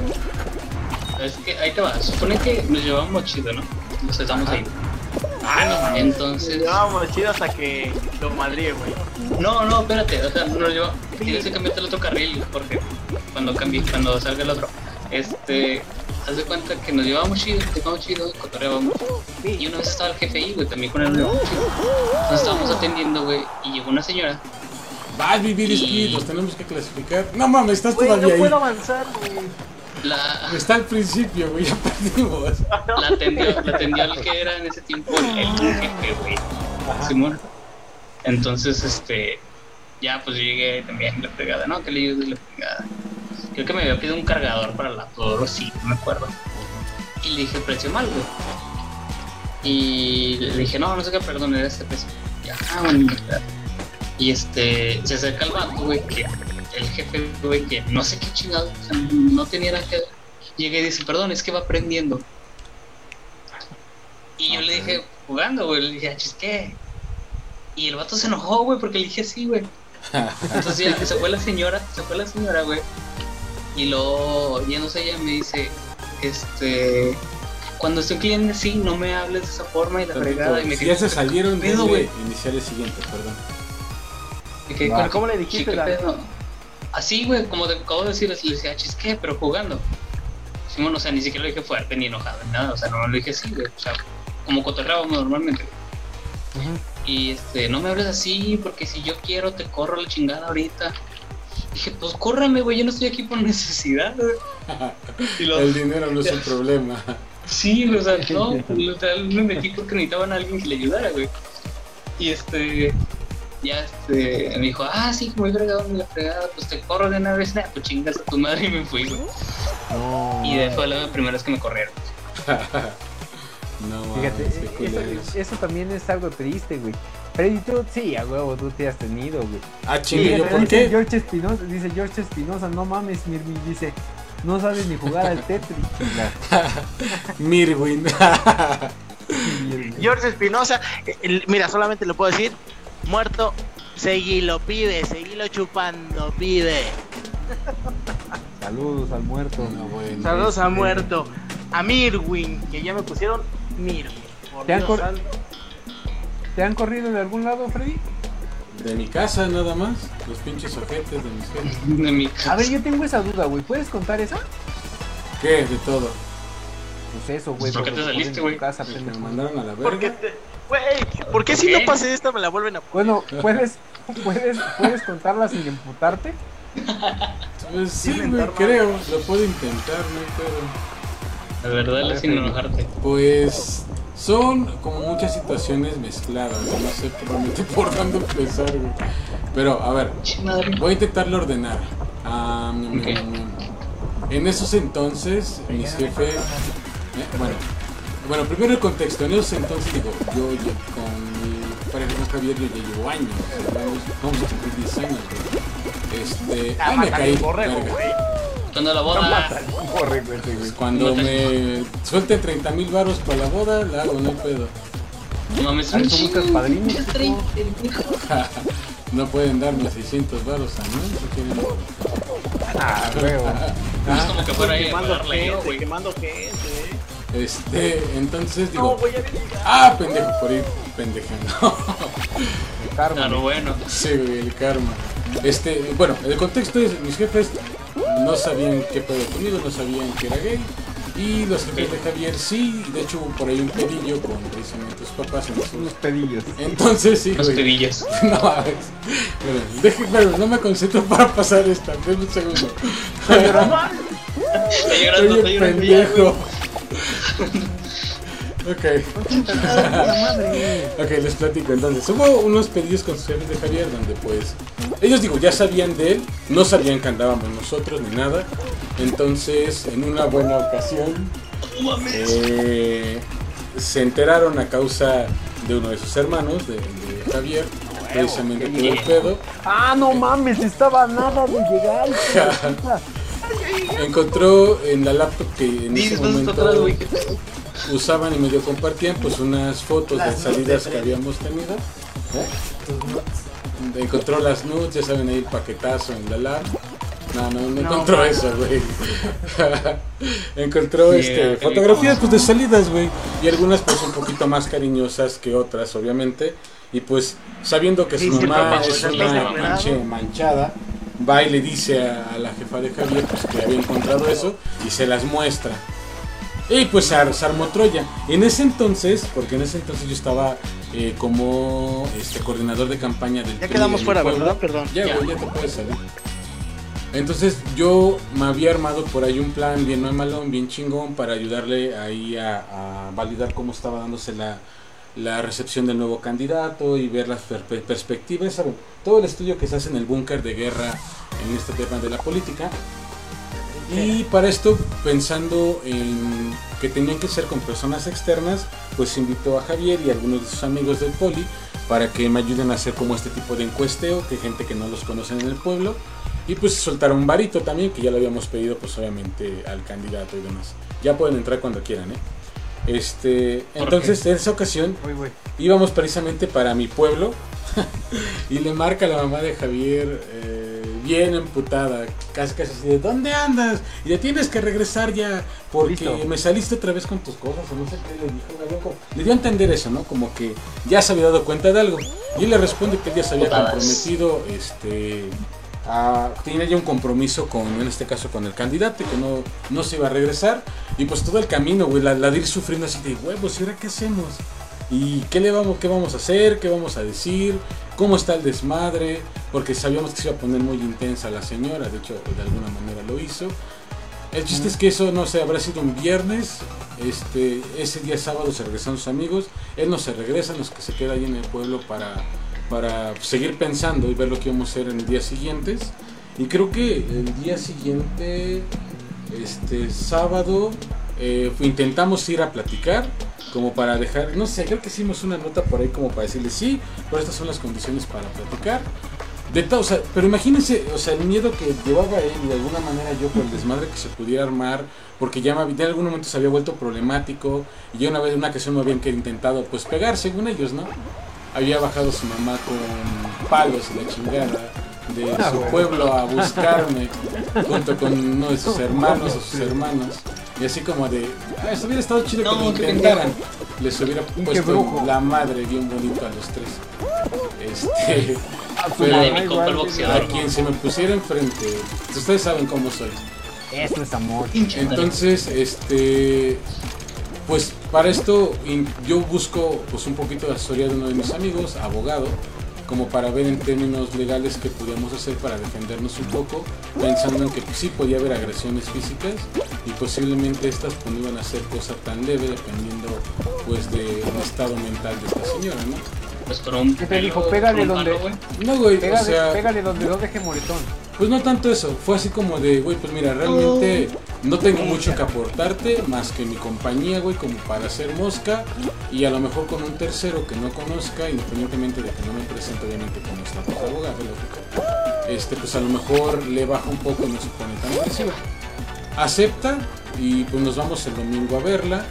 Es que ahí te va, supone que nos llevamos chido, ¿no? Nos estamos ahí. Ah, no, entonces... Llevábamos chido hasta que lo madríe, güey. No, no, espérate, o sea, no lleva. Tienes que cambiarte el otro carril, porque cuando cambie, cuando salga el otro, este, haz de cuenta que nos llevábamos chido, nos llevábamos chido, cotorreábamos. Y una vez estaba el jefe ahí, güey, también con él nos llevábamos chido. Entonces estábamos atendiendo, güey, y llegó una señora. Va a vivir Y- Speed, los tenemos que clasificar. No mames, estás Güey, no todavía puedo ahí. avanzar, güey. La, Está al principio, güey, ya perdimos. la atendió, la atendió el que era en ese tiempo el, el jefe, güey. Simón. Entonces, este, ya pues yo llegué también la pegada, ¿no? Que le ayude la pegada. Creo que me había pedido un cargador para la laptop, o sí, no me acuerdo. Y le dije precio mal, güey. Y le dije, no, no sé qué, perdón, era este peso. Ya, ah, bueno. Y este, se acerca el vato, güey, que el jefe, güey, que no sé qué chingado, o sea, no tenía nada que ver. Llega y dice, perdón, es que va aprendiendo. Y yo le dije, jugando, güey, le dije, "Ah, chis, ¿qué? Y el vato se enojó, güey, porque le dije sí, güey. Entonces ya se fue la señora, se fue la señora, güey. Y luego, ya no sé, ella me dice, este, cuando estoy cliente así, no me hables de esa forma y la fregada. Y me si ya se salieron de pedo, güey. iniciar el siguiente, perdón. Que. ¿con- ¿Cómo le sí, dijiste? la- pedo? Así, güey, como te acabo de decir, le decía, "Ah, chis, ¿qué? Pero jugando. Simón, o sea, ni siquiera lo dije fuerte ni enojado ni nada, o sea, no lo dije así, güey, o sea, como cotorreábamos normalmente. Y este, no me hables así, porque si yo quiero te corro la chingada ahorita. Dije, pues córrame, güey, yo no estoy aquí por necesidad, güey. Y lo- El dinero no es un problema. Sí, o sea, no, me metí porque necesitaban a alguien que le ayudara, güey. Y este, ya este, me dijo, ah, sí, muy fregado, muy fregada, pues te corro de una vez, nah, pues chingas a tu madre y me fui, güey. No. Y de fue la primera vez que me corrieron. No, Fíjate, eso, también es algo triste, güey. Freddy, tú, sí, a huevo, tú te has tenido, güey. Ah, chingue, ¿yo por dice qué? George Espinosa, dice George Espinosa, no mames, Mirmi, dice, no sabes ni jugar al Tetris. Mirwin. George Espinosa, eh, mira, solamente le puedo decir, muerto, seguilo, pibe, seguilo chupando, pibe. Saludos al muerto. No, bueno. Saludos a Este, muerto. A Mirwin, que ya me pusieron Mirwin. Por ¿Te han Dios cor- santo. ¿Te han corrido de algún lado, Freddy? De mi casa nada más. Los pinches ojetes de mis jefes. De mi A casa. ver, yo tengo esa duda, güey. ¿Puedes contar esa? ¿Qué? De todo. Pues eso, güey. ¿Por qué te porque saliste, güey? casa, Me mandaron a la ¿Por qué verga. te- ¿por qué si ¿Qué? no pasé esta me la vuelven a Bueno, ¿puedes, puedes, puedes contarla sin emputarte? Pues sí, güey, mentar creo. Lo puedo intentar, no hay pedo. La verdad, A ver, sin enojarte. Pues son como muchas situaciones mezcladas. No sé realmente por dónde empezar, güey. Pero, a ver, voy a intentarlo ordenar. Ah, mm, Ok. mm, En esos entonces, mis jefes. eh, bueno, bueno, primero el contexto. En esos entonces, digo, yo con mi pareja con Javier, yo ya llevo años. Vamos, vamos a cumplir 10 años, güey. Este. Ah, me caí. borrego. Cuando la boda. Corre, güey, güey. Pues cuando me suelte 30 mil baros para la boda, la hago, no hay pedo. No mames, un chingo. No pueden darme 600 baros a mí, si quieren. Ah, huevo. Es como que fuera ahí a güey. quemando gente. Este, entonces No, digo, ya viene el ah, pendejo, por ir pendejando. Karma. Claro, bueno. sí, güey, el karma. Este, bueno, el contexto es, mis jefes no sabían qué pedo conmigo, no sabían que era gay. Y los jefes de Javier sí, de hecho hubo por ahí un pedillo con precisamente sus papás en Unos sus... pedillos. Entonces sí, Los güey. pedillas. No, a ver. Bueno, deje, pero no me concentro para pasar esta. Denme un segundo. Está llorando, un llorando. pendejo. Ok. Ok, les platico. Entonces, hubo unos pedidos con sus jefes de Javier donde pues ellos digo, ya sabían de él, no sabían que andábamos nosotros ni nada. Entonces, en una buena ocasión, eh, se enteraron a causa de uno de sus hermanos, de, de Javier, precisamente todo el pedo. Ah, no mames, estaba nada de llegar. Encontró en la laptop que en ese momento usaban y medio compartían pues unas fotos de salidas que habíamos tenido. ¿eh? Encontró las nudes, ya saben ahí el paquetazo en la lab. No, no, no encontró eso, güey. encontró Sí, este, qué fotografías pues de salidas, güey. Y algunas pues un poquito más cariñosas que otras, obviamente. Y pues sabiendo que su Sí, mamá es pues, una ¿estás manche- manchada, va y le dice a, a la jefa de Javier pues, que había encontrado eso y se las muestra. Y pues se, ar- se armó Troya. En ese entonces, porque en ese entonces yo estaba eh, como este coordinador de campaña del Ya quedamos fuera, pueblo. ¿verdad? Perdón. Ya, Ya. güey, ya te puedes salir. Entonces yo me había armado por ahí un plan bien malón, bien chingón, para ayudarle ahí a, a validar cómo estaba dándose la, la recepción del nuevo candidato y ver las per- perspectivas, ¿saben? Todo el estudio que se hace en el búnker de guerra en este tema de la política. Y para esto, pensando en que tenían que ser con personas externas, pues invitó a Javier y a algunos de sus amigos del poli para que me ayuden a hacer como este tipo de encuesteo, que gente que no los conoce en el pueblo, y pues soltar un varito también, que ya lo habíamos pedido pues obviamente al candidato y demás. Ya pueden entrar cuando quieran, ¿eh? Este, ¿Por entonces en esa ocasión Uy, íbamos precisamente para mi pueblo y le marca la mamá de Javier eh, bien emputada, casi casi así de ¿dónde andas? Y le tienes que regresar ya porque Listo. me saliste otra vez con tus cosas o no sé qué le dijo, como- le dio a entender eso, ¿no? Como que ya se había dado cuenta de algo y él le responde que él ya se había comprometido, este, a, tenía ya un compromiso con, en este caso con el candidato, que no, no se iba a regresar y pues todo el camino, güey, la, la de ir sufriendo así de huevos, ¿y ahora qué hacemos? ¿Y qué le vamos, qué vamos a hacer? ¿Qué vamos a decir? ¿Cómo está el desmadre? Porque sabíamos que se iba a poner muy intensa la señora, de hecho de alguna manera lo hizo. El chiste es que eso, no sé, habrá sido un viernes, este, ese día sábado se regresan sus amigos, él no se regresa, los que se queda ahí en el pueblo para, para seguir pensando y ver lo que íbamos a hacer en días siguientes. Y creo que el día siguiente, este sábado, eh, intentamos ir a platicar, como para dejar, no sé, creo que hicimos una nota por ahí como para decirle sí, pero estas son las condiciones para platicar. De pero imagínense, o sea, el miedo que llevaba él y de alguna manera yo por el desmadre que se pudiera armar, porque ya me en algún momento se había vuelto problemático y yo una vez en una ocasión me habían intentado pues pegar según ellos, ¿no? Había bajado su mamá con palos y la chingada de Ah, su bueno. pueblo a buscarme junto con uno de sus hermanos o sus hermanos y así como de, ah, eso hubiera estado chido que No, lo qué intentaran. Les hubiera puesto la madre bien bonito a los tres. Este, pero a quien se me pusiera enfrente, ustedes saben cómo soy. Eso es amor. Entonces, este, pues para esto yo busco pues un poquito de asesoría de uno de mis amigos, abogado, como para ver en términos legales qué podíamos hacer para defendernos un poco, pensando en que sí podía haber agresiones físicas y posiblemente estas pues, no iban a ser cosa tan leve dependiendo pues del estado mental de esta señora, ¿no? Pues con un ¿Qué te dijo? Pégale donde- palo, güey. No, güey, o Pégale, sea, pégale donde no deje moretón. Pues no tanto eso, fue así como de, güey, pues mira, realmente no tengo mucho que aportarte más que mi compañía, güey, como para hacer mosca y a lo mejor con un tercero que no conozca, independientemente de que no me presente obviamente como estatus de abogado, lógico, este, pues a lo mejor le baja un poco y no se pone tan agresiva. Acepta y pues nos vamos el domingo a verla.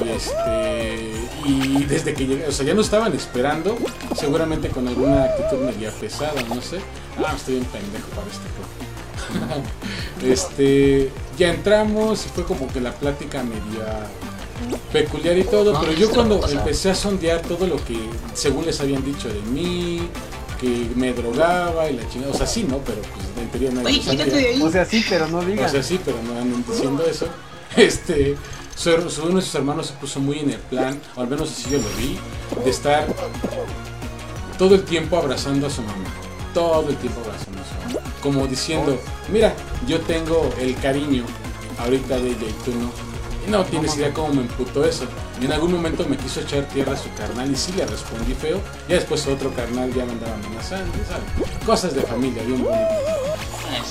Y este y desde que llegué, o sea, ya no estaban esperando, seguramente con alguna actitud media pesada, no sé. Ah, estoy bien pendejo para este juego. este, ya entramos y fue como que la plática media peculiar y todo, No, pero yo cuando empecé a sondear todo lo que según les habían dicho de mí, que me drogaba y la chingada, o sea, sí, ¿no? Pero pues en teoría nadie Oye, lo sabía. O sea, sí, pero no O digan. sea, sí, pero no andan diciendo eso. Este, uno de sus hermanos se puso muy en el plan, o al menos así yo lo vi, de estar todo el tiempo abrazando a su mamá. Todo el tiempo abrazando a su mamá. Como diciendo, mira, yo tengo el cariño ahorita de ella y tú no. No tienes idea cómo me emputó eso. Y en algún momento me quiso echar tierra a su carnal y sí le respondí feo. Ya después otro carnal ya me andaba amenazando, ¿sabes? Cosas de familia, bien sí.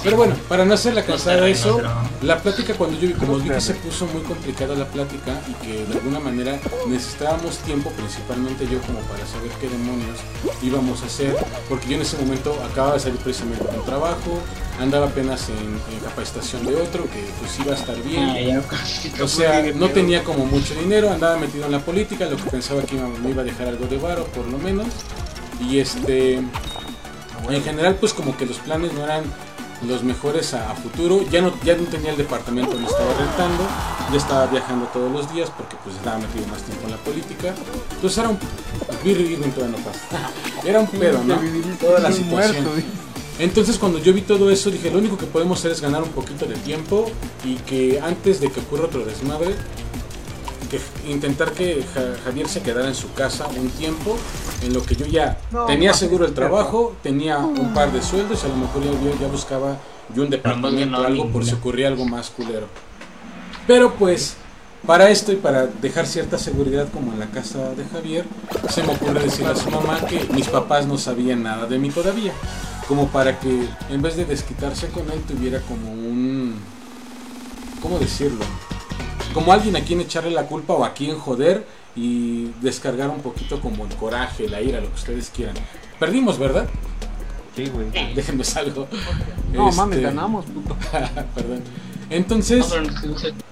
Pero bueno, para no hacerla cansada de eso, la plática cuando yo vi, como vi que se puso muy complicada la plática y que de alguna manera necesitábamos tiempo, principalmente yo como para saber qué demonios íbamos a hacer, porque yo en ese momento acababa de salir precisamente de un trabajo, andaba apenas en, en capacitación de otro, que pues iba a estar bien. Ah. O sea, no tenía como mucho dinero, andaba metido en la política, lo que pensaba que iba- me iba a dejar algo de varo, por lo menos. Y este, en general, pues como que los planes no eran los mejores a, a futuro. Ya no, ya no tenía el departamento donde estaba rentando, ya estaba viajando todos los días porque pues estaba metido más tiempo en la política. Entonces era un... Vivir, no. Era un pedo, ¿no? Toda la situación. Entonces cuando yo vi todo eso dije, lo único que podemos hacer es ganar un poquito de tiempo y que antes de que ocurra otro desmadre, que intentar que Ja- Javier se quedara en su casa un tiempo en lo que yo ya No, tenía seguro el trabajo, tenía un par de sueldos y a lo mejor yo ya buscaba yo un departamento no, o algo por si ocurría algo más culero. Pero pues para esto y para dejar cierta seguridad como en la casa de Javier, se me ocurre decirle a su mamá que mis papás no sabían nada de mí todavía. Como para que en vez de desquitarse con él tuviera como un... ¿Cómo decirlo? Como alguien a quien echarle la culpa o a quien joder y descargar un poquito como el coraje, la ira, lo que ustedes quieran. Perdimos, ¿verdad? Sí, güey. Déjenme salgo. No Este, mames, ganamos, puto. Perdón. Entonces,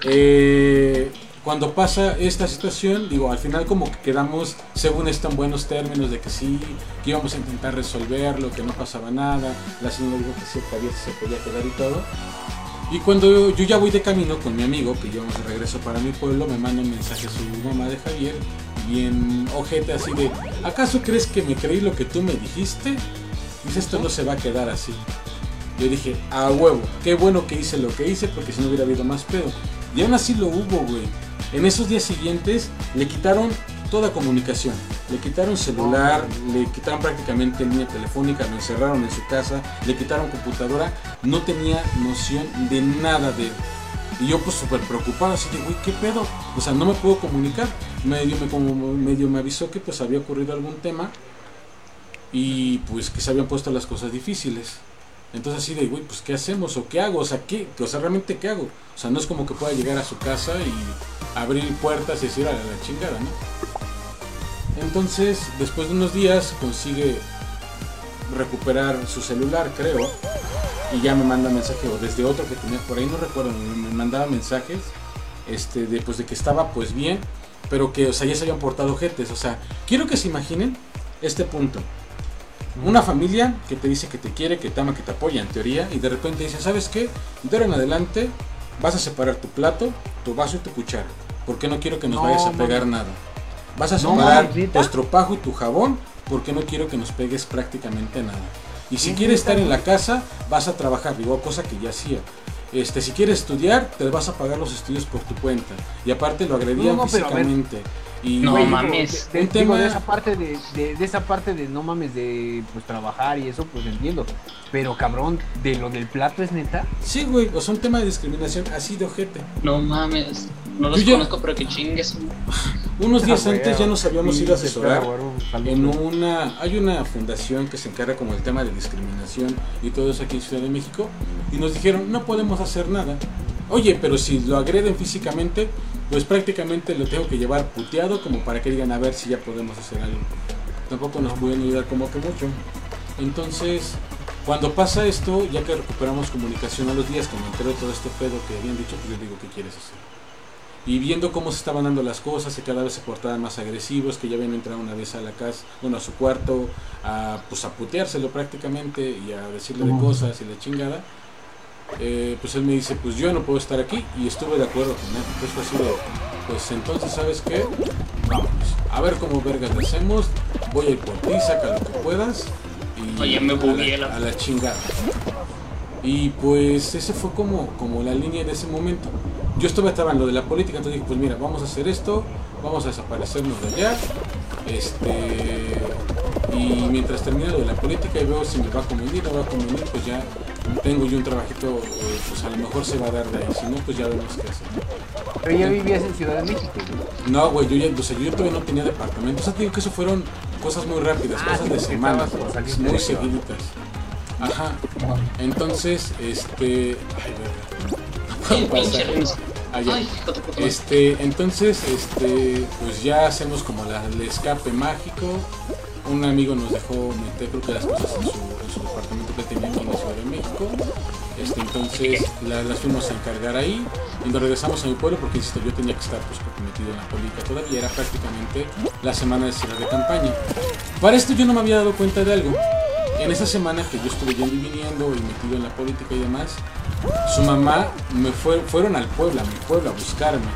eh, cuando pasa esta situación, digo, al final como que quedamos, según esto, en buenos términos de que sí, que íbamos a intentar resolverlo, que no pasaba nada, la señora dijo que sí, todavía se podía quedar y todo. Y cuando yo ya voy de camino con mi amigo, que íbamos de regreso para mi pueblo, me manda un mensaje su mamá de Javier, bien ojete así de, ¿acaso crees que me creí lo que tú me dijiste? Dice, esto no se va a quedar así. Yo dije, a huevo, qué bueno que hice lo que hice porque si no hubiera habido más pedo. Y aún así lo hubo, güey. En esos días siguientes le quitaron toda comunicación. Le quitaron celular, le quitaron prácticamente línea telefónica, lo encerraron en su casa, le quitaron computadora. No tenía noción de nada de él. Y yo pues súper preocupado, así de, güey, ¿qué pedo? O sea, no me puedo comunicar. Medio me, como, medio me avisó que pues había ocurrido algún tema y pues que se habían puesto las cosas difíciles. Entonces así de, güey, pues ¿qué hacemos o qué hago? O sea, ¿qué? O sea, realmente ¿qué hago? O sea, no es como que pueda llegar a su casa y abrir puertas y decir a la, la chingada, ¿no? Entonces, después de unos días consigue recuperar su celular, creo, y ya me manda mensaje o desde otro que tenía por ahí, no recuerdo, me, mandaba mensajes este de pues de que estaba pues bien, pero que o sea, ya se habían portado jetes, o sea, quiero que se imaginen este punto. Una familia que te dice que te quiere, que te ama, que te apoya en teoría, y de repente dice, ¿sabes qué? De ahora en adelante vas a separar tu plato, tu vaso y tu cuchara, porque no quiero que nos No, vayas a pegar nada. Vas a No, separar mami, ¿neta? tu estropajo y tu jabón, porque no quiero que nos pegues prácticamente nada. Y si ¿Es quieres estar en la casa, vas a trabajar, digo, cosa que ya hacía. Este, si quieres estudiar, te vas a pagar los estudios por tu cuenta. Y aparte lo agredían No, no, pero físicamente. Y No digo, mames. De, de- Un digo, de esa parte de, de, de esa parte de no mames de pues trabajar y eso, pues entiendo. Pero cabrón, de lo del plato es neta. Sí, güey, o sea, un tema de discriminación así de ojete. No mames. No los Yo ya- conozco, pero que chingues. Unos días Ah, antes ya nos habíamos sí, ido a se asesorar en una... Hay una fundación que se encarga como el tema de discriminación y todo eso aquí en Ciudad de México y nos dijeron, no podemos hacer nada. Oye, pero si lo agreden físicamente, pues prácticamente lo tengo que llevar puteado como para que digan a ver si ya podemos hacer algo. Tampoco nos pueden ayudar como que mucho. Entonces, cuando pasa esto, ya que recuperamos comunicación a los días, que me enteré de todo este pedo que habían dicho, pues les digo, ¿qué quieres hacer? Y viendo cómo se estaban dando las cosas, que cada vez se portaban más agresivos, que ya habían entrado una vez a la casa, bueno, a su cuarto, a, pues a puteárselo prácticamente y a decirle de cosas y la chingada, eh, pues él me dice, pues yo no puedo estar aquí y estuve de acuerdo con él. Entonces fue así de, pues entonces, ¿sabes qué? Vamos, a ver cómo vergas lo hacemos, voy a ir por ti, saca lo que puedas y Oye, me a la- a la chingada. Y pues ese fue como, como la línea de ese momento. Yo estuve estaba en lo de la política, entonces dije, pues mira, vamos a hacer esto, vamos a desaparecernos de allá. Este, y mientras termine lo de la política y veo si me va a convenir o va a convenir, pues ya tengo yo un trabajito, eh, pues a lo mejor se va a dar de ahí, si no, pues ya vemos qué hacer. Pero ya vivías en Ciudad de México. No, güey, yo ya, o sea, yo todavía no tenía departamento. O sea, te digo que eso fueron cosas muy rápidas, Ah, cosas de semanas, muy seguiditas. Ajá. Entonces, este. Ay. Renzo. Allá. Este, entonces, este, pues ya hacemos como la, el escape mágico. Un amigo nos dejó meter, creo que las cosas en su, en su departamento que tenía aquí en la Ciudad de México. Este, entonces la- las fuimos a encargar ahí y nos regresamos a mi pueblo porque insisto, yo tenía que estar pues metido en la política todavía, era prácticamente la semana de cierre de campaña. Para esto yo no me había dado cuenta de algo. En esa semana que yo estuve yendo y viniendo y metido en la política y demás, su mamá me fue, fueron al pueblo, a mi pueblo a buscarme.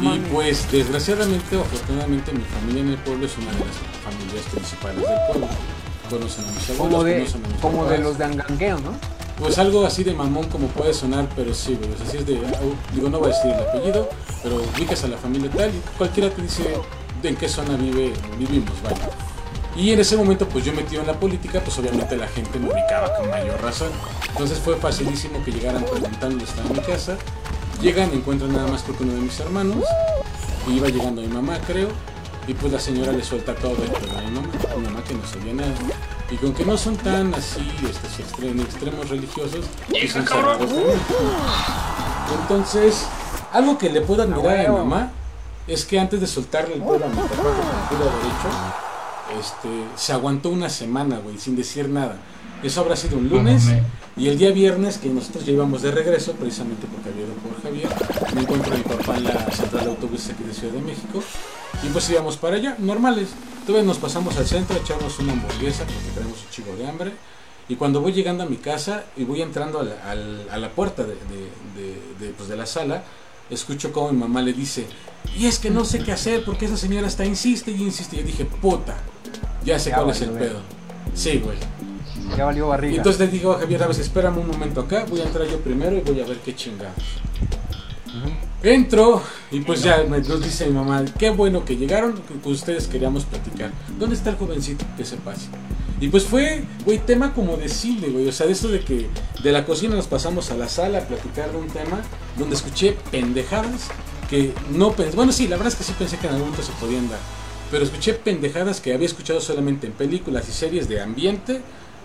Y pues desgraciadamente o afortunadamente mi familia en el pueblo es una de las familias principales del pueblo. Conocen a mis abuelos, como de, conocen a mis como de los de Angangueo, ¿no? Pues algo así de mamón como puede sonar, pero sí, güey. O sea, sí es de, digo, no voy a decir el apellido, pero ubicas a la familia tal y cualquiera te dice de en qué zona vive, vivimos, vaya. Y en ese momento, pues yo metido en la política, pues obviamente la gente me ubicaba con mayor razón. Entonces fue facilísimo que llegaran preguntando, estaba en mi casa. Llegan, encuentran nada más creo que uno de mis hermanos. Y iba llegando mi mamá, creo. Y pues la señora le suelta todo esto a mi mamá, mi mamá que no sabía nada. Y con que no son tan así, estos extremos, extremos religiosos, y son cerrados de mente. Entonces, Algo que le puedo admirar a mi huevo. mamá es que antes de soltarle el pedo a mi papá con el culo derecho, este, se aguantó una semana, güey, sin decir nada. Eso habrá sido un lunes. Y el día viernes, que nosotros ya íbamos de regreso, precisamente porque había ido por Javier, me encuentro a mi papá en la central de autobuses aquí de Ciudad de México. Y pues íbamos para allá, normales. Entonces nos pasamos al centro, echamos una hamburguesa porque tenemos un chico de hambre. Y cuando voy llegando a mi casa y voy entrando a la, a la puerta de- de- de, pues, de la sala, escucho como mi mamá le dice, y es que no sé qué hacer porque esa señora está insiste y insiste. Y yo dije, puta, ya sé Ya cuál es el pedo. Sí, güey. Ya valió Y barriga. entonces le digo a Javier, a ver, espérame un momento acá, voy a entrar yo primero y voy a ver qué chingados. Entro y pues ya me- nos dice mi mamá, qué bueno que llegaron, que ustedes queríamos platicar. ¿Dónde está el jovencito? Que se pase. Y pues fue, güey, tema como de cine, güey. O sea, de esto de que de la cocina nos pasamos a la sala a platicar de un tema donde escuché pendejadas que no pensé. Bueno, sí, la verdad es que sí pensé que en algún momento se podían dar. Pero escuché pendejadas que había escuchado solamente en películas y series de ambiente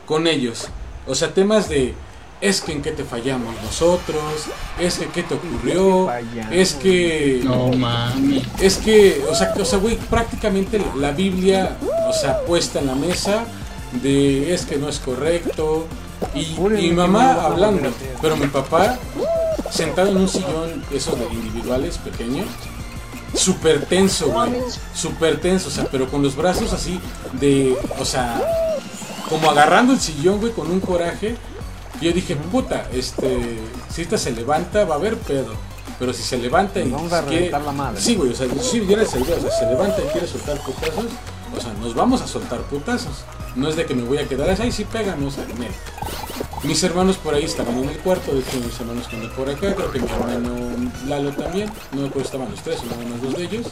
con ellos. O sea, temas de es que en qué te fallamos nosotros, es que qué te ocurrió, es que No mames. es que, o sea, o sea, güey, prácticamente la Biblia, o sea, puesta en la mesa de es que no es correcto y, y mi mamá hablando, pero mi papá sentado en un sillón esos de individuales pequeños, súper tenso, güey, súper tenso, o sea, pero con los brazos así de, o sea, como agarrando el sillón, güey, con un coraje. Y yo dije, puta, este, si esta se levanta, va a haber pedo. Pero si se levanta y vamos a quiere- reventar la madre. Sí, güey, o sea, sí, yo les idea, o sea, se levanta y quiere soltar putazos, o sea, nos vamos a soltar putazos. No es de que me voy a quedar así, sí pégame, o sea, neta. Mis hermanos por ahí estaban en el cuarto, de hecho mis hermanos están por acá, creo que mi hermano Lalo también, no me acuerdo estaban los tres o nada más dos de ellos.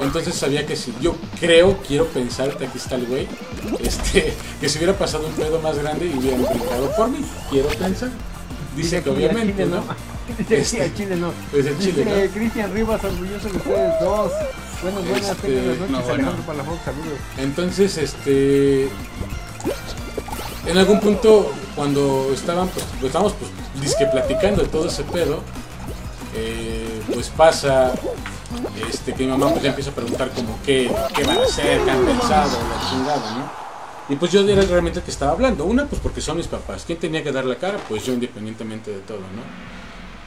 Entonces sabía que si yo creo, quiero pensar que aquí está el güey, este, que si hubiera pasado un pedo más grande y hubieran brincado por mí, quiero pensar. Dice que obviamente, Chile ¿no? Dice aquí Este, Chile no. El Chile, Dice ¿no? Cristian Rivas, orgulloso de ustedes dos. Buenas, buenas, Este, tengan las noches. Alejandro Palafox, saludos. Entonces, este. En algún punto, cuando estaban, pues, pues, estábamos, pues, disque platicando de todo ese pedo, eh, pues pasa, este, que mi mamá pues ya empieza a preguntar como qué, qué van a hacer, qué han pensado, la chingada, ¿no? Y pues yo era realmente el que estaba hablando. Una, pues porque son mis papás. ¿Quién tenía que dar la cara? Pues yo independientemente de todo, ¿no?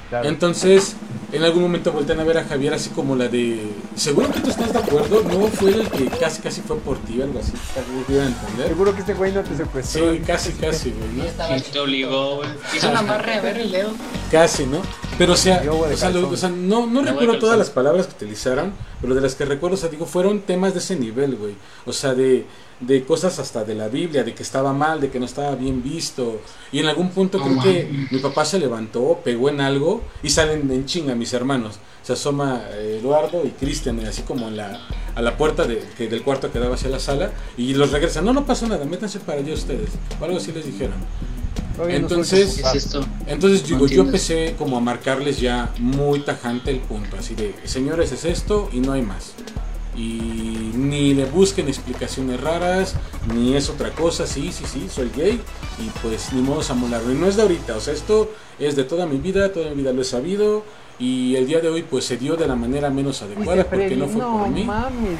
Claro. Entonces, en algún momento voltean a ver a Javier así como la de. ¿Seguro que tú estás de acuerdo? No fue el que casi casi fue por ti, algo así. Seguro que este güey no te secuestró. Sí, casi, casi, güey, ¿no? Te obligó, güey. Hizo una amarre a ver el dedo. Casi, ¿no? Pero o sea, o lo- o sea, no, no de recuerdo todas las palabras que utilizaron, pero de las que recuerdo, o sea, digo, fueron temas de ese nivel, güey. O sea, de, de cosas hasta de la Biblia, de que estaba mal, de que no estaba bien visto. Y en algún punto creo que mi papá se levantó, pegó en algo y salen en chinga mis hermanos. Se asoma eh, Eduardo y Cristian, así como en la, a la puerta de, que del cuarto que daba hacia la sala, y los regresan. No, no pasó nada, métanse para allá ustedes. O algo así les dijeron. Entonces-. Entonces digo, yo empecé como a marcarles ya muy tajante el punto, así de, señores, es esto y no hay más. Y ni le busquen explicaciones raras, ni es otra cosa, sí, sí, sí, soy gay y pues ni modo a molarlo. Y no es de ahorita, o sea, esto es de toda mi vida, toda mi vida lo he sabido y el día de hoy pues se dio de la manera menos adecuada porque no fue por mí. mames.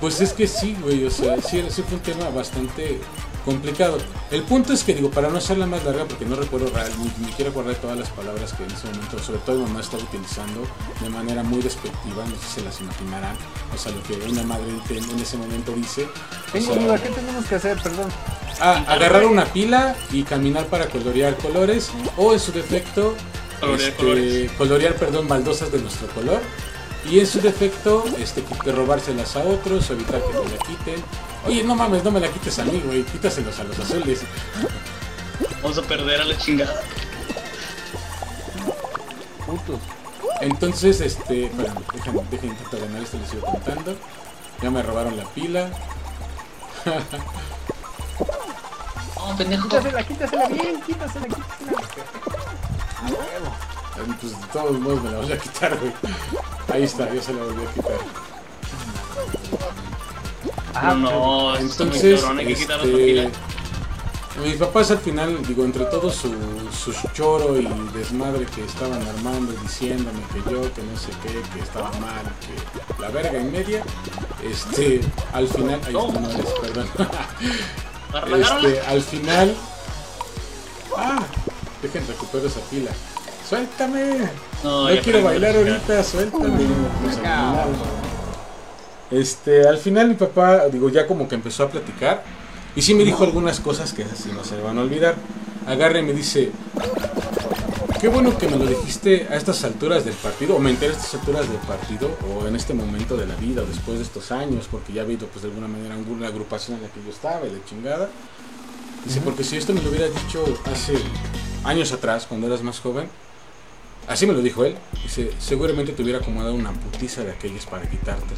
Pues es que sí, güey, o sea, sí, sí fue un tema bastante complicado. El punto es que, digo, para no hacerla más larga, porque no recuerdo real, ni, quiero acordar todas las palabras que en ese momento, sobre todo mi mamá estaba utilizando de manera muy despectiva, no sé si se las imaginarán, o sea, lo que una madre en, en ese momento dice. o Tengo sea, duda, ¿qué tenemos que hacer? Perdón. ah, agarrar una pila y caminar para colorear colores, o en su defecto, Colorear este, colores. colorear, perdón, baldosas de nuestro color. Y en su defecto, este, que robárselas a otros evitar que me la quiten. Oye, no mames, no me la quites a mí, güey, quítaselos a los azules. Vamos a perder a la chingada. Putos. Entonces, este, espérame, déjenme, déjenme intentar ganar esto, les sigo contando. Ya me robaron la pila. No, pendejo. Quítasela, quítasela bien, quítasela, quítasela. A huevo. Eh, Pues de todos modos me la voy a quitar, güey. Ahí está, ya se la volví a quitar. Ah, No, no, muy Entonces, cabrón, hay que este, pila. Mis papás al final, digo, entre todo su, su choro y desmadre que estaban armando, diciéndome que yo, que no sé qué, que estaba mal, que la verga y media, este, al final, ay, no, no, es- perdón, este, al final, ah, dejen recupero esa pila, suéltame, No, no quiero bailar ahorita, suéltame. Eliminaron. Este, al final mi papá, digo, ya como que empezó a platicar y sí me dijo algunas cosas que así no se me van a olvidar. Agarra y me dice, qué bueno que me lo dijiste a estas alturas del partido, o me enteré a estas alturas del partido, o en este momento de la vida, o después de estos años, porque ya ha habido pues de alguna manera alguna agrupación en la que yo estaba y de chingada. Dice, porque si esto me lo hubiera dicho hace años atrás, cuando eras más joven, Así me lo dijo él. Dice, seguramente te hubiera acomodado una putiza de aquellas para quitarte.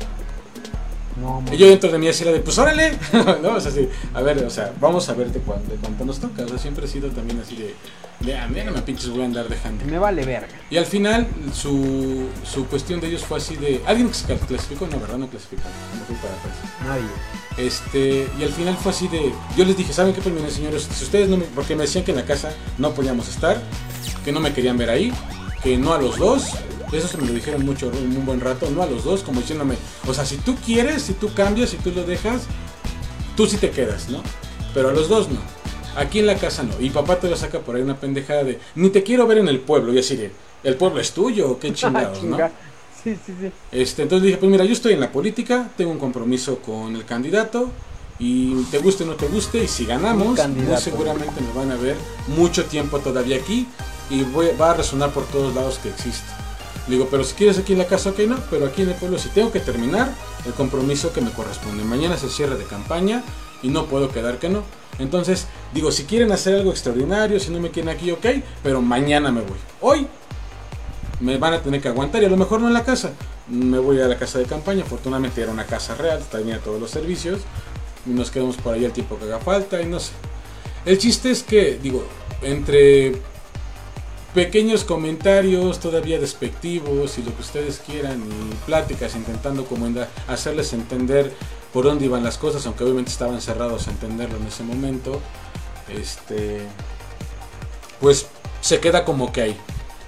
No, Y yo dentro de mí así era de, pues órale. no, o sea, sí, a ver, o sea, vamos a verte cuando, cuando nos toca. O sea, siempre he sido también así de, de a mí no me pinches voy a andar dejando. me vale verga. Y al final, su, su cuestión de ellos fue así de, ¿alguien que se clasificó? No, ¿verdad? No clasificó. No fui para atrás. Nadie. Este, y al final fue así de, yo les dije, ¿saben qué? Pues miren, señores, si ustedes no me, porque me decían que en la casa no podíamos estar, que no me querían ver ahí, que no a los dos, eso se me lo dijeron mucho, un buen rato, no a los dos, como diciéndome, o sea, si tú quieres, si tú cambias, si tú lo dejas, tú sí te quedas, ¿no? Pero a los dos no. Aquí en la casa no. Y papá te lo saca por ahí una pendejada de, ni te quiero ver en el pueblo, y así de, ¿el pueblo es tuyo? ¿Qué chingados, no? Sí, sí, sí. Este, entonces dije, pues mira, yo estoy en la política, tengo un compromiso con el candidato y te guste o no te guste y si ganamos, muy seguramente me van a ver mucho tiempo todavía aquí y voy, va a resonar por todos lados que existe. Digo, pero si quieres aquí en la casa, ok, no, pero aquí en el pueblo si tengo que terminar el compromiso que me corresponde. Mañana es el cierre de campaña y no puedo quedar que no. Entonces, digo, si quieren hacer algo extraordinario, si no me quieren aquí, ok, pero mañana me voy. Hoy me van a tener que aguantar y a lo mejor no en la casa. Me voy a la casa de campaña, afortunadamente era una casa real, tenía todos los servicios. Y nos quedamos por ahí el tiempo que haga falta y no sé. El chiste es que, digo, entre pequeños comentarios todavía despectivos y lo que ustedes quieran y pláticas intentando como hacerles entender por dónde iban las cosas, aunque obviamente estaban cerrados a entenderlo en ese momento, este, pues se queda como que ahí.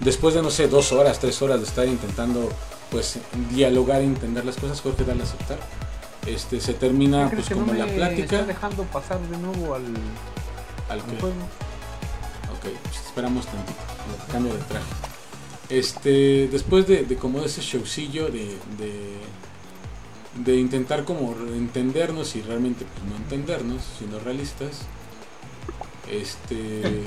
Después de no sé, dos horas, tres horas de estar intentando pues dialogar e entender las cosas, creo que darle a aceptar. Este, se termina ¿Crees pues como no la plática está dejando pasar de nuevo al, al al juego? Ok, pues esperamos tantito. Cambio de traje. Este, después de, de como ese showcillo de, de, intentar como entendernos y realmente pues, no entendernos, siendo realistas, este,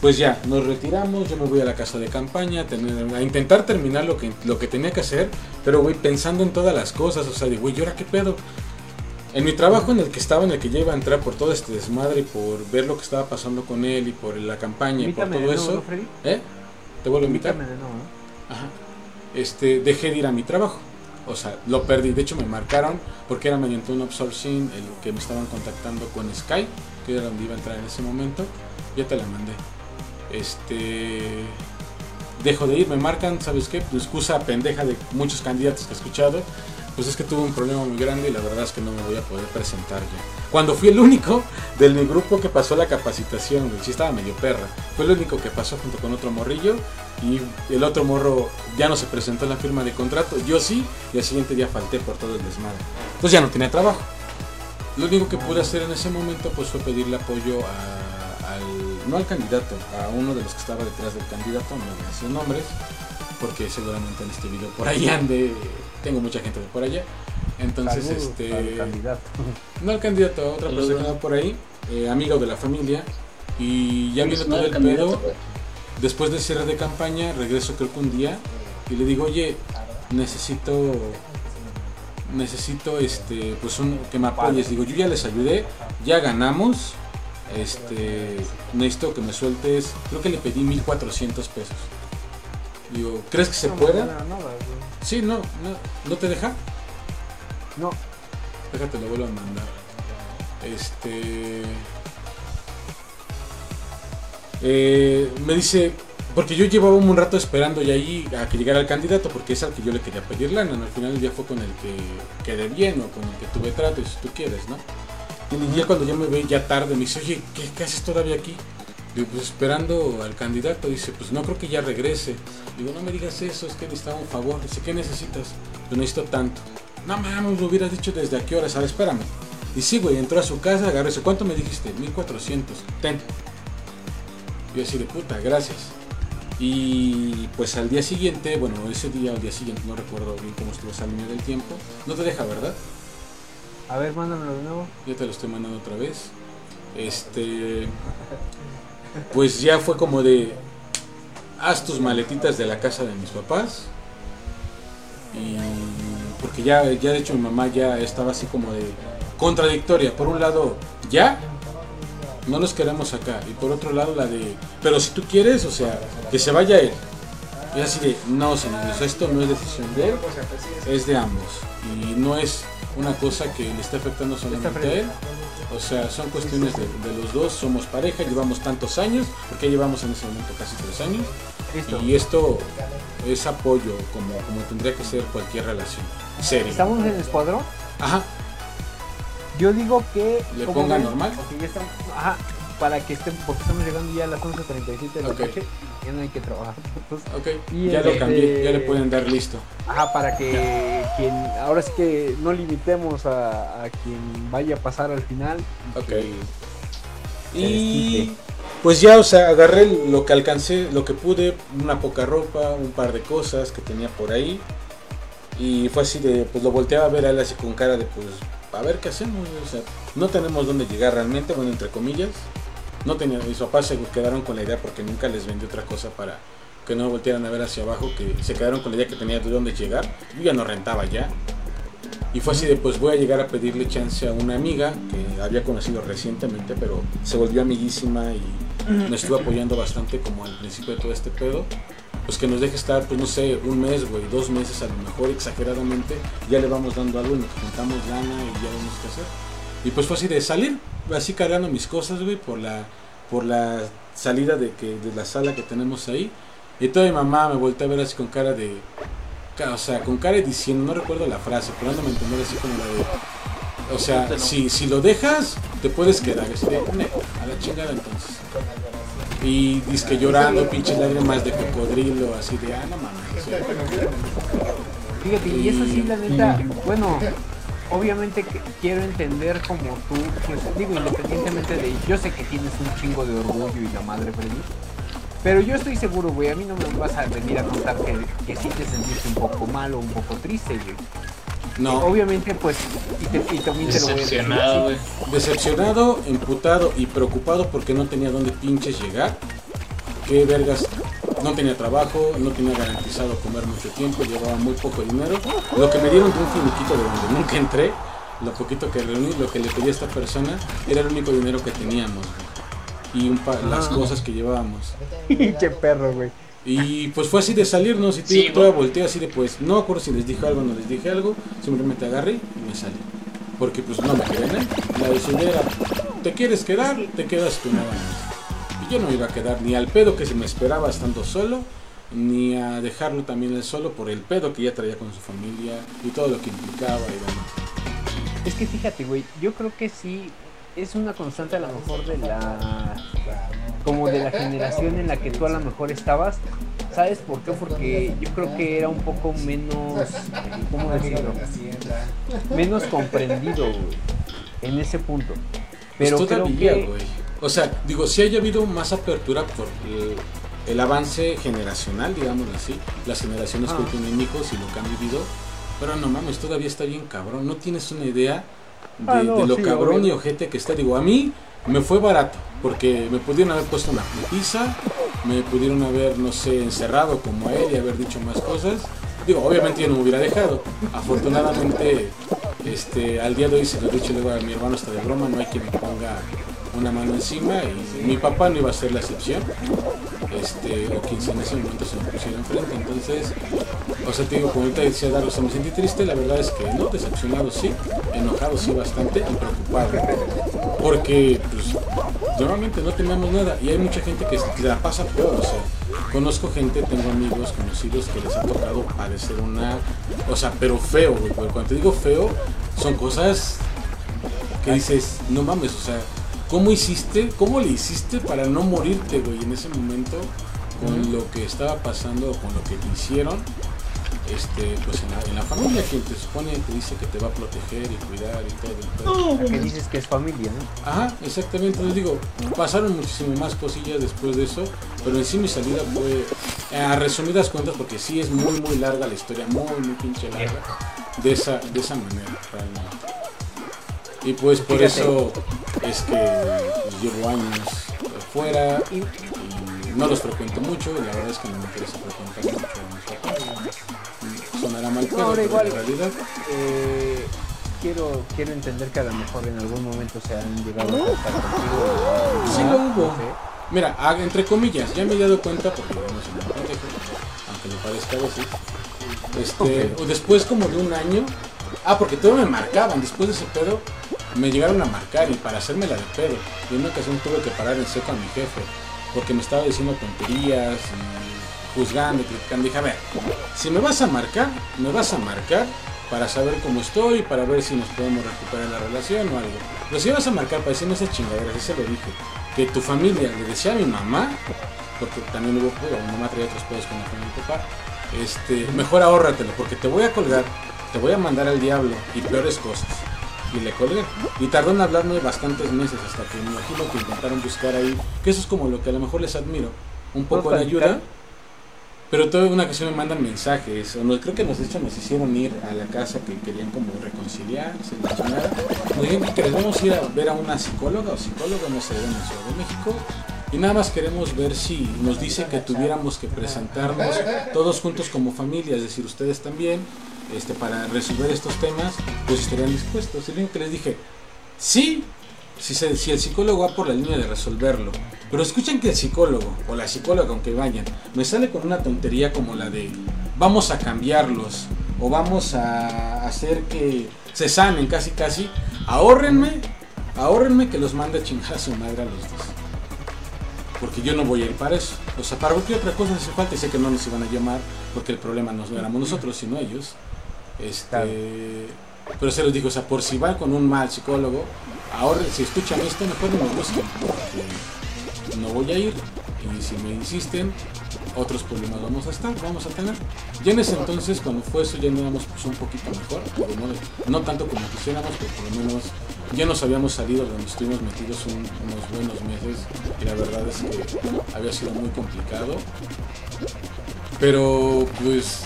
pues ya, nos retiramos, yo me voy a la casa de campaña tener- a intentar terminar lo que, lo que tenía que hacer, pero güey, pensando en todas las cosas, o sea, de güey, ¿y ahora qué pedo? En mi trabajo en el que estaba, en el que ya iba a entrar por todo este desmadre y por ver lo que estaba pasando con él y por la campaña y por todo de nuevo, eso, ¿no, Freddy? ¿eh? ¿Te vuelvo a invitar? Invítame de nuevo, ¿no? Ajá. Este, dejé de ir a mi trabajo. O sea, lo perdí. De hecho, me marcaron porque era mediante un outsourcing el que me estaban contactando con Skype, que era donde iba a entrar en ese momento. Ya te la mandé. Este. Dejo de ir, me marcan, ¿sabes qué? Tu excusa pendeja de muchos candidatos que he escuchado. Pues es que tuve un problema muy grande y la verdad es que no me voy a poder presentar ya. Cuando fui el único del mi grupo que pasó la capacitación, güey, sí estaba medio perra. Fue el único que pasó junto con otro morrillo y el otro morro ya no se presentó en la firma de contrato, yo sí, y al siguiente día falté por todo el desmadre. Entonces ya no tenía trabajo. Lo único que pude hacer en ese momento pues fue pedirle apoyo a- al, no al candidato, a uno de los que estaba detrás del candidato, no voy a decir nombres, porque seguramente en este video por ahí ande, tengo mucha gente de por allá. Entonces, Saludos este... al candidato. No al candidato, a otra Saludos. persona que andaba por ahí, eh, amigo de la familia, y ya viendo todo el pedo, después del cierre de campaña, regreso creo que un día y le digo, oye, necesito, necesito este, pues un, que me apoyes. Digo, yo ya les ayudé, ya ganamos, este, necesito que me sueltes, creo que le pedí 1400 pesos. Digo, ¿crees que se No, pueda? Sí, no, no, ¿no te deja? no. Déjate, lo vuelvo a mandar. Este. eh, me dice. Porque yo llevaba un rato esperando y ahí a que llegara el candidato, porque es al que yo le quería pedir lana. ¿no? Al final día fue con el que quedé bien o con el que tuve trato, si tú quieres, ¿no? Y ya cuando ya me ve ya tarde, me dice, oye, ¿qué, qué haces todavía aquí? Digo, pues esperando al candidato. Dice, pues no creo que ya regrese. Digo, no me digas eso, es que necesitaba un favor. Dice, ¿qué necesitas? Pues necesito tanto. No mames, lo hubieras dicho desde a qué hora, ¿sabes? Espérame. Y sí, güey, entró a su casa, agarró ese. ¿Cuánto me dijiste? 1400. Ten. Yo así de puta, gracias. Y pues al día siguiente, bueno, ese día, al día siguiente, no recuerdo bien cómo estuvo esa línea del tiempo. No te deja, ¿verdad? A ver, mándamelo de nuevo. Ya te lo estoy mandando otra vez. Este. Pues ya fue como de. Haz tus maletitas de la casa de mis papás. Y. Porque ya, ya de hecho mi mamá ya estaba así como de. Contradictoria. Por un lado, ya. No los queremos acá. Y por otro lado, la de. Pero si tú quieres, o sea, que se vaya él. Y así de. No, señores, esto no es decisión de él. Es de ambos. Y no es una cosa que le está afectando solamente a él. O sea, son cuestiones de, de los dos, somos pareja, llevamos tantos años, porque llevamos en ese momento casi tres años. Listo. Y esto es apoyo, como, como tendría que ser cualquier relación seria. ¿Estamos en el escuadrón? Ajá, Yo digo que. ¿Le ¿cómo ponga normal? Ok, ya estamos. Ajá. Para que estén, porque estamos llegando ya a las 11.37 de la Ok. noche. Ya no hay que trabajar. Entonces, ok, Y ya lo este- cambié, ya le pueden dar listo. Ajá, para que quien. Ahora sí que no limitemos a, a quien vaya a pasar al final. y Ok. Y pues ya, o sea, agarré lo que alcancé, lo que pude, una poca ropa, un par de cosas que tenía por ahí. Y fue así de, pues lo volteaba a ver a él así con cara de, pues, a ver qué hacemos. O sea, no tenemos dónde llegar realmente, bueno, entre comillas. No tenía, mis papás se quedaron con la idea porque nunca les vendí otra cosa para que no voltearan a ver hacia abajo, que se quedaron con la idea que tenía de dónde llegar. Yo ya no rentaba ya. Y fue así de, pues voy a llegar a pedirle chance a una amiga que había conocido recientemente, pero se volvió amiguísima y me estuvo apoyando bastante como al principio de todo este pedo. Pues que nos deje estar, pues no sé, un mes, güey, dos meses a lo mejor exageradamente. Ya le vamos dando algo y nos juntamos lana y ya vemos qué hacer. Y pues fue así de salir, así cargando mis cosas, güey, por la, por la salida de, que, de la sala que tenemos ahí. Y toda mi mamá me volteó a ver así con cara de, o sea, con cara de diciendo, no recuerdo la frase, pero no me entender así como la de, o sea, si, si lo dejas, te puedes quedar, así de, "Ne, a la chingada entonces. Y dice que llorando, pinches lágrimas de cocodrilo, así de, ah, no mames. o sea, Fíjate, y eso sí, la neta, bueno, obviamente quiero entender como tú, pues digo, independientemente de, yo sé que tienes un chingo de orgullo y la madre Freddy, pero yo estoy seguro, güey, a mí no me vas a venir a contar que, que sí te sentiste un poco mal o un poco triste, güey. no, Obviamente, pues, y, te- y también te lo voy a decir Decepcionado, decepcionado, emputado y preocupado porque no tenía dónde pinches llegar. Qué vergas, no tenía trabajo, no tenía garantizado comer mucho tiempo, llevaba muy poco dinero. Lo que me dieron de un finiquito de donde nunca entré, lo poquito que reuní, lo que le pedí a esta persona, era el único dinero que teníamos. güey. Y un pa- las cosas que llevábamos. Pinche perro, güey. Y pues fue así de salirnos y Sí, toda volteé así de pues, no me acuerdo si les dije algo o no les dije algo, simplemente agarré y me salí. Porque pues no me quedé en él. La decisión era, ¿te quieres quedar? Te quedas tú nada más. Yo no iba a quedar ni al pedo que se me esperaba estando solo, ni a dejarlo también él solo por el pedo que ya traía con su familia y todo lo que implicaba y demás. Es que fíjate, güey, yo creo que sí es una constante a lo mejor de la como de la generación en la que tú a lo mejor estabas. ¿Sabes por qué? Porque yo creo que era un poco menos, ¿cómo decirlo? Menos comprendido, güey, en ese punto. Pero pues creo todavía, que güey. O sea, digo, si haya habido más apertura por el, el avance generacional, digamos así, las generaciones que Ah. tienen hijos y lo que han vivido, pero no mames, todavía está bien cabrón. No tienes una idea de, Ah, no, de lo sí, cabrón y ojete que está. Digo, a mí me fue barato, porque me pudieron haber puesto una putiza, me pudieron haber, no sé, encerrado como a él y haber dicho más cosas. Digo, obviamente yo no me hubiera dejado. Afortunadamente, este, al día de hoy se lo he dicho luego a mi hermano hasta de broma, no hay quien me ponga una mano encima y mi papá no iba a ser la excepción. Este, o quien en ese momento se me pusiera enfrente. Entonces, o sea, te digo, como ahorita decía Daro, o sea, me sentí triste, la verdad es que no, decepcionado sí, enojado sí bastante y preocupado. Porque, pues, normalmente no tenemos nada y hay mucha gente que la pasa peor, o sea, conozco gente, tengo amigos conocidos que les ha tocado padecer una, o sea, pero feo, güey, cuando te digo feo, son cosas que dices, no mames, o sea, ¿cómo hiciste, cómo le hiciste para no morirte, güey, en ese momento con lo que estaba pasando, con lo que te hicieron? Este, pues en la, en la familia quien te supone te dice que te va a proteger y cuidar y todo. y todo. La que dices que es familia, ¿no? Ajá, exactamente. Les digo, pasaron muchísimo más cosillas después de eso, pero en sí mi salida fue eh, a resumidas cuentas, porque sí es muy, muy larga la historia, muy, muy pinche larga, de esa, de esa manera, realmente. Y pues por Fíjate. eso es que llevo años fuera y, y no los frecuento mucho, y la verdad es que no me interesa frecuentar mucho a mis papás. Sonará mal, pero, ahora pero igual. en realidad Eh, quiero, quiero entender que a lo mejor en algún momento se han llegado a cortar contigo. Sí lo hubo. No sé. Mira, ah, entre comillas, ya me he dado cuenta porque un pendejo, aunque me parezca a veces. Este, o después como de un año, ah, porque todo me marcaban, después de ese pedo me llegaron a marcar y para hacerme la de pedo. Y en una ocasión tuve que parar en seco a mi jefe, porque me estaba diciendo tonterías juzgando, y criticando. Dije, a ver, si me vas a marcar, me vas a marcar para saber cómo estoy, para ver si nos podemos recuperar la relación o algo. Pero si vas a marcar para decirme esas chingaderas, y se lo dije, que tu familia le decía a mi mamá, porque también hubo mi mamá traía otros pedos con la familia mi papá, este, mejor ahórratelo, porque te voy a colgar, te voy a mandar al diablo y peores cosas. Y le colgué. Y tardó en hablarme bastantes meses hasta que me imagino que intentaron buscar ahí, que eso es como lo que a lo mejor les admiro, un poco de ayuda. Pero toda una ocasión me mandan mensajes, o no, creo que nos, de hecho nos hicieron ir a la casa que querían como reconciliarse, la chingada. Nos dijeron que queremos ir a ver a una psicóloga o psicólogo, no sé, en la Ciudad de México. Y nada más queremos ver si nos dice que tuviéramos que presentarnos todos juntos como familia, es decir, ustedes también, este, para resolver estos temas, pues estarían dispuestos. Y lo único que les dije, sí, si, se- si el psicólogo va por la línea de resolverlo. Pero escuchen que el psicólogo o la psicóloga, aunque vayan, me sale con una tontería como la de vamos a cambiarlos o vamos a hacer que se sanen casi casi. Ahórrenme, ahórrenme que los mande a chingar a su madre a los dos. Porque yo no voy a ir para eso. O sea, para cualquier otra cosa hace falta. Y sé que no nos iban a llamar porque el problema no éramos nosotros, sino ellos. Este, Claro. Pero se los digo, o sea, por si va con un mal psicólogo, ahora si escuchan esto, mejor no me busquen. Porque no voy a ir. Y si me insisten, otros problemas vamos a estar, vamos a tener. Ya en ese entonces, cuando fue eso, ya andábamos pues, un poquito mejor. no, no tanto como quisiéramos, pero por lo menos ya nos habíamos salido de donde estuvimos metidos un- unos buenos meses. Y la verdad es que había sido muy complicado. Pero pues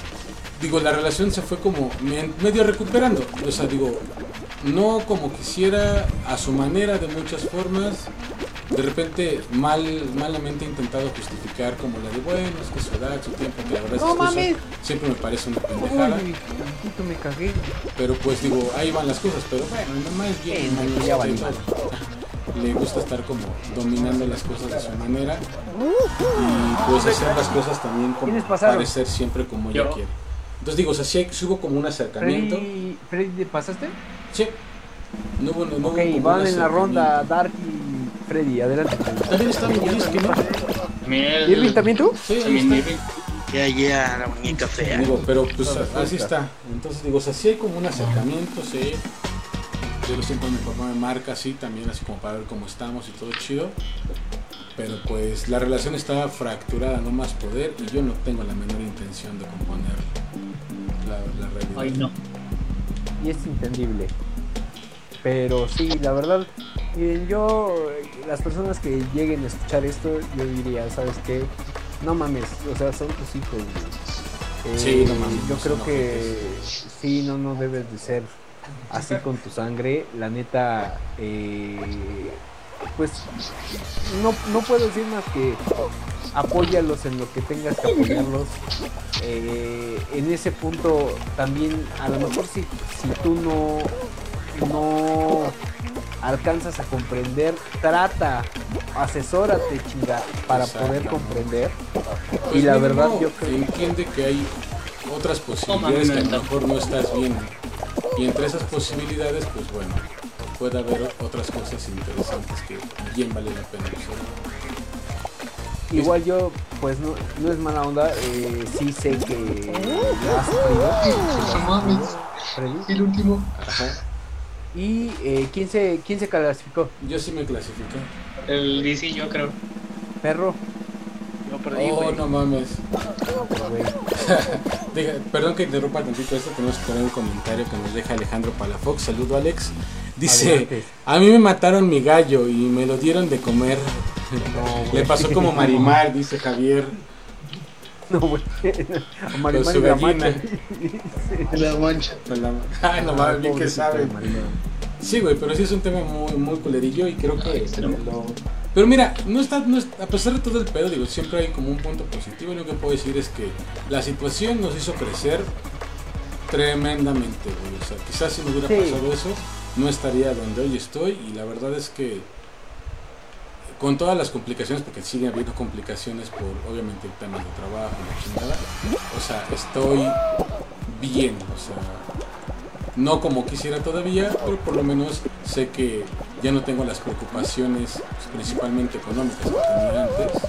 digo, la relación se fue como me- medio recuperando. O sea, digo, no como quisiera, a su manera, de muchas formas. De repente, mal, malamente he intentado justificar como la de, bueno, es que su edad, su tiempo, que la verdad ¡No mames! siempre me parece una pendejada. Uy, tantito me cagué. Pero pues digo, ahí van las cosas. Pero bueno, mi mamá es bien. Sí, no, todo. madre. Le gusta estar como dominando las cosas de su manera. Y pues hacer las cosas también como parecer siempre como ella Yo. quiere. Entonces digo, o sea, sí, hubo como un acercamiento. Freddy, Freddy, ¿te pasaste? Sí. No hubo, no, no ok, van en la ronda. Dark y Freddy, adelante. También está mi whisky, ¿no? Irving, ¿también tú? Sí. Irving. Ya, ya, la muñeca fea. Digo, pero pues así está. Entonces digo, o sea, sí hay como un acercamiento, sí. Yo siempre mi papá me marca así también, así como para ver cómo estamos y todo chido. Pero pues la relación estaba fracturada, no más poder, y yo no tengo la menor intención de componer la, la realidad. Ay, no. Y es entendible. Pero sí, la verdad, miren, yo, las personas que lleguen a escuchar esto, yo diría, ¿sabes qué? No mames, o sea, son tus hijos. Eh, Sí, no mames, Yo creo que sí, no, no debes de ser así con tu sangre. La neta, eh, pues, no, no puedo decir más que apóyalos en lo que tengas que apoyarlos. Eh, en ese punto también, a lo mejor si, si tú no, no alcanzas a comprender, trata, asesórate, chinga, para poder comprender. Pues y la mínimo verdad, yo creo entiende que hay otras posibilidades que a lo mejor no estás viendo. Y entre esas posibilidades, pues bueno, puede haber otras cosas interesantes que bien vale la pena observar. Igual yo, pues no, no es mala onda, eh, sí sé que. El último. Ajá. ¿Y eh, ¿quién, se, quién se clasificó? Yo sí me clasifiqué. El DC yo creo. Perro. Yo perdí, Oh, güey. no mames. Diga, perdón que interrumpa tantito esto, tenemos que poner un comentario que nos deja Alejandro Palafox. Saludo, Alex. Dice, Adelante. a mí me mataron mi gallo y me lo dieron de comer. No, Le pasó como Marimar, dice Javier. No, güey. A Marimar su y la mancha. La mancha. Ay, no mames, bien que sabe. Sí, güey, pero sí es un tema muy, muy culerillo y creo que Ay, este no. lo- Pero mira, no está, no es- a pesar de todo el pedo, digo, siempre hay como un punto positivo y lo que puedo decir es que la situación nos hizo crecer tremendamente, güey. O sea, quizás si no hubiera Sí. pasado eso, no estaría donde hoy estoy y la verdad es que con todas las complicaciones, porque siguen habiendo complicaciones por obviamente el tema de trabajo, la chingada, o sea, estoy bien, o sea, no como quisiera todavía, pero por lo menos sé que ya no tengo las preocupaciones principalmente económicas que tenía antes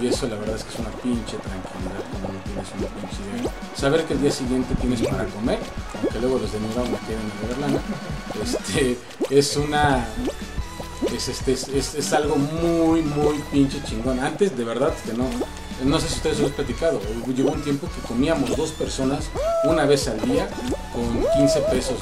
y eso la verdad es que es una pinche tranquilidad cuando no tienes una pinche idea. Saber que el día siguiente tienes para comer, aunque luego los de Nueva me quieren ver lana, este, es una es, este, es, algo muy, muy pinche chingón. Antes, de verdad, que no. No sé si ustedes lo han platicado. Llegó un tiempo que comíamos dos personas una vez al día con 15 pesos.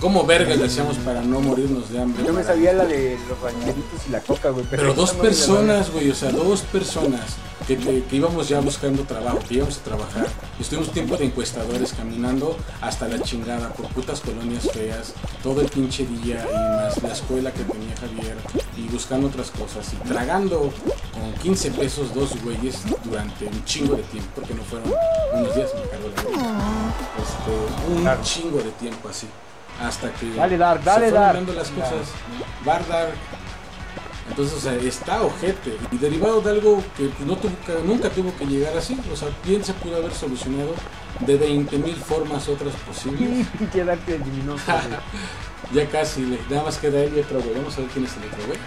¿Cómo verga le hacíamos para no morirnos de hambre? Yo me sabía la de los rancheritos y la coca, güey. Pero dos personas, güey, o sea, dos personas que, que- que íbamos ya buscando trabajo, que íbamos a trabajar. Y estuvimos tiempo de encuestadores caminando hasta la chingada por putas colonias feas, todo el pinche día y más la escuela que tenía Javier y buscando otras cosas y tragando con 15 pesos dos güeyes durante un chingo de tiempo, porque no fueron unos días, me cargó la verga. Este, un Claro. chingo de tiempo así. Hasta que Dale, Dark, dale, se Dark. las cosas. Bar Dark. Entonces, o sea, está ojete. Y derivado de algo que no tuvo que- nunca tuvo que llegar así. O sea, bien se pudo haber solucionado de 20 mil formas otras posibles. Dark eliminó. güey. ya casi, nada más queda él y otro güey. Vamos a ver quién es el otro güey.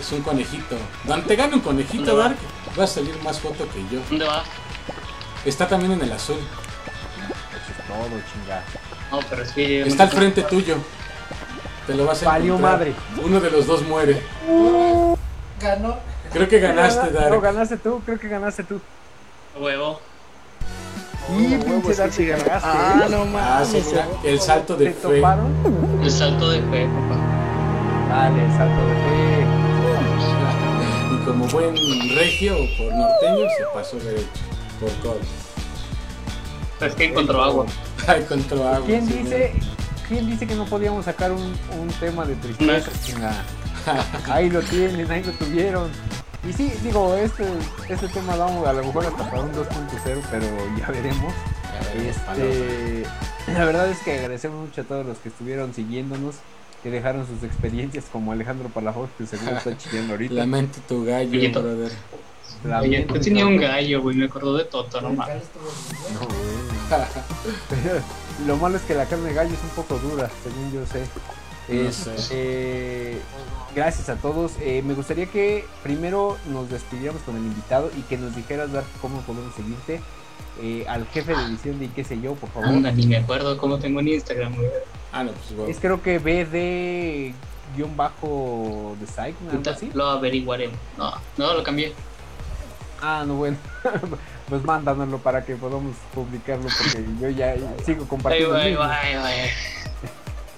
Es un conejito. Dante gana un conejito. Dark. Va a salir más foto que yo. ¿Dónde va? Está también en el azul. Eso es todo, chingada. No, pero es que. Está al frente tuyo. Te lo vas a Valió encontrar. madre. Uno de los dos muere. Ganó. Creo que ganaste, No, Dark. ganaste tú, creo que ganaste tú. Huevo. Y pinche sí, Dark sí te ganó. cagaste. Ah, no Ah, sí, mames. mira, el salto de ¿Te fe. toparon? El salto de fe, papá. Dale, salto de fe. Y como buen regio por norteño se pasó derecho. Por todo. Es que encontró agua. Ay, contra agua. ¿Quién sí, dice, ¿Quién dice que no podíamos sacar un, un tema de tristeza? No. Ahí lo tienen, ahí lo tuvieron. Y sí, digo, este, este tema vamos a lo mejor hasta para un 2.0, pero ya veremos. Este, la verdad es que agradecemos mucho a todos los que estuvieron siguiéndonos, que dejaron sus experiencias, como Alejandro Palajos, que seguro está chillando ahorita. Lamento tu gallo, Billito. Oye, yo tenía un gallo, güey. Me acordó de Toto, no mames. lo malo es que la carne de gallo es un poco dura, según yo sé. No Este, sé. eh, gracias a todos. Eh, me gustaría que primero nos despidiéramos con el invitado y que nos dijeras Dar, cómo podemos seguirte. Eh, al jefe de edición de y qué sé yo, por favor. Anda, ni me acuerdo cómo tengo en Instagram, güey. Ah, no, pues bueno. Es creo que BD guion bajo de Psych. Lo averiguaré. No, no, lo cambié. Ah, no, bueno. pues mándanoslo para que podamos publicarlo porque yo ya sigo Ay, compartiendo. ay, ay, ay.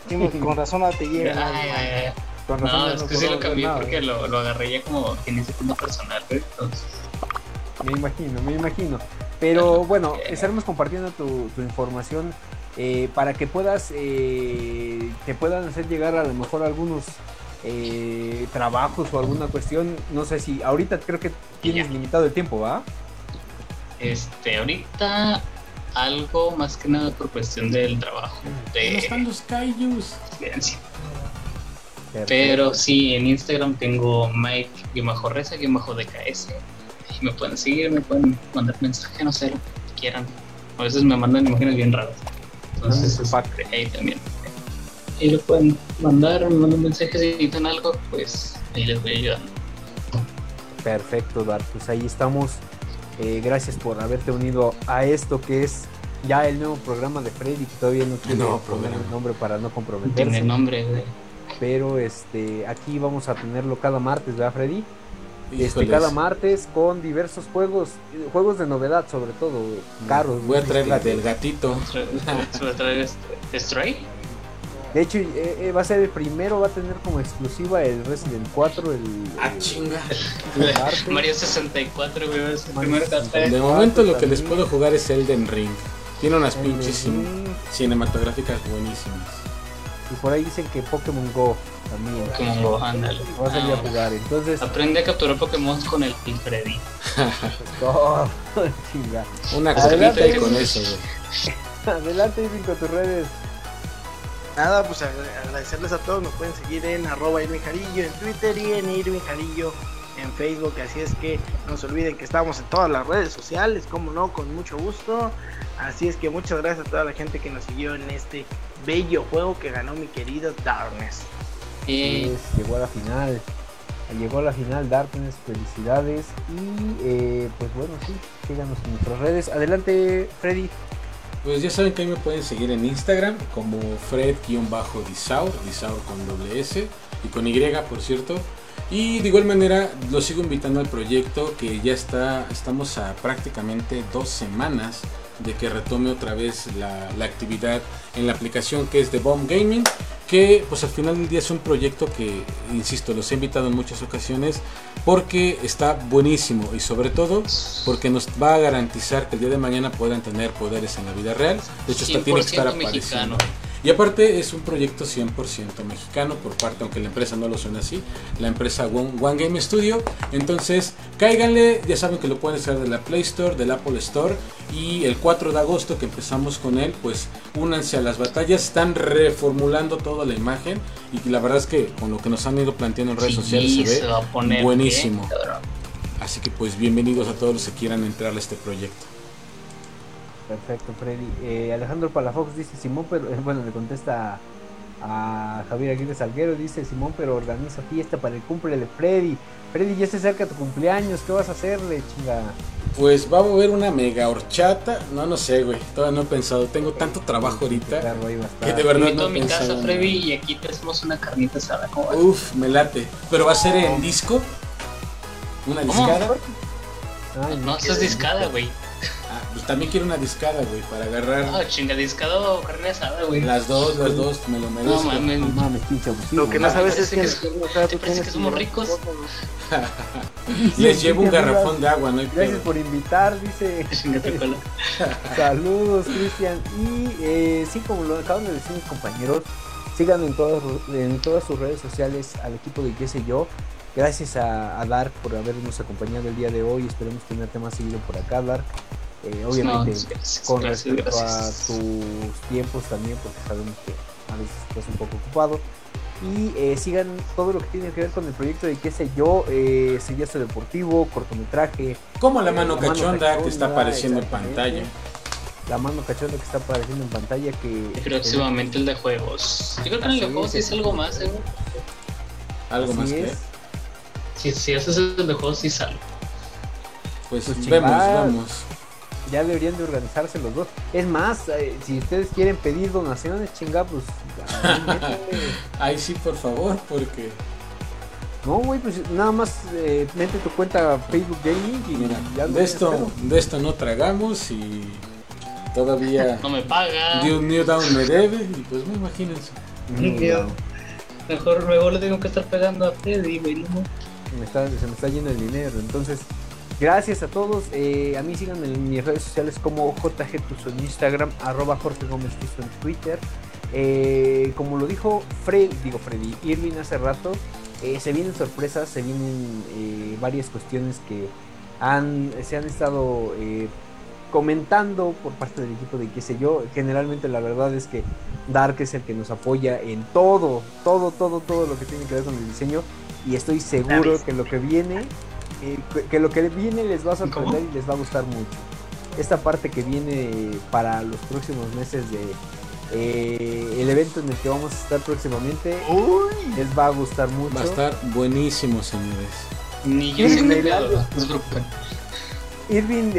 Sí, con razón no te Ay, llega. ay, ay. Con razón No, es que sí lo cambié nada. porque lo, lo agarré ya como que en ese punto personal, güey. Entonces, Me imagino, me imagino. Pero bueno, estaremos compartiendo tu, tu información eh, para que puedas, eh, te puedan hacer llegar a lo mejor algunos eh, trabajos o alguna cuestión. No sé si ahorita creo que tienes limitado el tiempo, ¿va? este, ahorita algo más que nada por cuestión del trabajo ¿Dónde están de los kaijus? Pero sí, en Instagram tengo Mike-Reza-DKS. Y me pueden seguir, me pueden mandar mensaje, no sé, lo que quieran. A veces me mandan imágenes bien raras. Entonces, Ah, este, ahí también. Ahí lo pueden mandar, me mandan mensajes y necesitan algo, pues ahí les voy ayudando. Perfecto, Dar. Pues ahí estamos. Eh, gracias por haberte unido a esto que es ya el nuevo programa de Freddy, que todavía no tiene el nombre para no comprometerse. tiene nombre, güey. Pero este, aquí vamos a tenerlo cada martes, ¿verdad, Freddy? Este, Híjoles. cada martes con diversos juegos, juegos de novedad sobre todo, caros. Voy a traer la del gatito. Va a traer este, Stray. De hecho, eh, eh, va a ser el primero, va a tener como exclusiva el Resident 4, el, Ah, el- chinga. el. Mario 64, güey. Es el Mario primer 64. De momento lo que les puedo jugar es Elden Ring. Tiene unas pinches cinematográficas buenísimas. Y por ahí dicen que Pokémon Go también. Pokémon Go, ándale. Va a salir a Ah. jugar. Entonces, Aprende a capturar Pokémon con el Freddy. oh, chinga. Una Adelante. cosita y con eso, güey. Adelante, Irving, con tus redes. Nada, pues ag- agradecerles a todos. Nos pueden seguir en arroba Irving Jarillo en Twitter y en Irving Jarillo en Facebook. Así es que no se olviden que estamos en todas las redes sociales, como no, con mucho gusto. Así es que muchas gracias a toda la gente que nos siguió en este bello juego que ganó mi querido Darkness. Y Pues, llegó a la final. Llegó a la final, Darkness, felicidades. Y eh, pues bueno, sí, síganos en nuestras redes. Adelante, Freddy. Pues ya saben que ahí me pueden seguir en Instagram como Fred-Disaur, Disaur con doble S y con Y, por cierto. Y de igual manera los sigo invitando al proyecto que ya está, estamos a prácticamente dos semanas de que retome otra vez la, la actividad en la aplicación que es de Bomb Gaming. Que pues al final del día es un proyecto que, insisto, los he invitado en muchas ocasiones porque está buenísimo y sobre todo porque nos va a garantizar que el día de mañana puedan tener poderes en la vida real. De hecho, hasta tiene que estar 100% apareciendo. mexicano. Y aparte es un proyecto 100% mexicano por parte, aunque la empresa no lo suena así, la empresa One, One Game Studio. Entonces, cáiganle, ya saben que lo pueden hacer de la Play Store, del Apple Store. Y el 4 de agosto que empezamos con él, pues únanse a las batallas. Están reformulando toda la imagen. Y la verdad es que con lo que nos han ido planteando en redes Sí, sociales se se ve buenísimo. bien. Así que pues bienvenidos a todos los que quieran entrar a este proyecto. Perfecto, Freddy. Eh, Alejandro Palafox dice Simón, pero eh, bueno, le contesta a, a Javier Aguirre Salguero, dice Simón, pero organiza fiesta para el cumple de Freddy. Freddy, ya se acerca tu cumpleaños, ¿qué vas a hacerle, chinga? Pues va a haber una mega horchata. No, no sé, güey. Todavía no he pensado. Tengo tanto trabajo ahorita. Perro, ahí va a estar. Que de Te verdad invito no a he mi pensado. casa, Freddy, nada. y aquí te hacemos una carnita asada. Uf, me late. Pero va a ser en disco. Una discada. Ay, no, eso es discada, güey. Pues también quiero una discada, güey, para agarrar Ah, chinga, discada o carne asada, güey. las dos, las dos, me lo merezco. No mames. No mames, pinche abusivo. Lo que no Ah, sabes es que, que o sea, ¿te tú parece tienes que somos ricos? Les llevo un garrafón de agua, no hay Gracias pedo. por invitar, dice. Saludos, Cristian. Y eh, sí, como lo acaban de decir mis compañeros, sigan en todas, en todas sus redes sociales al equipo de qué sé yo. Gracias a, a Dark por habernos acompañado el día de hoy. Esperemos tenerte más seguido por acá, Dark. Eh, obviamente, No, gracias, con gracias, respecto gracias. a tus tiempos también, porque sabemos que a veces estás un poco ocupado. Y eh, sigan todo lo que tiene que ver con el proyecto de qué sé yo, eh, sellazo deportivo, cortometraje, Como la mano La mano cachonda que está apareciendo en pantalla. la mano cachonda que está apareciendo en pantalla que Y próximamente el de juegos. Yo creo que en el de juegos es, sí es es- algo más, eh. Algo Así más que. Si, si haces el de juegos, sí sale. Pues, Pues vemos. Ya deberían de organizarse los dos. Es más, eh, si ustedes quieren pedir donaciones, chinga, pues ahí sí, por favor, porque. No, güey, pues nada más eh, mete tu cuenta Facebook Gaming y Mira, ya lo de esto, espero. de esto no tragamos y todavía No me paga. de un New Down me debe y pues no imagínense. Dios. no, Mejor luego le tengo que estar pegando a Freddy, güey. No. me está- se me está yendo el dinero. Entonces, gracias a todos. Eh, a mí síganme en mis redes sociales como JG Tuzo en Instagram, arroba Jorge Gómez en Twitter. Eh, como lo dijo Fred, digo Freddy, Irving hace rato, eh, se vienen sorpresas, se vienen varias cuestiones que han, se han estado comentando por parte del equipo de qué sé yo. Generalmente la verdad es que Dark es el que nos apoya en todo, todo, todo, todo lo que tiene que ver con el diseño. Y estoy seguro que lo que viene, eh, que- que lo que viene les va a sorprender y les va a gustar mucho. Esta parte que viene para los próximos meses de eh, el evento en el que vamos a estar próximamente les va a gustar mucho. Va a estar buenísimo, señores. Ni yo Irving. Irving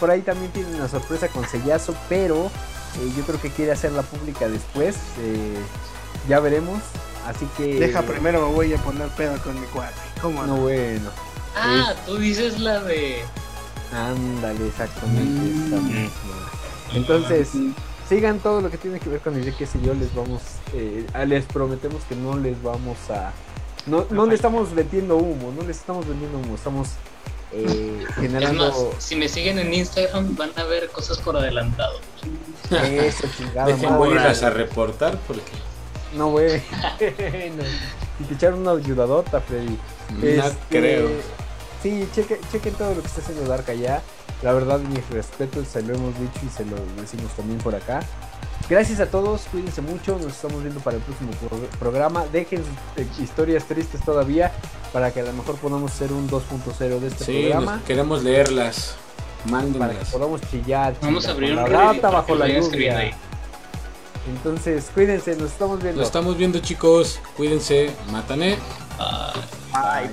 por ahí también tiene una sorpresa con Sellazo, pero eh, yo creo que quiere hacerla pública después. eh, ya veremos. Así que. Deja primero me voy a poner pedo con mi cuate. ¿Cómo No, no? bueno. Ah, tú dices la de. Ándale, exactamente. Mm. misma. Entonces, sigan todo lo que tiene que ver con el qué sé yo, les vamos, eh, les prometemos que no les vamos a, no, no le estamos vendiendo humo, no les estamos vendiendo humo, estamos eh, Es generando más, si me siguen en Instagram van a ver cosas por adelantado. eso, chingada Dejen voy a a reportar porque No, güey. no. Y te echaron una ayudadota, Freddy. no Este, creo. Sí, cheque, chequen todo lo que está haciendo Dark allá. La verdad, mis respetos, se lo hemos dicho y se lo decimos también por acá. Gracias a todos, cuídense mucho, nos estamos viendo para el próximo pro- programa. Dejen eh, historias tristes todavía para que a lo mejor podamos hacer un 2.0 de este Sí, programa. nos- queremos leerlas. Para que Mándenlas. podamos chillar. Vamos a abrir con un para bajo la lluvia. Entonces, cuídense, nos estamos viendo. Lo estamos viendo chicos. Cuídense. Matané. Bye.